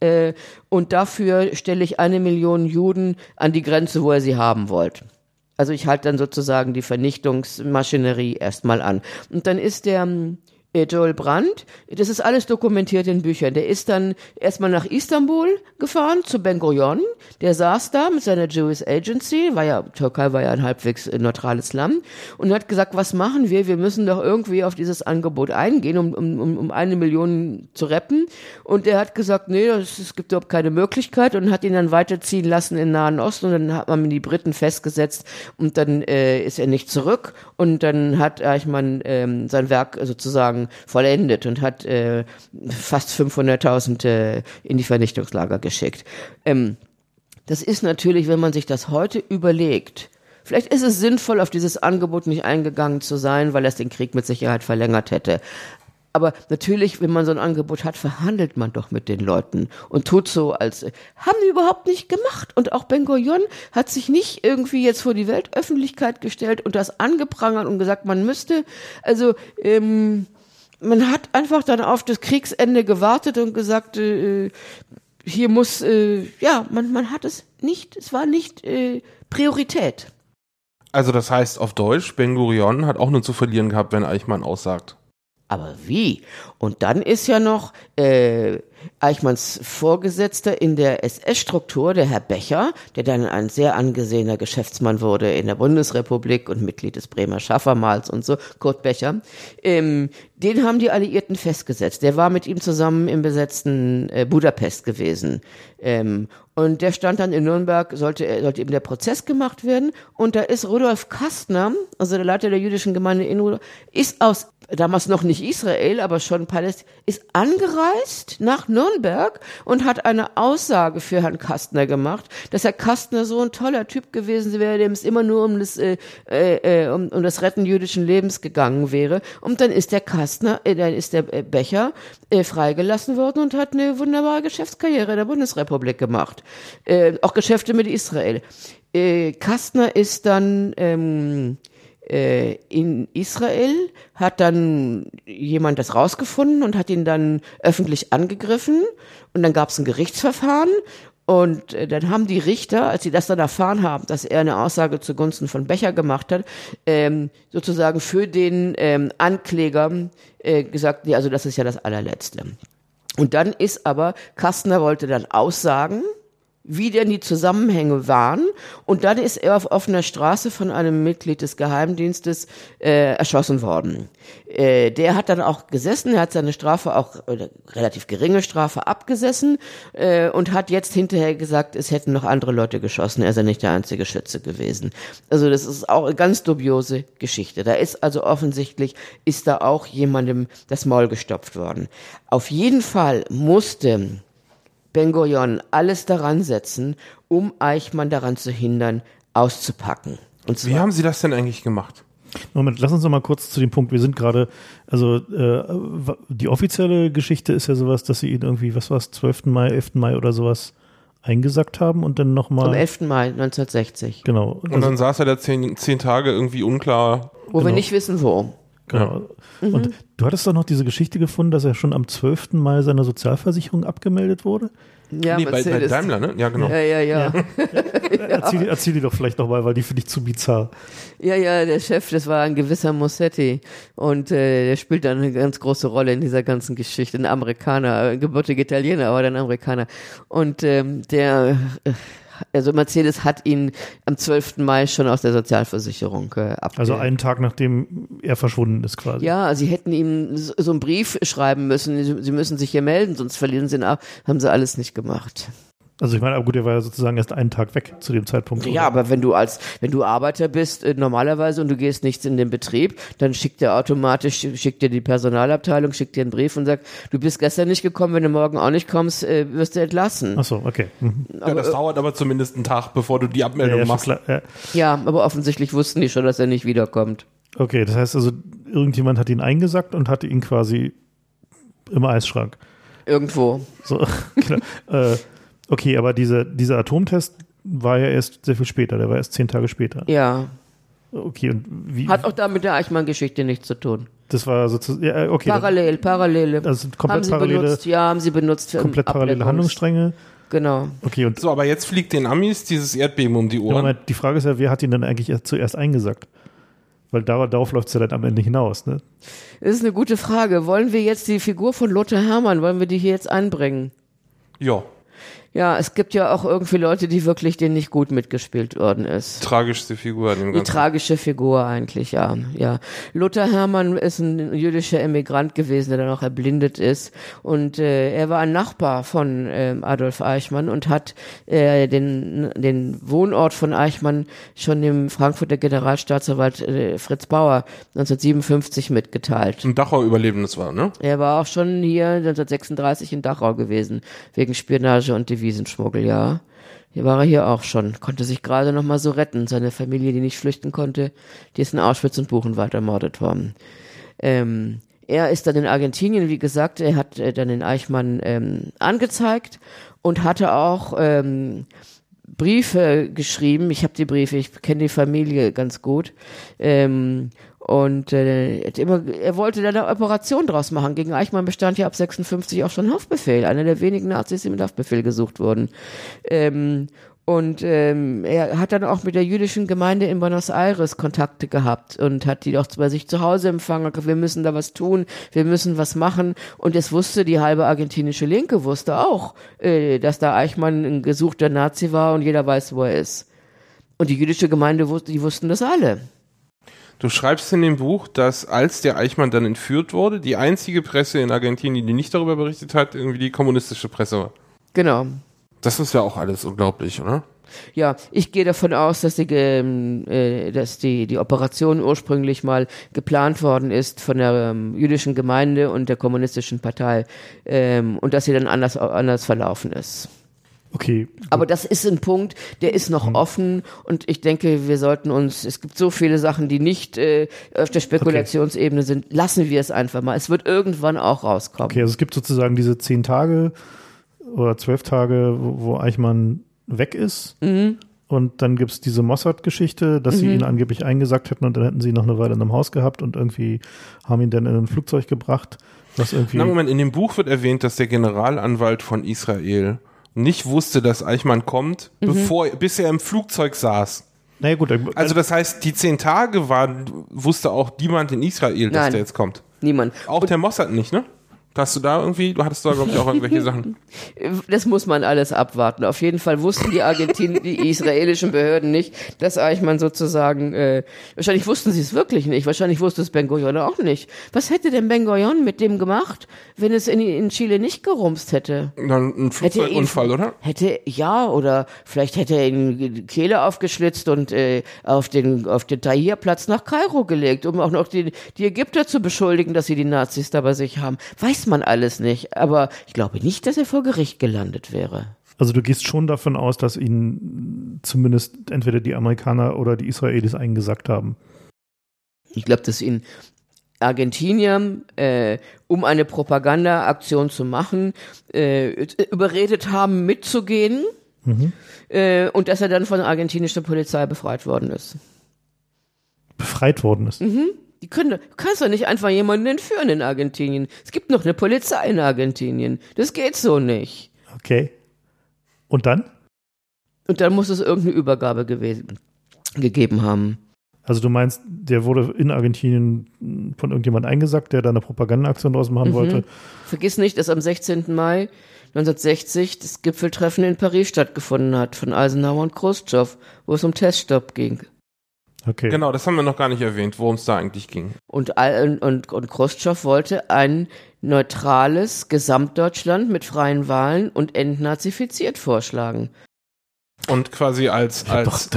äh, und dafür stelle ich eine Million Juden an die Grenze, wo ihr sie haben wollt. Also ich halte dann sozusagen die Vernichtungsmaschinerie erstmal an. Und dann ist der äh, Joel Brandt, das ist alles dokumentiert in Büchern. Der ist dann erstmal nach Istanbul gefahren zu Ben Gurion. Der saß da mit seiner Jewish Agency, war ja, Türkei war ja ein halbwegs neutrales Land und hat gesagt, was machen wir? Wir müssen doch irgendwie auf dieses Angebot eingehen, um, um, um eine Million zu reppen. Und er hat gesagt, nee, das, es gibt überhaupt keine Möglichkeit und hat ihn dann weiterziehen lassen in Nahen Osten und dann hat man die Briten festgesetzt und dann äh, ist er nicht zurück und dann hat Eichmann ähm, sein Werk sozusagen vollendet und hat äh, fast 500.000 äh, in die Vernichtungslager geschickt. Ähm, das ist natürlich, wenn man sich das heute überlegt, Vielleicht ist es sinnvoll, auf dieses Angebot nicht eingegangen zu sein, weil es den Krieg mit Sicherheit verlängert hätte. Aber natürlich, wenn man so ein Angebot hat, verhandelt man doch mit den Leuten und tut so, als haben die überhaupt nicht gemacht. Und auch Ben Gurion hat sich nicht irgendwie jetzt vor die Weltöffentlichkeit gestellt und das angeprangert und gesagt, man müsste, also ähm, man hat einfach dann auf das Kriegsende gewartet und gesagt, äh, hier muss, äh, ja, man, man hat es nicht, es war nicht äh, Priorität. Also das heißt auf Deutsch, Ben Gurion hat auch nur zu verlieren gehabt, wenn Eichmann aussagt. Aber wie? Und dann ist ja noch äh, Eichmanns Vorgesetzter in der SS-Struktur, der Herr Becher, der dann ein sehr angesehener Geschäftsmann wurde in der Bundesrepublik und Mitglied des Bremer Schaffermals und so, Kurt Becher, ähm, den haben die Alliierten festgesetzt. Der war mit ihm zusammen im besetzten äh, Budapest gewesen. Ähm, und der stand dann in Nürnberg, sollte, sollte eben der Prozess gemacht werden. Und da ist Rudolf Kastner, also der Leiter der jüdischen Gemeinde in Rudolf, ist aus damals noch nicht Israel, aber schon Palästina, ist angereist nach Nürnberg und hat eine Aussage für Herrn Kastner gemacht, dass Herr Kastner so ein toller Typ gewesen wäre, dem es immer nur um das, äh, äh, um, um das Retten jüdischen Lebens gegangen wäre. Und dann ist der Kastner, äh, dann ist der äh, Becher äh, freigelassen worden und hat eine wunderbare Geschäftskarriere in der Bundesrepublik gemacht. Äh, auch Geschäfte mit Israel. Äh, Kastner ist dann ähm, äh, in Israel, hat dann jemand das rausgefunden und hat ihn dann öffentlich angegriffen und dann gab es ein Gerichtsverfahren und äh, dann haben die Richter, als sie das dann erfahren haben, dass er eine Aussage zugunsten von Becher gemacht hat, ähm, sozusagen für den ähm, Ankläger äh, gesagt, nee, also das ist ja das allerletzte. Und dann ist aber, Kastner wollte dann aussagen, wie denn die Zusammenhänge waren. Und dann ist er auf offener Straße von einem Mitglied des Geheimdienstes äh, erschossen worden. Äh, der hat dann auch gesessen, er hat seine Strafe auch, äh, relativ geringe Strafe abgesessen äh, und hat jetzt hinterher gesagt, es hätten noch andere Leute geschossen, er sei nicht der einzige Schütze gewesen. Also das ist auch eine ganz dubiose Geschichte. Da ist also offensichtlich, ist da auch jemandem das Maul gestopft worden. Auf jeden Fall musste Ben Gurion alles daran setzen, um Eichmann daran zu hindern, auszupacken. Und Wie haben Sie das denn eigentlich gemacht? Moment, lass uns noch mal kurz zu dem Punkt. Wir sind gerade, also äh, die offizielle Geschichte ist ja sowas, dass sie ihn irgendwie, was war es, 12. Mai, 11. Mai oder sowas eingesackt haben und dann nochmal. Am 11. Mai 1960. Genau. Und dann saß er da zehn, zehn Tage irgendwie unklar. Wo genau. wir nicht wissen, wo. Genau. Ja. Und mhm. du hattest doch noch diese Geschichte gefunden, dass er schon am 12. Mai seiner Sozialversicherung abgemeldet wurde? Ja, nee, bei, bei, Daimler, ne? Ja, genau. Ja, ja, ja. ja. ja. Erzähl, erzähl die doch vielleicht nochmal, weil die finde ich zu bizarr. Ja, ja, der Chef, das war ein gewisser Mossetti. Und äh, der spielt dann eine ganz große Rolle in dieser ganzen Geschichte. Ein Amerikaner, gebürtiger Italiener, aber dann Amerikaner. Und ähm, der äh, also Mercedes hat ihn am 12. Mai schon aus der Sozialversicherung äh, abge Also einen Tag nachdem er verschwunden ist quasi. Ja, sie hätten ihm so, so einen Brief schreiben müssen, sie, sie müssen sich hier melden, sonst verlieren sie ihn ab. Haben sie alles nicht gemacht. Also ich meine, aber gut, er war ja sozusagen erst einen Tag weg zu dem Zeitpunkt. Ja, oder? aber wenn du als, wenn du Arbeiter bist, äh, normalerweise und du gehst nichts in den Betrieb, dann schickt er automatisch, schickt dir die Personalabteilung, schickt dir einen Brief und sagt, du bist gestern nicht gekommen, wenn du morgen auch nicht kommst, äh, wirst du entlassen. Ach so, okay. Mhm. Ja, aber, das äh, dauert aber zumindest einen Tag, bevor du die Abmeldung ja, ja, machst. Klar, ja. ja, aber offensichtlich wussten die schon, dass er nicht wiederkommt. Okay, das heißt also, irgendjemand hat ihn eingesackt und hatte ihn quasi im Eisschrank. Irgendwo. So, äh, Okay, aber diese, dieser Atomtest war ja erst sehr viel später, der war erst zehn Tage später. Ja. Okay, und wie. Hat auch da mit der Eichmann-Geschichte nichts zu tun. Das war sozusagen, ja, okay. Parallel, parallele. Das sind komplett haben sie parallele. Benutzt, ja, haben sie benutzt für Komplett parallele Handlungsstränge. Genau. Okay, und. So, aber jetzt fliegt den Amis dieses Erdbeben um die Ohren. Ja, die Frage ist ja, wer hat ihn dann eigentlich zuerst eingesackt? Weil dar darauf läuft es ja dann am Ende hinaus, ne? Das ist eine gute Frage. Wollen wir jetzt die Figur von Lothar Hermann, wollen wir die hier jetzt einbringen? Ja. Ja, es gibt ja auch irgendwie Leute, die wirklich denen nicht gut mitgespielt worden ist. Tragischste Figur Die Ganzen. tragische Figur eigentlich, ja. ja. Luther Hermann ist ein jüdischer Emigrant gewesen, der dann auch erblindet ist. Und äh, er war ein Nachbar von ähm, Adolf Eichmann und hat äh, den, den Wohnort von Eichmann schon dem Frankfurter Generalstaatsanwalt äh, Fritz Bauer 1957 mitgeteilt. Ein Dachau-Überlebendes war, ne? Er war auch schon hier 1936 in Dachau gewesen, wegen Spionage und Devisenschmuggel, ja. Hier war er hier auch schon, konnte sich gerade noch mal so retten. Seine Familie, die nicht flüchten konnte, die ist in Auschwitz und Buchenwald ermordet worden. Ähm, er ist dann in Argentinien, wie gesagt, er hat äh, dann den Eichmann ähm, angezeigt und hatte auch ähm, Briefe geschrieben. Ich habe die Briefe, ich kenne die Familie ganz gut. Ähm, und äh, er immer, er wollte da eine Operation draus machen. Gegen Eichmann bestand ja ab 56 auch schon Haftbefehl. Einer der wenigen Nazis, die mit Haftbefehl gesucht wurden. Ähm, und ähm, er hat dann auch mit der jüdischen Gemeinde in Buenos Aires Kontakte gehabt und hat die auch bei sich zu Hause empfangen. Wir müssen da was tun, wir müssen was machen. Und es wusste die halbe argentinische Linke wusste auch, äh, dass da Eichmann ein gesuchter Nazi war und jeder weiß, wo er ist. Und die jüdische Gemeinde wusste, die wussten das alle. Du schreibst in dem Buch, dass als der Eichmann dann entführt wurde, die einzige Presse in Argentinien, die nicht darüber berichtet hat, irgendwie die kommunistische Presse war. Genau. Das ist ja auch alles unglaublich, oder? Ja, ich gehe davon aus, dass die, ähm, äh, dass die, die Operation ursprünglich mal geplant worden ist von der ähm, jüdischen Gemeinde und der kommunistischen Partei ähm, und dass sie dann anders, anders verlaufen ist. Okay. Aber das ist ein Punkt, der ist noch offen und ich denke, wir sollten uns, es gibt so viele Sachen, die nicht äh, auf der Spekulationsebene sind, lassen wir es einfach mal. Es wird irgendwann auch rauskommen. Okay, also es gibt sozusagen diese zehn Tage oder zwölf Tage, wo, wo Eichmann weg ist. Mhm. Und dann gibt's diese Mossad-Geschichte, dass sie ihn angeblich eingesackt hätten und dann hätten sie ihn noch eine Weile in einem Haus gehabt und irgendwie haben ihn dann in ein Flugzeug gebracht. Was irgendwie. Na Moment, in dem Buch wird erwähnt, dass der Generalanwalt von Israel nicht wusste, dass Eichmann kommt, bevor, bis er im Flugzeug saß. naja, gut, Also das heißt, die zehn Tage waren, wusste auch niemand in Israel, dass Nein. der jetzt kommt. Niemand. Auch der Mossad nicht, ne? Hast du da irgendwie, du hattest da, glaube ich, auch irgendwelche Sachen. Das muss man alles abwarten. Auf jeden Fall wussten die Argentin die israelischen Behörden nicht, dass Eichmann sozusagen, äh, wahrscheinlich wussten sie es wirklich nicht. Wahrscheinlich wusste es Ben Gurion auch nicht. Was hätte denn Ben Gurion mit dem gemacht, wenn es in, in Chile nicht gerumst hätte? Dann ein ihn- Flugzeugunfall, oder? Hätte, ja, oder vielleicht hätte er ihn die Kehle aufgeschlitzt und äh, auf den, auf den Tahrirplatz nach Kairo gelegt, um auch noch die, die Ägypter zu beschuldigen, dass sie die Nazis da bei sich haben. Weiß man alles nicht. Aber ich glaube nicht, dass er vor Gericht gelandet wäre. Also du gehst schon davon aus, dass ihn zumindest entweder die Amerikaner oder die Israelis eingesackt haben. Ich glaube, dass ihn Argentinier, äh, um eine Propagandaaktion zu machen, äh, überredet haben, mitzugehen. Äh, und dass er dann von der argentinischen Polizei befreit worden ist. Befreit worden ist. Die können, du kannst doch nicht einfach jemanden entführen in Argentinien. Es gibt noch eine Polizei in Argentinien. Das geht so nicht. Okay. Und dann? Und dann muss es irgendeine Übergabe gewesen, gegeben haben. Also du meinst, der wurde in Argentinien von irgendjemand eingesackt, der da eine Propagandaaktion draus machen wollte. Vergiss nicht, dass am 16. Mai 1960 das Gipfeltreffen in Paris stattgefunden hat von Eisenhower und Khrushchev, wo es um Teststopp ging. Okay. Genau, das haben wir noch gar nicht erwähnt, worum es da eigentlich ging. Und, Al- und, und Khrushchev wollte ein neutrales Gesamtdeutschland mit freien Wahlen und entnazifiziert vorschlagen. Und quasi als, als.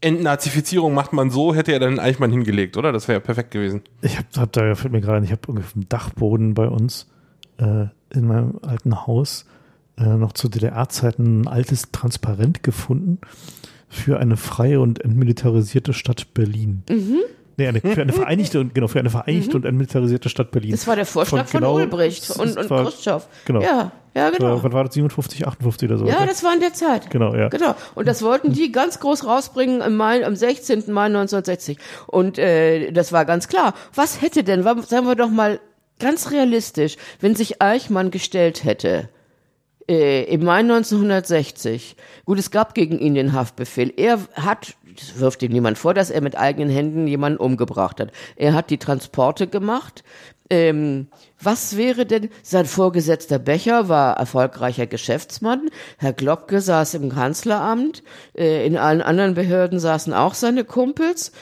Entnazifizierung macht man so, hätte er dann Eichmann hingelegt, oder? Das wäre ja perfekt gewesen. Ich habe hab da fällt mir gerade, ein, ich habe irgendwie auf dem Dachboden bei uns äh, in meinem alten Haus äh, noch zu DDR-Zeiten ein altes Transparent gefunden für eine freie und entmilitarisierte Stadt Berlin. Mhm. Nee, eine, für eine vereinigte und genau für eine vereinigte und entmilitarisierte Stadt Berlin. Das war der Vorschlag Von von, genau- Ulbricht und, und war- Khrushchev. genau. Ja, ja, genau. Wann war das? 57, 58 oder so? Ja, okay? das war in der Zeit. genau, ja. Genau. Und das wollten die ganz groß rausbringen im Mai, am 16. Mai 1960. Und äh, das war ganz klar. Was hätte denn, sagen wir doch mal ganz realistisch, wenn sich Eichmann gestellt hätte, äh, im Mai 1960. Gut, es gab gegen ihn den Haftbefehl. Er hat, das wirft ihm niemand vor, dass er mit eigenen Händen jemanden umgebracht hat. Er hat die Transporte gemacht. Ähm, was wäre denn, sein Vorgesetzter Becher war erfolgreicher Geschäftsmann, Herr Globke saß im Kanzleramt, äh, in allen anderen Behörden saßen auch seine Kumpels.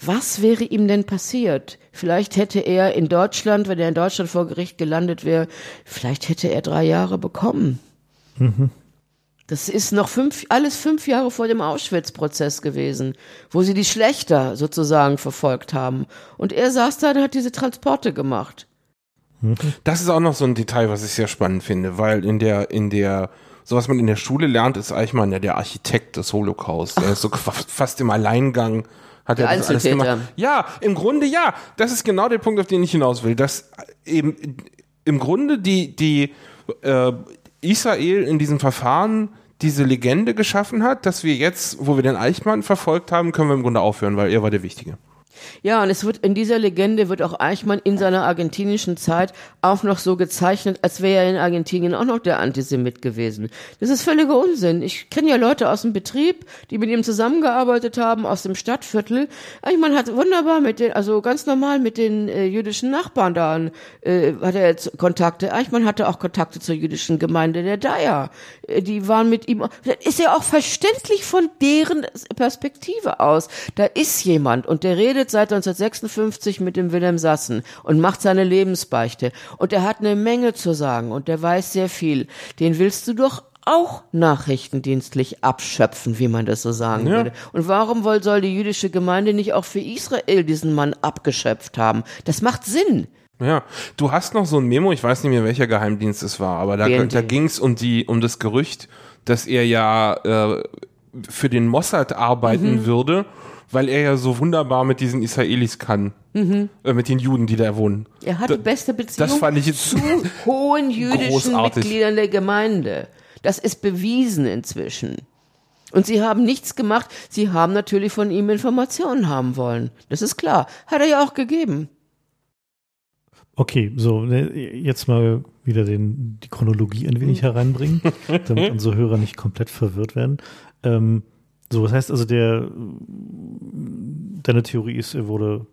Was wäre ihm denn passiert? Vielleicht hätte er in Deutschland, wenn er in Deutschland vor Gericht gelandet wäre, vielleicht hätte er drei Jahre bekommen. Mhm. Das ist noch fünf, alles fünf Jahre vor dem Auschwitz-Prozess gewesen, wo sie die Schlechter sozusagen verfolgt haben. Und er saß da und hat diese Transporte gemacht. Das ist auch noch so ein Detail, was ich sehr spannend finde, weil in der, in der, so was man in der Schule lernt, ist Eichmann ja der Architekt des Holocaust. Er ist so fast im Alleingang hat er das alles gemacht. Ja, im Grunde ja. Das ist genau der Punkt, auf den ich hinaus will. Dass eben im Grunde die, die, äh, Israel in diesem Verfahren diese Legende geschaffen hat, dass wir jetzt, wo wir den Eichmann verfolgt haben, können wir im Grunde aufhören, weil er war der Wichtige. Ja, und es wird in dieser Legende wird auch Eichmann in seiner argentinischen Zeit auch noch so gezeichnet, als wäre er in Argentinien auch noch der Antisemit gewesen. Das ist völliger Unsinn. Ich kenne ja Leute aus dem Betrieb, die mit ihm zusammengearbeitet haben, aus dem Stadtviertel. Eichmann hat wunderbar mit den, also ganz normal mit den äh, jüdischen Nachbarn da äh, hat er jetzt Kontakte. Eichmann hatte auch Kontakte zur jüdischen Gemeinde der Daya. Äh, die waren mit ihm, das ist ja auch verständlich von deren Perspektive aus. Da ist jemand und der redet seit 1956 mit dem Wilhelm Sassen und macht seine Lebensbeichte. Und er hat eine Menge zu sagen und der weiß sehr viel. Den willst du doch auch nachrichtendienstlich abschöpfen, wie man das so sagen ja. würde. Und warum soll die jüdische Gemeinde nicht auch für Israel diesen Mann abgeschöpft haben? Das macht Sinn. Ja, du hast noch so ein Memo, ich weiß nicht mehr, welcher Geheimdienst es war, aber da, da ging es um die, um das Gerücht, dass er ja äh, für den Mossad arbeiten mhm. würde weil er ja so wunderbar mit diesen Israelis kann. Mhm. Äh, mit den Juden, die da wohnen. Er hat die beste Beziehung das fand ich jetzt zu hohen jüdischen großartig. Mitgliedern der Gemeinde. Das ist bewiesen inzwischen. Und sie haben nichts gemacht. Sie haben natürlich von ihm Informationen haben wollen. Das ist klar. Hat er ja auch gegeben. Okay, so, ne, jetzt mal wieder den, die Chronologie ein wenig mhm. hereinbringen, damit unsere Hörer nicht komplett verwirrt werden. Ähm, so, das heißt also, der, deine Theorie ist, er wurde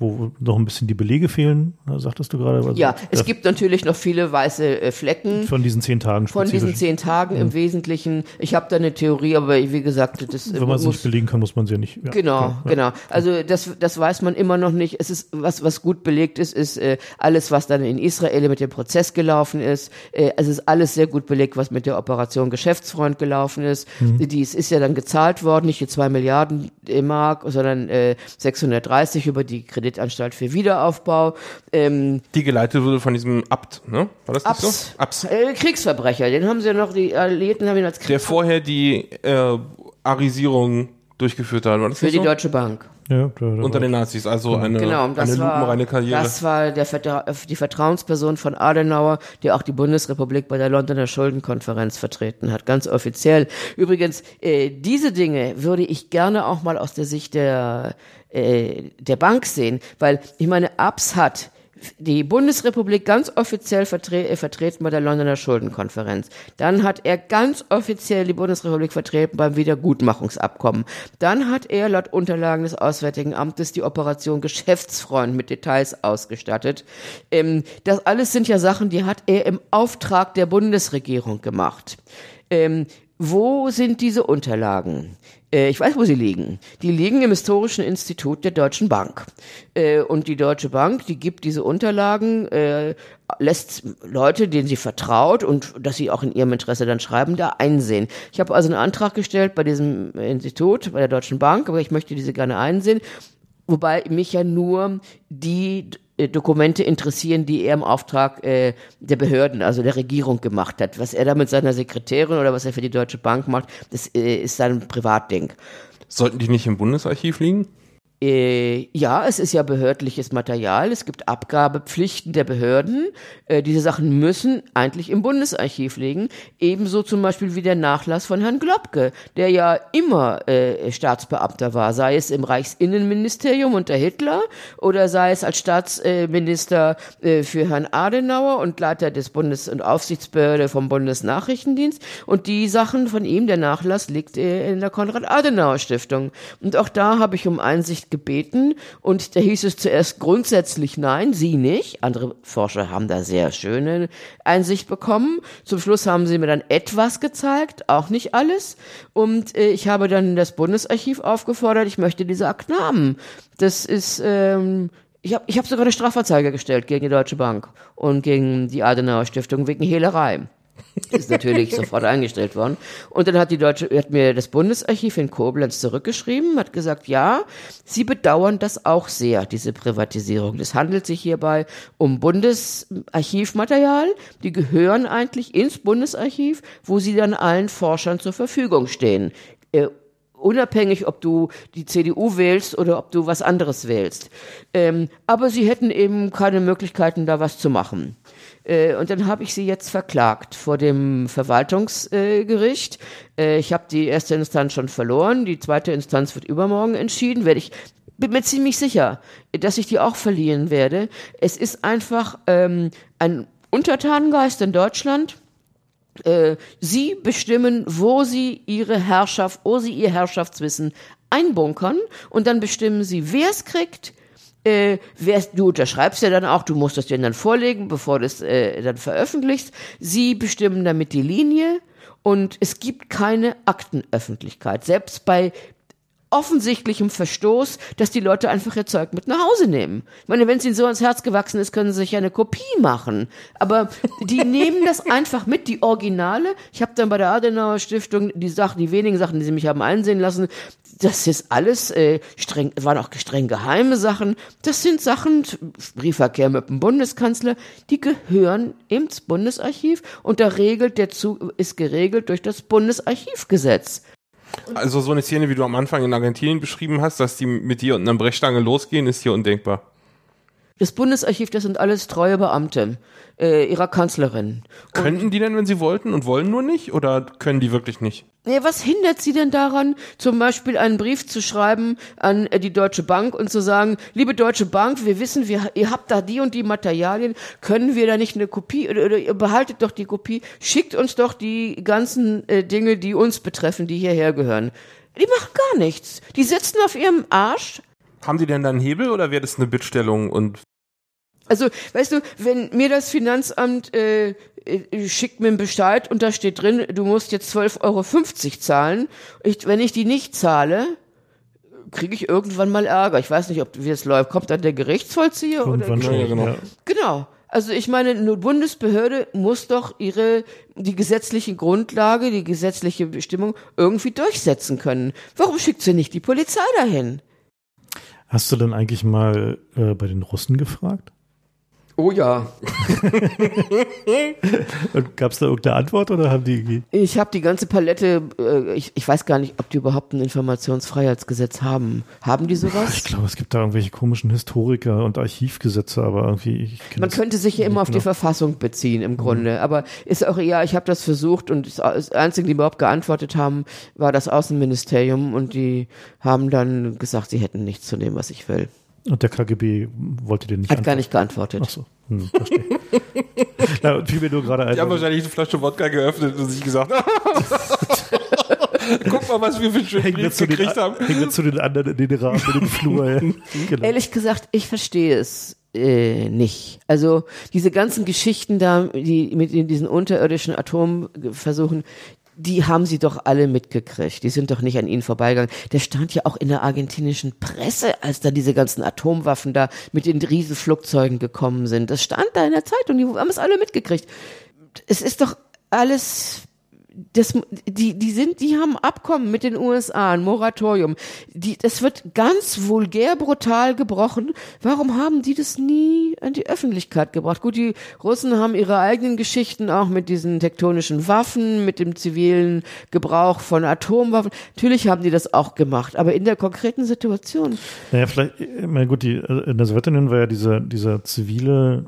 wo noch ein bisschen die Belege fehlen, sagtest du gerade. Also, ja, es gibt natürlich noch viele weiße äh, Flecken. Von diesen zehn Tagen. Von diesen zehn Tagen im Wesentlichen. Ich habe da eine Theorie, aber wie gesagt, das Wenn man es nicht belegen kann, muss man sie ja nicht. Ja, genau, ja. genau. Also das, das weiß man immer noch nicht. Es ist was, was gut belegt ist, ist äh, alles, was dann in Israel mit dem Prozess gelaufen ist. Äh, es ist alles sehr gut belegt, was mit der Operation Geschäftsfreund gelaufen ist. Mhm. Die ist, ist ja dann gezahlt worden, nicht die zwei Milliarden Mark, sondern äh, 630 über die Kredit Kreditanstalt für Wiederaufbau. Ähm, die geleitet wurde von diesem Abt, ne? War das Abs, so? Abs. Äh, Kriegsverbrecher, den haben sie ja noch, die Alliierten haben ihn als Kriegsverbrecher. Der vorher die äh, Arisierung durchgeführt hat, war das Für die so? Deutsche Bank. Ja, klar, Unter den Nazis, also eine, genau, eine lupenreine Karriere. Das war der, die Vertrauensperson von Adenauer, die auch die Bundesrepublik bei der Londoner Schuldenkonferenz vertreten hat, ganz offiziell. Übrigens, äh, diese Dinge würde ich gerne auch mal aus der Sicht der äh, der Bank sehen, weil ich meine, Abs hat die Bundesrepublik ganz offiziell vertre äh, vertreten bei der Londoner Schuldenkonferenz. Dann hat er ganz offiziell die Bundesrepublik vertreten beim Wiedergutmachungsabkommen. Dann hat er laut Unterlagen des Auswärtigen Amtes die Operation Geschäftsfreund mit Details ausgestattet. Ähm, das alles sind ja Sachen, die hat er im Auftrag der Bundesregierung gemacht. Ähm, wo sind diese Unterlagen? Äh, ich weiß, wo sie liegen. Die liegen im Historischen Institut der Deutschen Bank. Äh, und die Deutsche Bank, die gibt diese Unterlagen, äh, lässt Leute, denen sie vertraut und dass sie auch in ihrem Interesse dann schreiben, da einsehen. Ich habe also einen Antrag gestellt bei diesem Institut, bei der Deutschen Bank, aber ich möchte diese gerne einsehen. Wobei mich ja nur die äh, Dokumente interessieren, die er im Auftrag äh, der Behörden, also der Regierung gemacht hat. Was er da mit seiner Sekretärin oder was er für die Deutsche Bank macht, das äh, ist sein Privatding. Sollten die nicht im Bundesarchiv liegen? Äh, ja, es ist ja behördliches Material. Es gibt Abgabepflichten der Behörden. Äh, diese Sachen müssen eigentlich im Bundesarchiv liegen. Ebenso zum Beispiel wie der Nachlass von Herrn Globke, der ja immer äh, Staatsbeamter war, sei es im Reichsinnenministerium unter Hitler oder sei es als Staatsminister äh, für Herrn Adenauer und Leiter des Bundes- und Aufsichtsbehörde vom Bundesnachrichtendienst. Und die Sachen von ihm, der Nachlass, liegt äh, in der Konrad-Adenauer-Stiftung. Und auch da habe ich um Einsicht gebeten und da hieß es zuerst grundsätzlich nein, sie nicht. Andere Forscher haben da sehr schöne Einsicht bekommen. Zum Schluss haben sie mir dann etwas gezeigt, auch nicht alles. Und äh, ich habe dann das Bundesarchiv aufgefordert, ich möchte diese Akten haben. Das ist ähm, ich habe ich hab sogar eine Strafanzeige gestellt gegen die Deutsche Bank und gegen die Adenauer Stiftung wegen Hehlerei. Ist natürlich sofort eingestellt worden. Und dann hat die Deutsche, hat mir das Bundesarchiv in Koblenz zurückgeschrieben, hat gesagt, ja, sie bedauern das auch sehr, diese Privatisierung. Es handelt sich hierbei um Bundesarchivmaterial. Die gehören eigentlich ins Bundesarchiv, wo sie dann allen Forschern zur Verfügung stehen. Äh, unabhängig, ob du die CDU wählst oder ob du was anderes wählst. Ähm, aber sie hätten eben keine Möglichkeiten, da was zu machen. Äh, und dann habe ich sie jetzt verklagt vor dem Verwaltungsgericht. Äh, ich habe die erste Instanz schon verloren, die zweite Instanz wird übermorgen entschieden, werde ich bin mir ziemlich sicher, dass ich die auch verlieren werde. Es ist einfach ähm, ein Untertanengeist in Deutschland. Äh, sie bestimmen, wo sie ihre Herrschaft, wo sie ihr Herrschaftswissen einbunkern und dann bestimmen sie, wer es kriegt, äh, wer, du unterschreibst ja dann auch, du musst das denen dann vorlegen, bevor du es äh, dann veröffentlichst. Sie bestimmen damit die Linie und es gibt keine Aktenöffentlichkeit. Selbst bei offensichtlichem Verstoß, dass die Leute einfach ihr Zeug mit nach Hause nehmen. Ich meine, wenn es ihnen so ans Herz gewachsen ist, können sie sich eine Kopie machen. Aber die nehmen das einfach mit, die Originale. Ich habe dann bei der Adenauer Stiftung die Sachen, die wenigen Sachen, die sie mich haben einsehen lassen, das ist alles äh, streng, waren auch streng geheime Sachen. Das sind Sachen, Briefverkehr mit dem Bundeskanzler, die gehören ins Bundesarchiv und da regelt der Zug, ist geregelt durch das Bundesarchivgesetz. Also so eine Szene, wie du am Anfang in Argentinien beschrieben hast, dass die mit dir und einer Brechstange losgehen, ist hier undenkbar. Das Bundesarchiv, das sind alles treue Beamte äh, ihrer Kanzlerin. Könnten die denn, wenn sie wollten und wollen nur nicht? Oder können die wirklich nicht? Ja, was hindert sie denn daran, zum Beispiel einen Brief zu schreiben an äh, die Deutsche Bank und zu sagen, liebe Deutsche Bank, wir wissen, wir, ihr habt da die und die Materialien, können wir da nicht eine Kopie, oder, oder ihr behaltet doch die Kopie, schickt uns doch die ganzen äh, Dinge, die uns betreffen, die hierher gehören. Die machen gar nichts. Die sitzen auf ihrem Arsch, haben die denn dann einen Hebel oder wäre das eine Bittstellung und also, weißt du, wenn mir das Finanzamt äh, äh, schickt mir einen Bescheid und da steht drin, du musst jetzt 12,50 Euro zahlen, ich, wenn ich die nicht zahle, kriege ich irgendwann mal Ärger. Ich weiß nicht, ob wie das läuft. Kommt dann der Gerichtsvollzieher irgendwann oder? Schon, ja, genau. Ja. Genau. Also ich meine, eine Bundesbehörde muss doch ihre die gesetzliche Grundlage, die gesetzliche Bestimmung irgendwie durchsetzen können. Warum schickt sie nicht die Polizei dahin? Hast du denn eigentlich mal äh, bei den Russen gefragt? Oh ja. Und gab es da irgendeine Antwort oder haben die. Ich habe die ganze Palette, äh, ich, ich weiß gar nicht, ob die überhaupt ein Informationsfreiheitsgesetz haben. Haben die sowas? Ich glaube, es gibt da irgendwelche komischen Historiker und Archivgesetze, aber irgendwie. Ich Man könnte sich ja immer auf die genau. Verfassung beziehen im Grunde. Aber ist auch eher, ich habe das versucht und das das Einzige, die überhaupt geantwortet haben, war das Außenministerium und die haben dann gesagt, sie hätten nichts zu nehmen, was ich will. Und der KGB wollte den nicht Hat gar nicht geantwortet. Ach so, hm, verstehe. Na, und fiel mir nur gerade ein. Die haben wahrscheinlich eine Flasche Wodka geöffnet und sich gesagt, guck mal, was wir für wir, Brief zu den, gekriegt haben. hängen wir zu den anderen in den Rahmen, in den Flur. Ja. Genau. Ehrlich gesagt, ich verstehe es äh, nicht. Also diese ganzen Geschichten da, die mit diesen unterirdischen Atomversuchen, die haben sie doch alle mitgekriegt. Die sind doch nicht an ihnen vorbeigegangen. Der stand ja auch in der argentinischen Presse, als da diese ganzen Atomwaffen da mit den Riesenflugzeugen gekommen sind. Das stand da in der Zeitung, die haben es alle mitgekriegt. Es ist doch alles das, die, die sind, die haben Abkommen mit den USA, ein Moratorium. Die, das wird ganz vulgär brutal gebrochen. Warum haben die das nie an die Öffentlichkeit gebracht? Gut, die Russen haben ihre eigenen Geschichten auch mit diesen tektonischen Waffen, mit dem zivilen Gebrauch von Atomwaffen. Natürlich haben die das auch gemacht, aber in der konkreten Situation. Naja, vielleicht, ich meine, gut, die, in der Sowjetunion war ja dieser, dieser zivile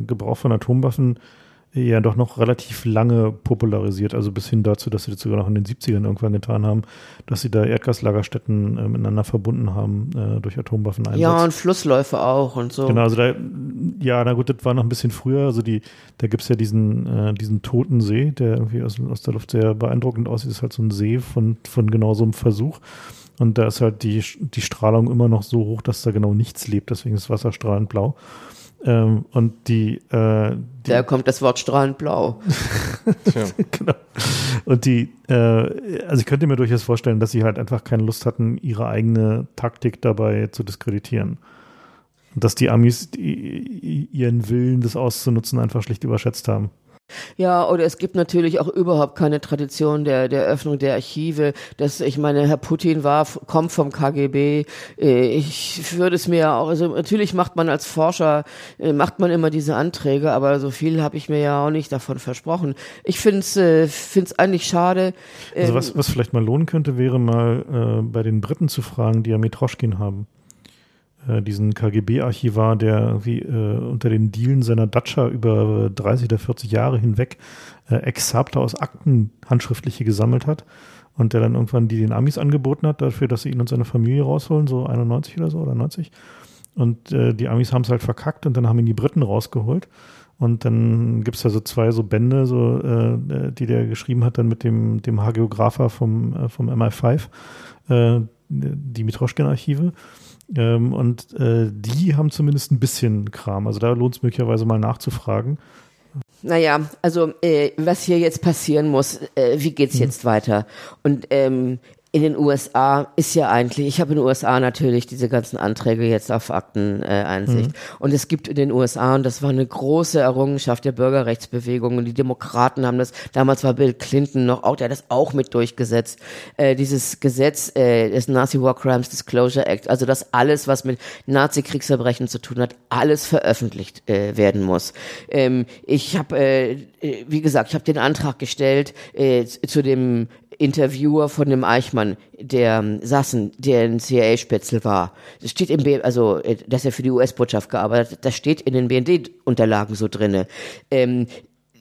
äh, Gebrauch von Atomwaffen ja doch noch relativ lange popularisiert, also bis hin dazu, dass sie das sogar noch in den 70ern irgendwann getan haben, dass sie da Erdgaslagerstätten äh, miteinander verbunden haben äh, durch Atomwaffeneinsatz. Ja, und Flussläufe auch und so. Genau, also da, ja, na gut, das war noch ein bisschen früher, also die, da gibt's ja diesen, äh, diesen toten See, der irgendwie aus, aus der Luft sehr beeindruckend aussieht, das ist halt so ein See von, von genau so einem Versuch. Und da ist halt die, die Strahlung immer noch so hoch, dass da genau nichts lebt, deswegen ist Wasser strahlend blau. Ähm, und die, äh, die Da kommt das Wort strahlend blau. genau. Und die, äh, also ich könnte mir durchaus vorstellen, dass sie halt einfach keine Lust hatten, ihre eigene Taktik dabei zu diskreditieren. Und dass die Amis die, ihren Willen, das auszunutzen, einfach schlicht überschätzt haben. Ja, oder es gibt natürlich auch überhaupt keine Tradition der, der Öffnung der Archive. Das, ich meine, Herr Putin war, kommt vom KGB. Äh, Ich würde es mir auch, also natürlich macht man als Forscher, äh, macht man immer diese Anträge, aber so viel habe ich mir ja auch nicht davon versprochen. Ich finde es äh, find's eigentlich schade. Also Ähm, was, was vielleicht mal lohnen könnte, wäre mal äh, bei den Briten zu fragen, die ja Mitroschkin haben. Äh, diesen KGB-Archivar, der irgendwie äh, unter den Dielen seiner Datscha über 30 oder 40 Jahre hinweg äh, Exapte aus Akten handschriftliche gesammelt hat und der dann irgendwann die den Amis angeboten hat, dafür, dass sie ihn und seine Familie rausholen, so 91 oder so oder 90. Und äh, die Amis haben es halt verkackt und dann haben ihn die Briten rausgeholt. Und dann gibt's da so zwei so Bände, so, äh, die der geschrieben hat, dann mit dem, dem Hagiographer vom, äh, vom MI5, äh, die Mitroschkin-Archive. Ähm, und äh, die haben zumindest ein bisschen Kram. Also da lohnt es möglicherweise mal nachzufragen. Naja, also äh, was hier jetzt passieren muss, äh, wie geht's jetzt weiter? Und ähm, in den USA ist ja eigentlich, ich habe in den USA natürlich diese ganzen Anträge jetzt auf Akteneinsicht. Und es gibt in den USA, und das war eine große Errungenschaft der Bürgerrechtsbewegung, und die Demokraten haben das, damals war Bill Clinton noch auch, der hat das auch mit durchgesetzt, äh, dieses Gesetz, äh, das Nazi War Crimes Disclosure Act, also dass alles, was mit Nazi-Kriegsverbrechen zu tun hat, alles veröffentlicht äh, werden muss. Ähm, ich habe, äh, äh, wie gesagt, ich habe den Antrag gestellt äh, zu dem Interviewer von dem Eichmann, der ähm, Sassen, der ein CIA-Spätzle war. Das steht im, B also, äh, dass er für die US-Botschaft gearbeitet hat, das steht in den BND-Unterlagen so drinne. Ähm,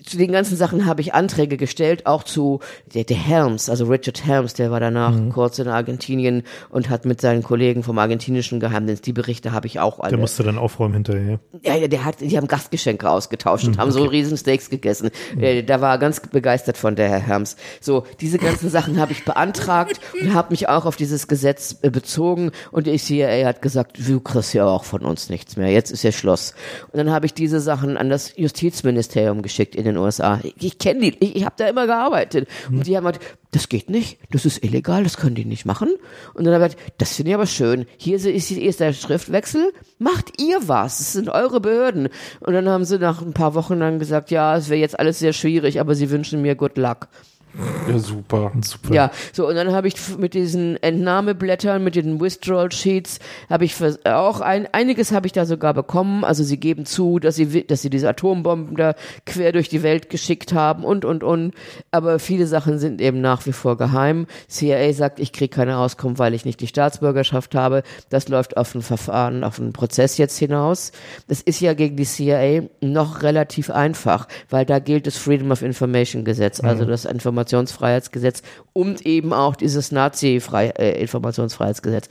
zu den ganzen Sachen habe ich Anträge gestellt, auch zu der, der Helms, also Richard Helms, der war danach Mhm. kurz in Argentinien und hat mit seinen Kollegen vom argentinischen Geheimdienst, die Berichte habe ich auch alle. Der musste dann aufräumen hinterher. Ja, ja, der hat, die haben Gastgeschenke ausgetauscht und haben so riesen Steaks gegessen. Äh, da war er ganz begeistert von der Herr Herms. So, diese ganzen Sachen habe ich beantragt und habe mich auch auf dieses Gesetz äh, bezogen und die CIA hat gesagt, du kriegst ja auch von uns nichts mehr. Jetzt ist ja Schluss. Und dann habe ich diese Sachen an das Justizministerium geschickt in den USA. Ich, ich kenne die, ich, ich habe da immer gearbeitet. Und die haben halt, das geht nicht, das ist illegal, das können die nicht machen. Und dann habe ich gesagt, das finde ich aber schön. Hier ist, ist, ist der Schriftwechsel, macht ihr was, es sind eure Behörden. Und dann haben sie nach ein paar Wochen dann gesagt, ja, es wäre jetzt alles sehr schwierig, aber sie wünschen mir good luck. Ja, super. Super. Ja, so und dann habe ich mit diesen Entnahmeblättern, mit den Withdrawal Sheets, habe ich auch ein, einiges habe ich da sogar bekommen. Also sie geben zu, dass sie dass sie diese Atombomben da quer durch die Welt geschickt haben und und und. Aber viele Sachen sind eben nach wie vor geheim. CIA sagt, ich kriege keine Auskunft, weil ich nicht die Staatsbürgerschaft habe. Das läuft auf ein Verfahren, auf einen Prozess jetzt hinaus. Das ist ja gegen die CIA noch relativ einfach, weil da gilt das Freedom of Information Gesetz, also das Informationsfreiheitsgesetz und eben auch dieses Nazi-Informationsfreiheitsgesetz.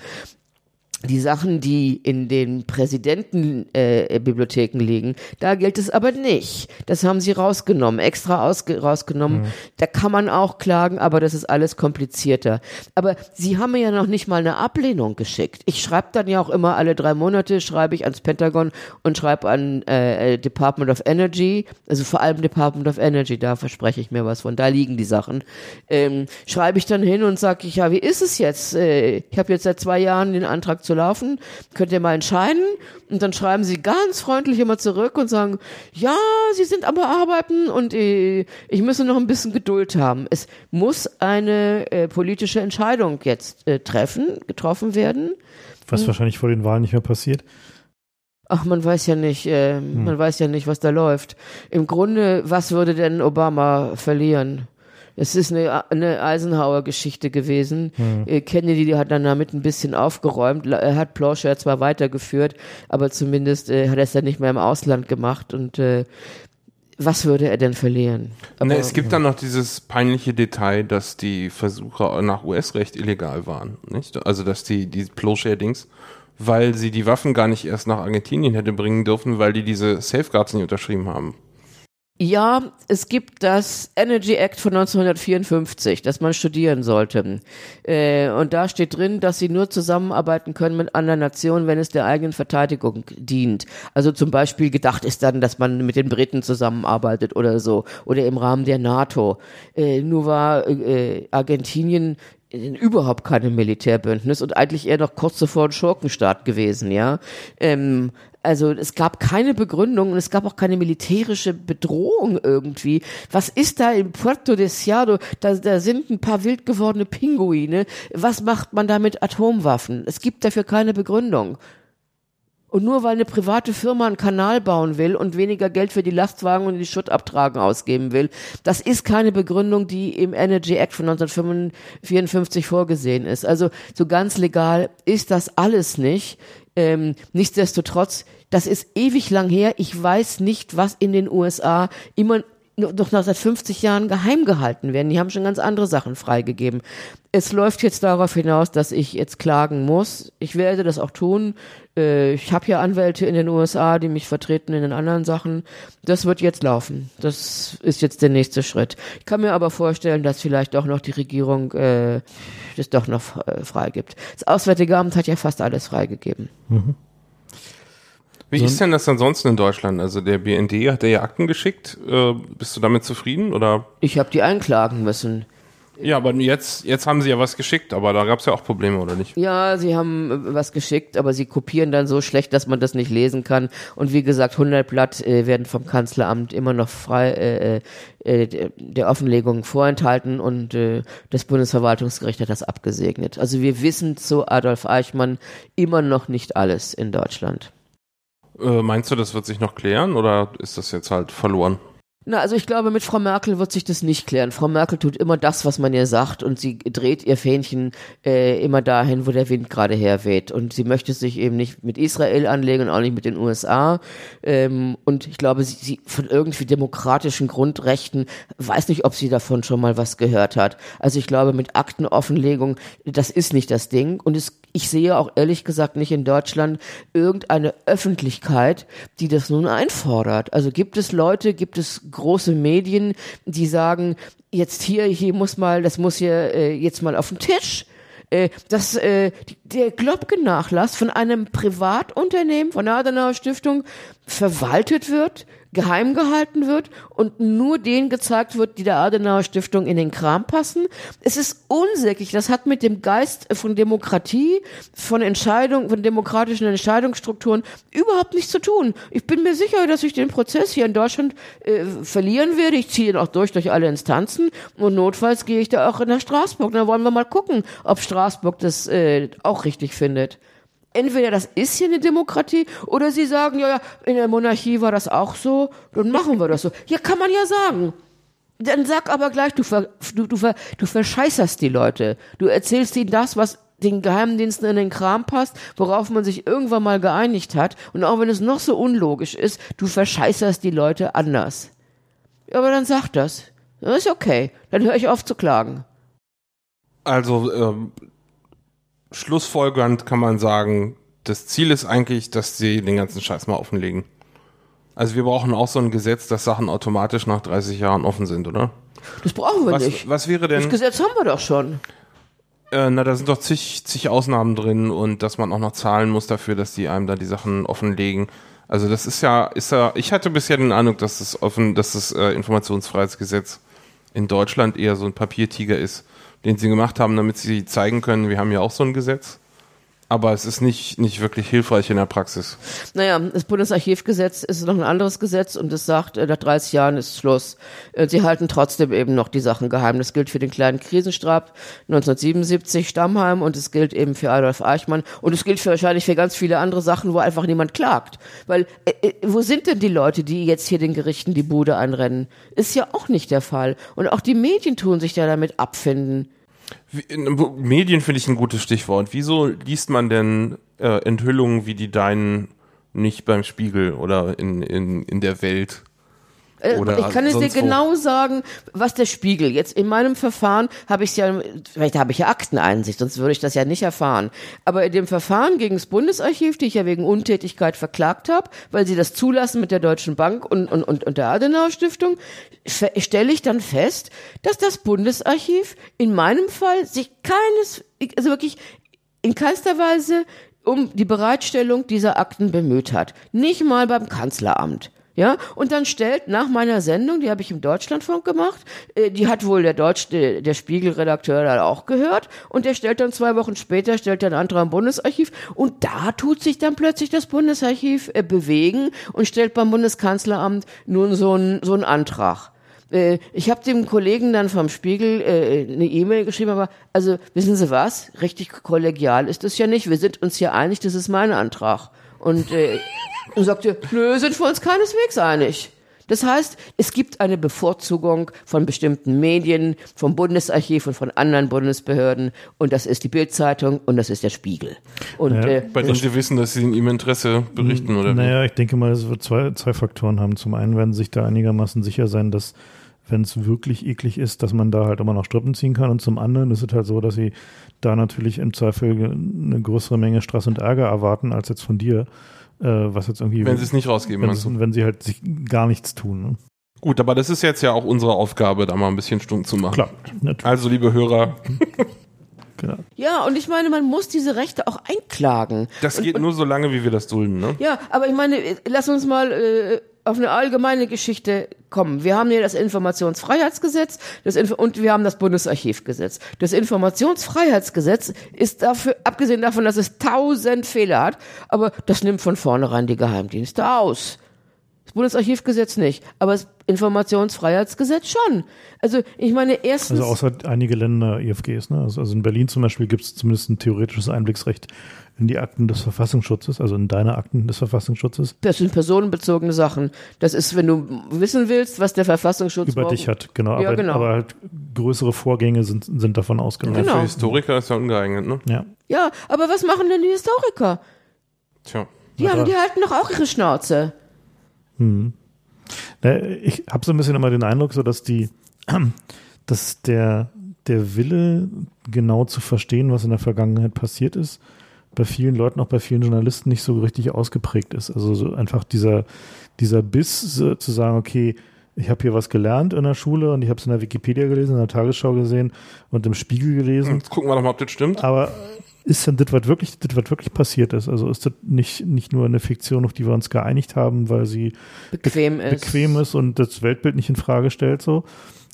Die Sachen, die in den Präsidentenbibliotheken äh, liegen, da gilt es aber nicht. Das haben sie rausgenommen, extra ausge rausgenommen. Da kann man auch klagen, aber das ist alles komplizierter. Aber sie haben mir ja noch nicht mal eine Ablehnung geschickt. Ich schreibe dann ja auch immer alle drei Monate, schreibe ich ans Pentagon und schreibe an äh, äh, Department of Energy, also vor allem Department of Energy, da verspreche ich mir was von, da liegen die Sachen. Ähm, schreibe ich dann hin und sage ich, ja, wie ist es jetzt? Äh, ich habe jetzt seit zwei Jahren den Antrag zur zu laufen. Könnt ihr mal entscheiden? Und dann schreiben sie ganz freundlich immer zurück und sagen, ja, sie sind am Bearbeiten und äh, ich müsse noch ein bisschen Geduld haben. Es muss eine äh, politische Entscheidung jetzt äh, treffen, getroffen werden. Was hm. wahrscheinlich vor den Wahlen nicht mehr passiert. Ach, man weiß ja nicht, äh, hm. man weiß ja nicht, was da läuft. Im Grunde, was würde denn Obama verlieren? Es ist eine, eine Eisenhower-Geschichte gewesen. Mhm. Kennedy hat dann damit ein bisschen aufgeräumt. Er hat Plancher zwar weitergeführt, aber zumindest äh, hat er es dann nicht mehr im Ausland gemacht. Und äh, was würde er denn verlieren? Aber, ne, es gibt dann noch dieses peinliche Detail, dass die Versuche nach US-Recht illegal waren. Nicht? Also, dass die, die Plowshare-Dings, weil sie die Waffen gar nicht erst nach Argentinien hätte bringen dürfen, weil die diese Safeguards nicht unterschrieben haben. Ja, es gibt das Energy Act von 1954, das man studieren sollte. Äh, und da steht drin, dass sie nur zusammenarbeiten können mit anderen Nationen, wenn es der eigenen Verteidigung dient. Also zum Beispiel gedacht ist dann, dass man mit den Briten zusammenarbeitet oder so, oder im Rahmen der NATO. Äh, nur war äh, Argentinien überhaupt keinem Militärbündnis und eigentlich eher noch kurz zuvor ein Schurkenstaat gewesen, ja. Ähm, also es gab keine Begründung und es gab auch keine militärische Bedrohung irgendwie. Was ist da in Puerto Deseado? Da, da sind ein paar wild gewordene Pinguine. Was macht man da mit Atomwaffen? Es gibt dafür keine Begründung. Und nur weil eine private Firma einen Kanal bauen will und weniger Geld für die Lastwagen und die Schuttabtragen ausgeben will, das ist keine Begründung, die im Energy Act von 1954 vorgesehen ist. Also so ganz legal ist das alles nicht. Ähm, nichtsdestotrotz, das ist ewig lang her. Ich weiß nicht, was in den USA immer noch nach seit 50 Jahren geheim gehalten werden. Die haben schon ganz andere Sachen freigegeben. Es läuft jetzt darauf hinaus, dass ich jetzt klagen muss. Ich werde das auch tun. Äh, ich habe ja Anwälte in den USA, die mich vertreten in den anderen Sachen. Das wird jetzt laufen. Das ist jetzt der nächste Schritt. Ich kann mir aber vorstellen, dass vielleicht auch noch die Regierung äh, das doch noch äh, freigibt. Das Auswärtige Amt hat ja fast alles freigegeben. Mhm. Wie so ist denn das ansonsten in Deutschland? Also der BND hat ja Akten geschickt. Äh, bist du damit zufrieden oder? Ich habe die einklagen müssen. Ja, aber jetzt, jetzt haben sie ja was geschickt, aber da gab es ja auch Probleme, oder nicht? Ja, sie haben äh, was geschickt, aber sie kopieren dann so schlecht, dass man das nicht lesen kann. Und wie gesagt, 100 Blatt äh, werden vom Kanzleramt immer noch frei äh, äh, äh der Offenlegung vorenthalten und äh, das Bundesverwaltungsgericht hat das abgesegnet. Also wir wissen zu Adolf Eichmann immer noch nicht alles in Deutschland. Äh, meinst du, das wird sich noch klären oder ist das jetzt halt verloren? Na, also ich glaube, mit Frau Merkel wird sich das nicht klären. Frau Merkel tut immer das, was man ihr sagt und sie dreht ihr Fähnchen äh, immer dahin, wo der Wind gerade herweht. Und sie möchte sich eben nicht mit Israel anlegen und auch nicht mit den USA. Ähm, und ich glaube, sie, sie von irgendwie demokratischen Grundrechten weiß nicht, ob sie davon schon mal was gehört hat. Also ich glaube, mit Aktenoffenlegung, das ist nicht das Ding. Und es ich sehe auch ehrlich gesagt nicht in Deutschland irgendeine Öffentlichkeit, die das nun einfordert. Also gibt es Leute, gibt es große Medien, die sagen, jetzt hier, hier muss mal, das muss hier äh, jetzt mal auf den Tisch äh, dass äh, der Globke-Nachlass von einem Privatunternehmen, von der Adenauer Stiftung, verwaltet wird, geheim gehalten wird und nur denen gezeigt wird, die der Adenauer Stiftung in den Kram passen. Es ist unsäglich. Das hat mit dem Geist von Demokratie, von Entscheidungen, von demokratischen Entscheidungsstrukturen überhaupt nichts zu tun. Ich bin mir sicher, dass ich den Prozess hier in Deutschland äh, verlieren werde. Ich ziehe ihn auch durch, durch alle Instanzen und notfalls gehe ich da auch nach Straßburg. Dann wollen wir mal gucken, ob Straßburg das äh, auch richtig findet entweder das ist hier eine Demokratie oder sie sagen, ja, ja, in der Monarchie war das auch so, dann machen wir das so. Ja, kann man ja sagen. Dann sag aber gleich, du, ver, du, du, ver, du verscheißerst die Leute. Du erzählst ihnen das, was den Geheimdiensten in den Kram passt, worauf man sich irgendwann mal geeinigt hat. Und auch wenn es noch so unlogisch ist, du verscheißerst die Leute anders. Ja, aber dann sag das. Das ist okay. Dann höre ich auf zu klagen. Also, ähm, schlussfolgernd kann man sagen, das Ziel ist eigentlich, dass sie den ganzen Scheiß mal offenlegen. Also wir brauchen auch so ein Gesetz, dass Sachen automatisch nach 30 Jahren offen sind, oder? Das brauchen wir was, nicht. Was wäre denn? Das Gesetz haben wir doch schon. Äh, na, da sind doch zig, zig Ausnahmen drin und dass man auch noch zahlen muss dafür, dass die einem da die Sachen offenlegen. Also das ist ja, ist ja, ich hatte bisher den Eindruck, dass das offen, dass das äh, Informationsfreiheitsgesetz in Deutschland eher so ein Papiertiger ist den sie gemacht haben, damit sie zeigen können, wir haben ja auch so ein Gesetz. Aber es ist nicht, nicht wirklich hilfreich in der Praxis. Naja, das Bundesarchivgesetz ist noch ein anderes Gesetz und es sagt, äh, nach 30 Jahren ist Schluss. Äh, sie halten trotzdem eben noch die Sachen geheim. Das gilt für den kleinen Krisenstab 1977 Stammheim und es gilt eben für Adolf Eichmann und es gilt für wahrscheinlich für ganz viele andere Sachen, wo einfach niemand klagt. Weil, äh, äh, wo sind denn die Leute, die jetzt hier den Gerichten die Bude einrennen? Ist ja auch nicht der Fall. Und auch die Medien tun sich da damit abfinden. Medien finde ich ein gutes Stichwort. Wieso liest man denn äh, Enthüllungen wie die deinen nicht beim Spiegel oder in, in, in der Welt? Äh, Oder ich kann es dir genau sagen, was der Spiegel jetzt in meinem Verfahren habe ich ja, vielleicht habe ich ja Akteneinsicht, sonst würde ich das ja nicht erfahren. Aber in dem Verfahren gegen das Bundesarchiv, die ich ja wegen Untätigkeit verklagt habe, weil sie das zulassen mit der Deutschen Bank und, und, und, und der Adenauer Stiftung, stelle ich dann fest, dass das Bundesarchiv in meinem Fall sich keines, also wirklich in keinster Weise um die Bereitstellung dieser Akten bemüht hat. Nicht mal beim Kanzleramt. Ja, und dann stellt nach meiner Sendung, die habe ich im Deutschlandfunk gemacht, äh, die hat wohl der Deutsch, der, der Spiegelredakteur da auch gehört, und der stellt dann zwei Wochen später, stellt dann Antrag am Bundesarchiv, und da tut sich dann plötzlich das Bundesarchiv äh, bewegen und stellt beim Bundeskanzleramt nun so einen so einen Antrag. Äh, ich habe dem Kollegen dann vom Spiegel äh, eine E-Mail geschrieben, aber also wissen Sie was, richtig kollegial ist das ja nicht, wir sind uns hier einig, das ist mein Antrag. Und äh, und sagte, nö, sind wir uns keineswegs einig. Das heißt, es gibt eine Bevorzugung von bestimmten Medien, vom Bundesarchiv und von anderen Bundesbehörden und das ist die Bildzeitung und das ist der Spiegel. Und, ja, äh, bei denen Sie wissen, dass Sie in Ihrem Interesse berichten, oder? Naja, ich denke mal, es wird zwei, zwei Faktoren haben. Zum einen werden Sie sich da einigermaßen sicher sein, dass wenn es wirklich eklig ist, dass man da halt immer noch Strippen ziehen kann. Und zum anderen ist es halt so, dass sie da natürlich im Zweifel eine größere Menge Stress und Ärger erwarten als jetzt von dir äh, was jetzt irgendwie. Wenn sie es nicht rausgeben, wenn, wenn sie halt sich gar nichts tun. Ne? Gut, aber das ist jetzt ja auch unsere Aufgabe, da mal ein bisschen stumm zu machen. Klar, natürlich. Also, liebe Hörer. genau. Ja, und ich meine, man muss diese Rechte auch einklagen. Das geht und, nur so lange, wie wir das dulden, ne? Ja, aber ich meine, lass uns mal äh, auf eine allgemeine Geschichte kommen. Wir haben hier das Informationsfreiheitsgesetz das Inf und wir haben das Bundesarchivgesetz. Das Informationsfreiheitsgesetz ist dafür, abgesehen davon, dass es tausend Fehler hat, aber das nimmt von vornherein die Geheimdienste aus. Das Bundesarchivgesetz nicht, aber das Informationsfreiheitsgesetz schon. Also ich meine erstens... Also außer einige Länder IFGs, ne? Also, also in Berlin zum Beispiel gibt es zumindest ein theoretisches Einblicksrecht in die Akten des Verfassungsschutzes, also in deine Akten des Verfassungsschutzes? Das sind personenbezogene Sachen. Das ist, wenn du wissen willst, was der Verfassungsschutz über dich hat, genau. Ja, aber, genau. aber halt größere Vorgänge sind, sind davon ausgenommen. Genau. Für Historiker ist ja ungeeignet, ne? Ja. Ja, aber was machen denn die Historiker? Tja. Die, haben, die halten doch auch ihre Schnauze. Hm. Ich habe so ein bisschen immer den Eindruck, so dass die, dass der, der Wille, genau zu verstehen, was in der Vergangenheit passiert ist, bei vielen Leuten, auch bei vielen Journalisten nicht so richtig ausgeprägt ist. Also so einfach dieser, dieser Biss so, zu sagen, okay, ich habe hier was gelernt in der Schule und ich habe es in der Wikipedia gelesen, in der Tagesschau gesehen und im Spiegel gelesen. Jetzt gucken wir doch mal, ob das stimmt. Aber ist denn das, was wirklich, das, was wirklich passiert ist? Also ist das nicht, nicht nur eine Fiktion, auf die wir uns geeinigt haben, weil sie bequem, be ist. bequem ist und das Weltbild nicht in Frage stellt, so?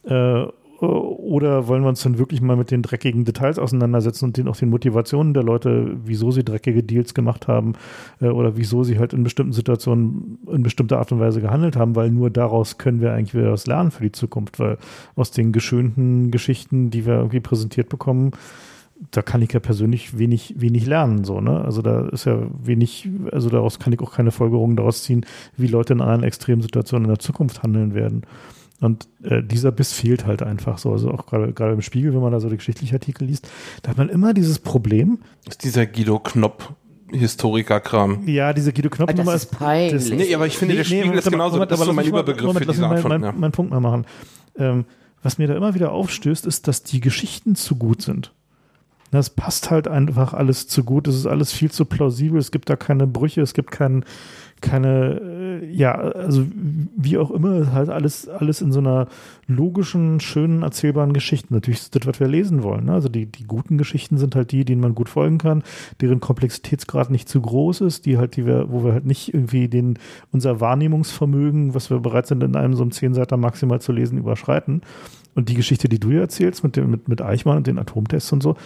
Äh, oder wollen wir uns dann wirklich mal mit den dreckigen Details auseinandersetzen und den, auch den Motivationen der Leute, wieso sie dreckige Deals gemacht haben äh, oder wieso sie halt in bestimmten Situationen in bestimmter Art und Weise gehandelt haben, weil nur daraus können wir eigentlich wieder was lernen für die Zukunft, weil aus den geschönten Geschichten, die wir irgendwie präsentiert bekommen, da kann ich ja persönlich wenig, wenig lernen, so, ne? Also da ist ja wenig, also daraus kann ich auch keine Folgerungen daraus ziehen, wie Leute in anderen extremen Situationen in der Zukunft handeln werden. Und äh, dieser Biss fehlt halt einfach so. Also auch gerade gerade im Spiegel, wenn man da so die geschichtlichen Artikel liest, da hat man immer dieses Problem. Das ist dieser Guido Knopp. Historiker-Kram. Ja, diese Guido Knopp Nummer ist peinlich. Das, nee, aber ich finde, nee, der Spiegel nee, ist genauso, Moment, das ist so mein Überbegriff Moment, für diese Art von, mein, ja. meinen Punkt mal machen. Ähm, was mir da immer wieder aufstößt, ist, dass die Geschichten zu gut sind. Das passt halt einfach alles zu gut. Es ist alles viel zu plausibel. Es gibt da keine Brüche. Es gibt keinen, keine, äh, ja, also wie auch immer, halt alles, alles in so einer logischen, schönen, erzählbaren Geschichte. Natürlich ist das, was wir lesen wollen. Ne? Also die, die guten Geschichten sind halt die, denen man gut folgen kann, deren Komplexitätsgrad nicht zu groß ist, die halt, die wir, wo wir halt nicht irgendwie den, unser Wahrnehmungsvermögen, was wir bereit sind, in einem so einem Zehnseiter maximal zu lesen, überschreiten. Und die Geschichte, die du erzählst mit dem, mit, mit Eichmann und den Atomtests und so,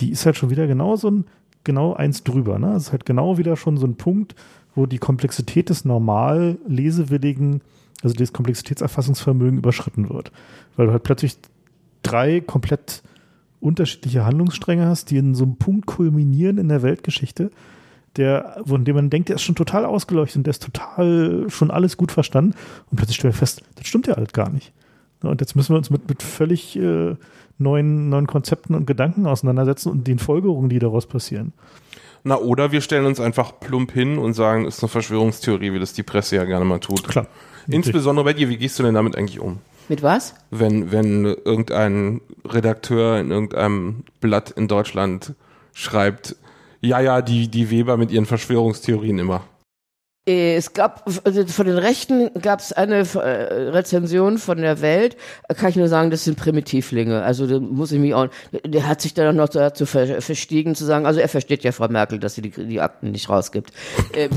die ist halt schon wieder genau so ein genau eins drüber. Ne? Das ist halt genau wieder schon so ein Punkt, wo die Komplexität des normal lesewilligen, also das Komplexitätserfassungsvermögen überschritten wird. Weil du halt plötzlich drei komplett unterschiedliche Handlungsstränge hast, die in so einem Punkt kulminieren in der Weltgeschichte, der, von dem man denkt, der ist schon total ausgeleuchtet und der ist total schon alles gut verstanden. Und plötzlich stellen wir fest, das stimmt ja halt gar nicht. Und jetzt müssen wir uns mit, mit völlig äh, neuen, neuen Konzepten und Gedanken auseinandersetzen und den Folgerungen, die daraus passieren. Na, oder wir stellen uns einfach plump hin und sagen, ist eine Verschwörungstheorie, wie das die Presse ja gerne mal tut. Klar. Insbesondere bei dir, wie gehst du denn damit eigentlich um? Mit was? Wenn, wenn irgendein Redakteur in irgendeinem Blatt in Deutschland schreibt, ja, ja, die, die Weber mit ihren Verschwörungstheorien immer. Äh, Es gab, also von den Rechten gab es eine äh, Rezension von der Welt, kann ich nur sagen, das sind Primitivlinge. Also da muss ich mich auch, der hat sich dann noch dazu ver, verstiegen zu sagen, also er versteht ja Frau Merkel, dass sie die, die Akten nicht rausgibt. ähm,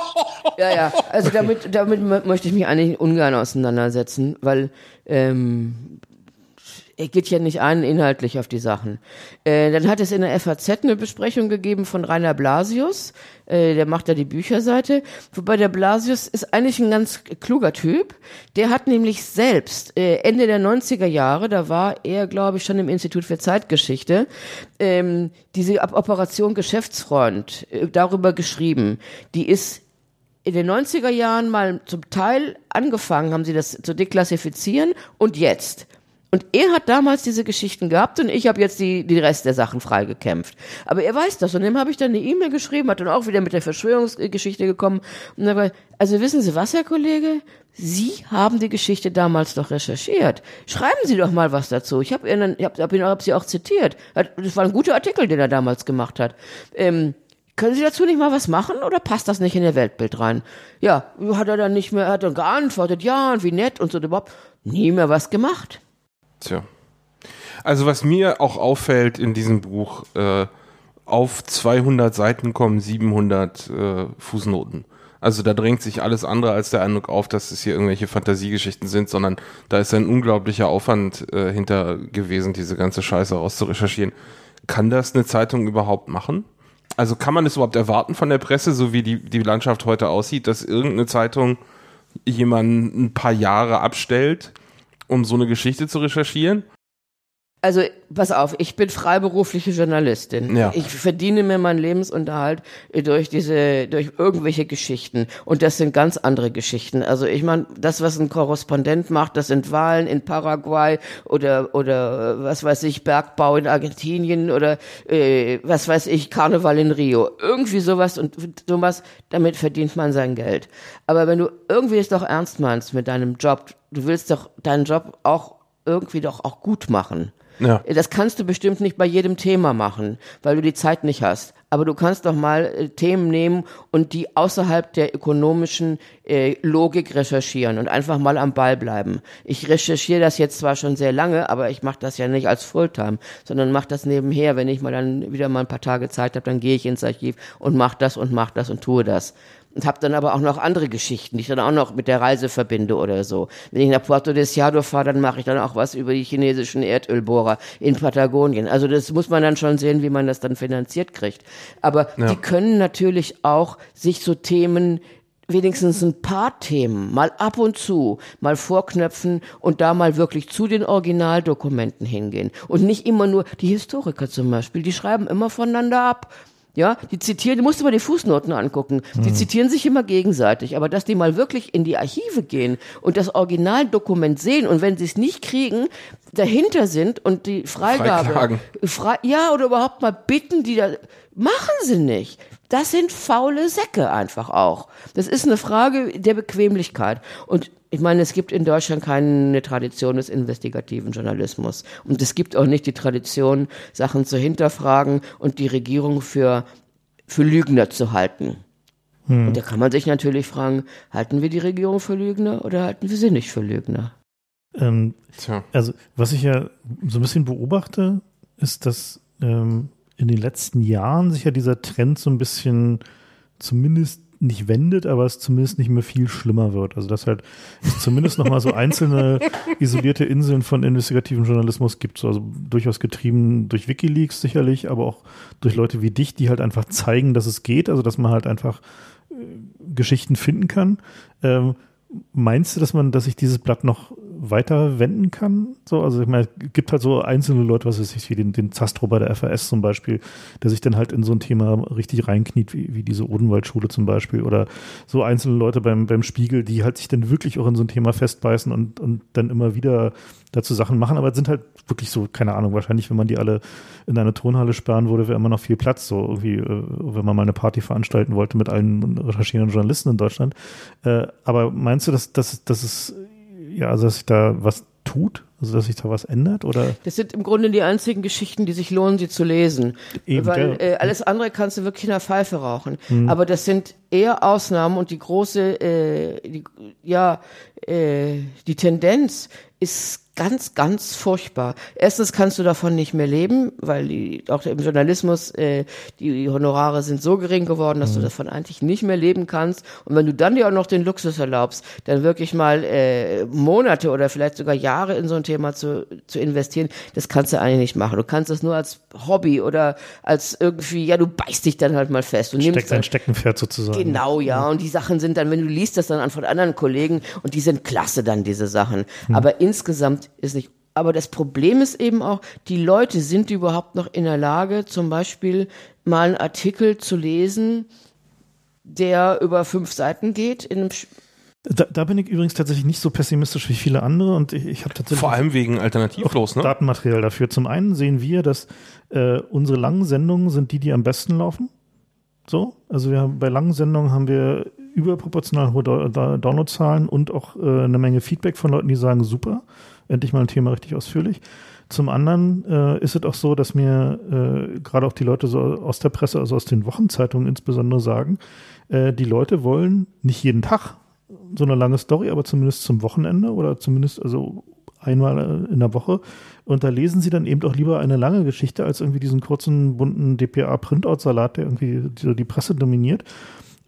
ja, ja, also damit, damit mö- möchte ich mich eigentlich ungern auseinandersetzen, weil ähm, er geht ja nicht ein inhaltlich auf die Sachen. Äh, dann hat es in der FAZ eine Besprechung gegeben von Rainer Blasius, äh, der macht da die Bücherseite, wobei der Blasius ist eigentlich ein ganz kluger Typ. Der hat nämlich selbst äh, Ende der 90er Jahre, da war er, glaube ich, schon im Institut für Zeitgeschichte, ähm, diese Operation Geschäftsfreund äh, darüber geschrieben. Die ist in den 90er Jahren mal zum Teil angefangen, haben sie das zu deklassifizieren und jetzt. Und er hat damals diese Geschichten gehabt und ich habe jetzt die, die Rest der Sachen freigekämpft. Aber er weiß das und dem habe ich dann eine E-Mail geschrieben, hat dann auch wieder mit der Verschwörungsgeschichte gekommen. Und dabei, also wissen Sie was, Herr Kollege? Sie haben die Geschichte damals doch recherchiert. Schreiben Sie doch mal was dazu. Ich habe hab, hab ihn hab sie auch zitiert. Das war ein guter Artikel, den er damals gemacht hat. Ähm, können Sie dazu nicht mal was machen oder passt das nicht in Ihr Weltbild rein? Ja, hat er dann nicht mehr, hat dann geantwortet, ja, und wie nett und so überhaupt. Nie mehr was gemacht. Tja. Also was mir auch auffällt in diesem Buch, äh, auf 200 Seiten kommen 700 äh, Fußnoten. Also da drängt sich alles andere als der Eindruck auf, dass es hier irgendwelche Fantasiegeschichten sind, sondern da ist ein unglaublicher Aufwand äh, hinter gewesen, diese ganze Scheiße rauszurecherchieren. Kann das eine Zeitung überhaupt machen? Also kann man es überhaupt erwarten von der Presse, so wie die, die Landschaft heute aussieht, dass irgendeine Zeitung jemanden ein paar Jahre abstellt, um so eine Geschichte zu recherchieren? Also, pass auf, ich bin freiberufliche Journalistin. Ja. Ich verdiene mir meinen Lebensunterhalt durch diese, durch irgendwelche Geschichten. Und das sind ganz andere Geschichten. Also, ich meine, das, was ein Korrespondent macht, das sind Wahlen in Paraguay oder, oder, was weiß ich, Bergbau in Argentinien oder, äh, was weiß ich, Karneval in Rio. Irgendwie sowas und sowas, damit verdient man sein Geld. Aber wenn du irgendwie es doch ernst meinst mit deinem Job, du willst doch deinen Job auch irgendwie doch auch gut machen. Ja. Das kannst du bestimmt nicht bei jedem Thema machen, weil du die Zeit nicht hast. Aber du kannst doch mal äh, Themen nehmen und die außerhalb der ökonomischen äh, Logik recherchieren und einfach mal am Ball bleiben. Ich recherchiere das jetzt zwar schon sehr lange, aber ich mache das ja nicht als Fulltime, sondern mache das nebenher. Wenn ich mal dann wieder mal ein paar Tage Zeit habe, dann gehe ich ins Archiv und mache das und mache das und tue das und habe dann aber auch noch andere Geschichten, die ich dann auch noch mit der Reise verbinde oder so. Wenn ich nach Puerto Deseado fahre, dann mache ich dann auch was über die chinesischen Erdölbohrer in Patagonien. Also das muss man dann schon sehen, wie man das dann finanziert kriegt. Aber Ja. die können natürlich auch sich so Themen wenigstens ein paar Themen mal ab und zu mal vorknöpfen und da mal wirklich zu den Originaldokumenten hingehen. Und nicht immer nur, die Historiker zum Beispiel, die schreiben immer voneinander ab. Ja, die zitieren, du musst dir mal die Fußnoten angucken. Die zitieren sich immer gegenseitig, aber dass die mal wirklich in die Archive gehen und das Originaldokument sehen und wenn sie es nicht kriegen, dahinter sind und die Freigabe. Frei, ja, oder überhaupt mal bitten, die da, machen sie nicht. Das sind faule Säcke einfach auch. Das ist eine Frage der Bequemlichkeit. Und ich meine, es gibt in Deutschland keine Tradition des investigativen Journalismus. Und es gibt auch nicht die Tradition, Sachen zu hinterfragen und die Regierung für, für Lügner zu halten. Und da kann man sich natürlich fragen, halten wir die Regierung für Lügner oder halten wir sie nicht für Lügner? Ähm, Tja. also, was ich ja so ein bisschen beobachte, ist, dass ähm, in den letzten Jahren sich ja dieser Trend so ein bisschen zumindest nicht wendet, aber es zumindest nicht mehr viel schlimmer wird. Also dass halt es zumindest noch mal so einzelne isolierte Inseln von investigativen Journalismus gibt, so, also durchaus getrieben durch WikiLeaks sicherlich, aber auch durch Leute wie dich, die halt einfach zeigen, dass es geht, also dass man halt einfach äh, Geschichten finden kann. Ähm, meinst du, dass man, dass sich dieses Blatt noch weiter wenden kann. So, also ich meine, es gibt halt so einzelne Leute, was weiß ich, wie den, den Zastro bei der FAS zum Beispiel, der sich dann halt in so ein Thema richtig reinkniet, wie, wie diese Odenwaldschule zum Beispiel, oder so einzelne Leute beim, beim Spiegel, die halt sich dann wirklich auch in so ein Thema festbeißen und, und dann immer wieder dazu Sachen machen, aber es sind halt wirklich so, keine Ahnung, wahrscheinlich, wenn man die alle in eine Turnhalle sperren würde, wäre immer noch viel Platz, so irgendwie, äh, wenn man mal eine Party veranstalten wollte mit allen recherchierenden Journalisten in Deutschland. Äh, aber meinst du, dass, dass, dass es ja, also dass sich da was tut, also dass sich da was ändert oder? Das sind im Grunde die einzigen Geschichten, die sich lohnen, sie zu lesen. Eben, Weil äh, alles andere kannst du wirklich in der Pfeife rauchen. Mhm. Aber das sind eher Ausnahmen und die große, äh, die, ja, äh, die Tendenz ist ganz, ganz furchtbar. Erstens kannst du davon nicht mehr leben, weil die, auch im Journalismus äh, die Honorare sind so gering geworden, dass mhm. du davon eigentlich nicht mehr leben kannst. Und wenn du dann dir auch noch den Luxus erlaubst, dann wirklich mal äh, Monate oder vielleicht sogar Jahre in so ein Thema zu, zu investieren, das kannst du eigentlich nicht machen. Du kannst es nur als Hobby oder als irgendwie, ja, du beißt dich dann halt mal fest. Du Steckt ein Steckenpferd sozusagen. Genau, ja. Mhm. Und die Sachen sind dann, wenn du liest das dann an von anderen Kollegen und die sind klasse dann, diese Sachen. Mhm. Aber insgesamt ist nicht. Aber das Problem ist eben auch, die Leute sind überhaupt noch in der Lage, zum Beispiel mal einen Artikel zu lesen, der über fünf Seiten geht in einem da, da, bin ich übrigens tatsächlich nicht so pessimistisch wie viele andere und ich, ich habe tatsächlich vor allem wegen alternativlos ne? Datenmaterial dafür. Zum einen sehen wir, dass äh, unsere langen Sendungen sind die, die am besten laufen. So, also wir haben bei langen Sendungen haben wir überproportional hohe Downloadzahlen und auch äh, eine Menge Feedback von Leuten, die sagen super endlich mal ein Thema richtig ausführlich. Zum anderen äh, ist es auch so, dass mir äh, gerade auch die Leute so aus der Presse, also aus den Wochenzeitungen insbesondere sagen, äh, die Leute wollen nicht jeden Tag so eine lange Story, aber zumindest zum Wochenende oder zumindest also einmal äh, in der Woche. Und da lesen sie dann eben auch lieber eine lange Geschichte als irgendwie diesen kurzen, bunten DPA-Printout-Salat, der irgendwie die, die Presse dominiert.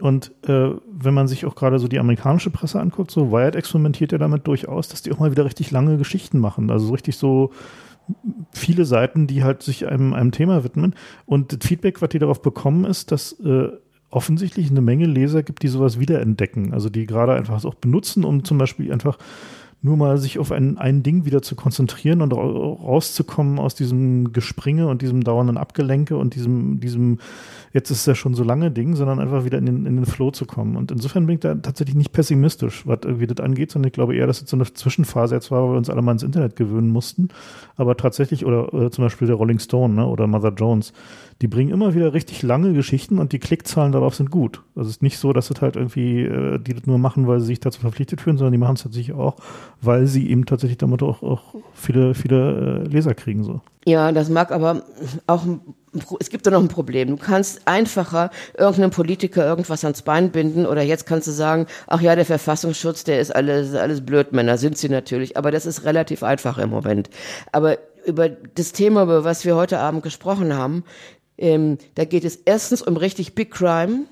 Und äh, wenn man sich auch gerade so die amerikanische Presse anguckt, so Wired experimentiert ja damit durchaus, dass die auch mal wieder richtig lange Geschichten machen. Also so richtig so viele Seiten, die halt sich einem, einem Thema widmen. Und das Feedback, was die darauf bekommen, ist, dass äh, offensichtlich eine Menge Leser gibt, die sowas wiederentdecken. Also die gerade einfach auch benutzen, um zum Beispiel einfach nur mal sich auf ein, ein Ding wieder zu konzentrieren und rauszukommen aus diesem Gespringe und diesem dauernden Abgelenke und diesem, diesem, jetzt ist es ja schon so lange Ding, sondern einfach wieder in den, in den Flow zu kommen. Und insofern bin ich da tatsächlich nicht pessimistisch, was irgendwie das angeht, sondern ich glaube eher, dass es so eine Zwischenphase jetzt war, weil wir uns alle mal ins Internet gewöhnen mussten. Aber tatsächlich, oder, oder zum Beispiel der Rolling Stone ne, oder Mother Jones, die bringen immer wieder richtig lange Geschichten und die Klickzahlen darauf sind gut. Also es ist nicht so, dass es halt irgendwie, äh, die das nur machen, weil sie sich dazu verpflichtet fühlen, sondern die machen es tatsächlich auch, weil sie eben tatsächlich damit auch, auch viele, viele äh, Leser kriegen so. Ja, das mag aber auch es gibt da noch ein Problem. Du kannst einfacher irgendeinem Politiker irgendwas ans Bein binden oder jetzt kannst du sagen, ach ja, der Verfassungsschutz, der ist alles, alles Blödmänner, sind sie natürlich. Aber das ist relativ einfach im Moment. Aber über das Thema, über was wir heute Abend gesprochen haben, ähm, da geht es erstens um richtig Big Crime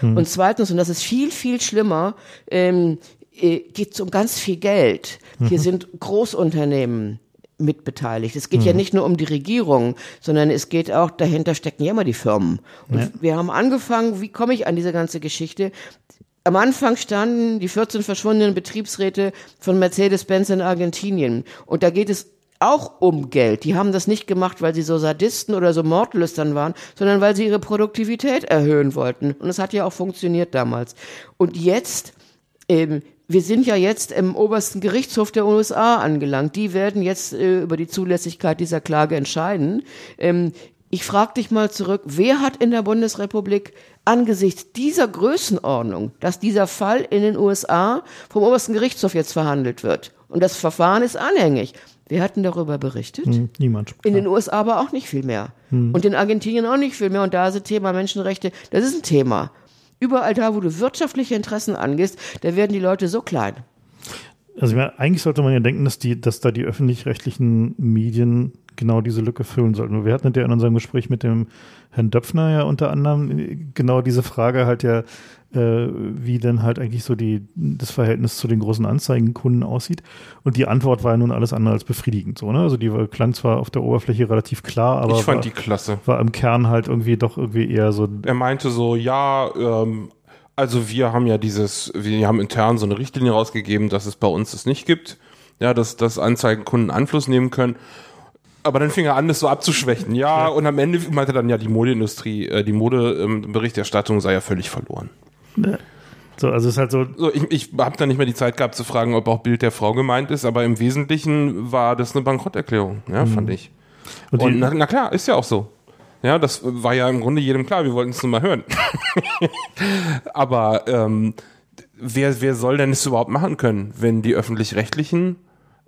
hm. und zweitens, und das ist viel, viel schlimmer, ähm, äh, geht es um ganz viel Geld. Mhm. Hier sind Großunternehmen mitbeteiligt. Es geht mhm. ja nicht nur um die Regierung, sondern es geht auch, dahinter stecken ja immer die Firmen. Und ja. wir haben angefangen, wie komme ich an diese ganze Geschichte? Am Anfang standen die 14 verschwundenen Betriebsräte von Mercedes-Benz in Argentinien. Und da geht es auch um Geld. Die haben das nicht gemacht, weil sie so Sadisten oder so Mordlüstern waren, sondern weil sie ihre Produktivität erhöhen wollten. Und es hat ja auch funktioniert damals. Und jetzt, ähm, wir sind ja jetzt im obersten Gerichtshof der USA angelangt. Die werden jetzt äh, über die Zulässigkeit dieser Klage entscheiden. Ähm, ich frage dich mal zurück, wer hat in der Bundesrepublik angesichts dieser Größenordnung, dass dieser Fall in den USA vom obersten Gerichtshof jetzt verhandelt wird und das Verfahren ist anhängig, wir hatten darüber berichtet. Hm, niemand. In den USA aber auch nicht viel mehr. Hm. Und in Argentinien auch nicht viel mehr. Und da ist das Thema Menschenrechte, das ist ein Thema. Überall da, wo du wirtschaftliche Interessen angehst, da werden die Leute so klein. Also ja, eigentlich sollte man ja denken, dass die, dass da die öffentlich-rechtlichen Medien genau diese Lücke füllen sollten. Wir hatten ja in unserem Gespräch mit dem Herrn Döpfner ja unter anderem genau diese Frage halt ja, äh, wie denn halt eigentlich so die, das Verhältnis zu den großen Anzeigenkunden aussieht. Und die Antwort war ja nun alles andere als befriedigend so, ne? Also die klang zwar auf der Oberfläche relativ klar, aber ich fand war, die klasse. war im Kern halt irgendwie doch irgendwie eher so. Er meinte so, ja, ähm, also wir haben ja dieses, wir haben intern so eine Richtlinie rausgegeben, dass es bei uns das nicht gibt. Ja, dass, dass Anzeigenkunden Einfluss nehmen können. Aber dann fing er an, das so abzuschwächen. Ja, und am Ende meinte dann ja die Modeindustrie, äh, die Modeberichterstattung sei ja völlig verloren. So, also es ist halt so. So, ich ich habe dann nicht mehr die Zeit gehabt zu fragen, ob auch Bild der Frau gemeint ist, aber im Wesentlichen war das eine Bankrotterklärung, ja, fand ich. Und Und, na, na klar, ist ja auch so. Ja, das war ja im Grunde jedem klar, wir wollten es nur mal hören. aber ähm, wer, wer soll denn das überhaupt machen können, wenn die öffentlich-rechtlichen,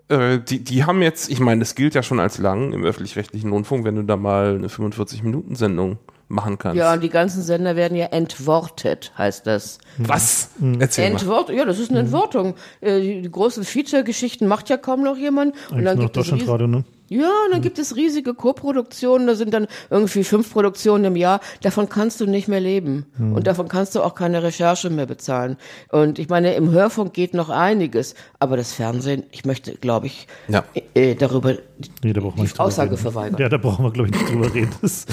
äh, die, die haben jetzt, ich meine, das gilt ja schon als lang im öffentlich-rechtlichen Rundfunk, wenn du da mal eine 45-Minuten-Sendung machen kannst. Ja, und die ganzen Sender werden ja entwortet, heißt das. Was? Erzähl mal. Entwort, ja, das ist eine Entwortung. Äh, Die, großen Feature-Geschichten macht ja kaum noch jemand. Und Eigentlich dann nur noch gibt es riesen- Deutschlandradio, ne? Ja, und dann gibt es riesige Co-Produktionen, da sind dann irgendwie fünf Produktionen im Jahr, davon kannst du nicht mehr leben. Und davon kannst du auch keine Recherche mehr bezahlen. Und ich meine, im Hörfunk geht noch einiges, aber das Fernsehen, ich möchte, glaube ich, Ja. äh, darüber Nee, da brauchen wir die nicht Aussage reden. verweigern. Ja, da brauchen wir, glaube ich, nicht drüber reden. Das,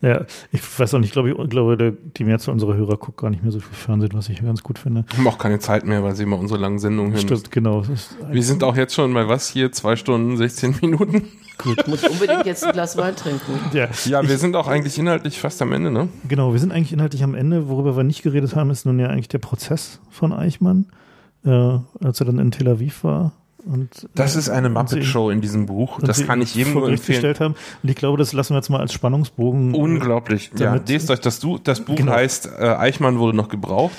ja, ich weiß auch nicht, glaube ich, glaube, die Mehrzahl unserer Hörer guckt gar nicht mehr so viel Fernsehen, was ich ganz gut finde. haben auch keine Zeit mehr, weil sie immer unsere langen Sendungen hören. Stimmt, genau. Wir sind auch jetzt schon bei was hier? Zwei Stunden, 16 Minuten? Ich muss unbedingt jetzt ein Glas Wein trinken. ja, Ja, wir sind auch eigentlich inhaltlich fast am Ende, ne? genau. Wir sind eigentlich inhaltlich am Ende. Worüber wir nicht geredet haben, ist nun ja eigentlich der Prozess von Eichmann, äh, als er dann in Tel Aviv war. Und, Das ist eine Muppet-Show in diesem Buch. Das kann ich jedem nur empfehlen. haben. Und ich glaube, das lassen wir jetzt mal als Spannungsbogen. Unglaublich. Ja, lest euch das, du das Buch Genau. heißt äh, Eichmann wurde noch gebraucht.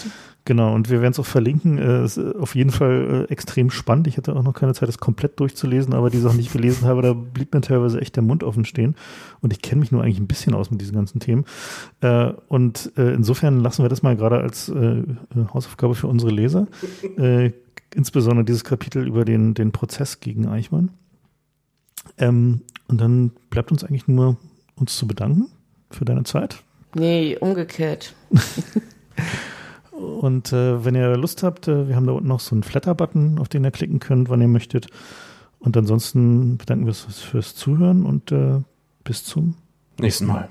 Genau, und wir werden es auch verlinken. Äh, ist äh, auf jeden Fall äh, extrem spannend. Ich hatte auch noch keine Zeit, das komplett durchzulesen, aber die Sachen, die ich gelesen habe, da blieb mir teilweise echt der Mund offen stehen. Und ich kenne mich nur eigentlich ein bisschen aus mit diesen ganzen Themen. Äh, und äh, insofern lassen wir das mal gerade als äh, äh, Hausaufgabe für unsere Leser. Insbesondere dieses Kapitel über den, den Prozess gegen Eichmann. Ähm, und dann bleibt uns eigentlich nur, uns zu bedanken für deine Zeit. Nee, umgekehrt. Und äh, wenn ihr Lust habt, äh, wir haben da unten noch so einen Flatter-Button, auf den ihr klicken könnt, wann ihr möchtet. Und ansonsten bedanken wir uns fürs Zuhören und äh, bis zum Nächsten Mal.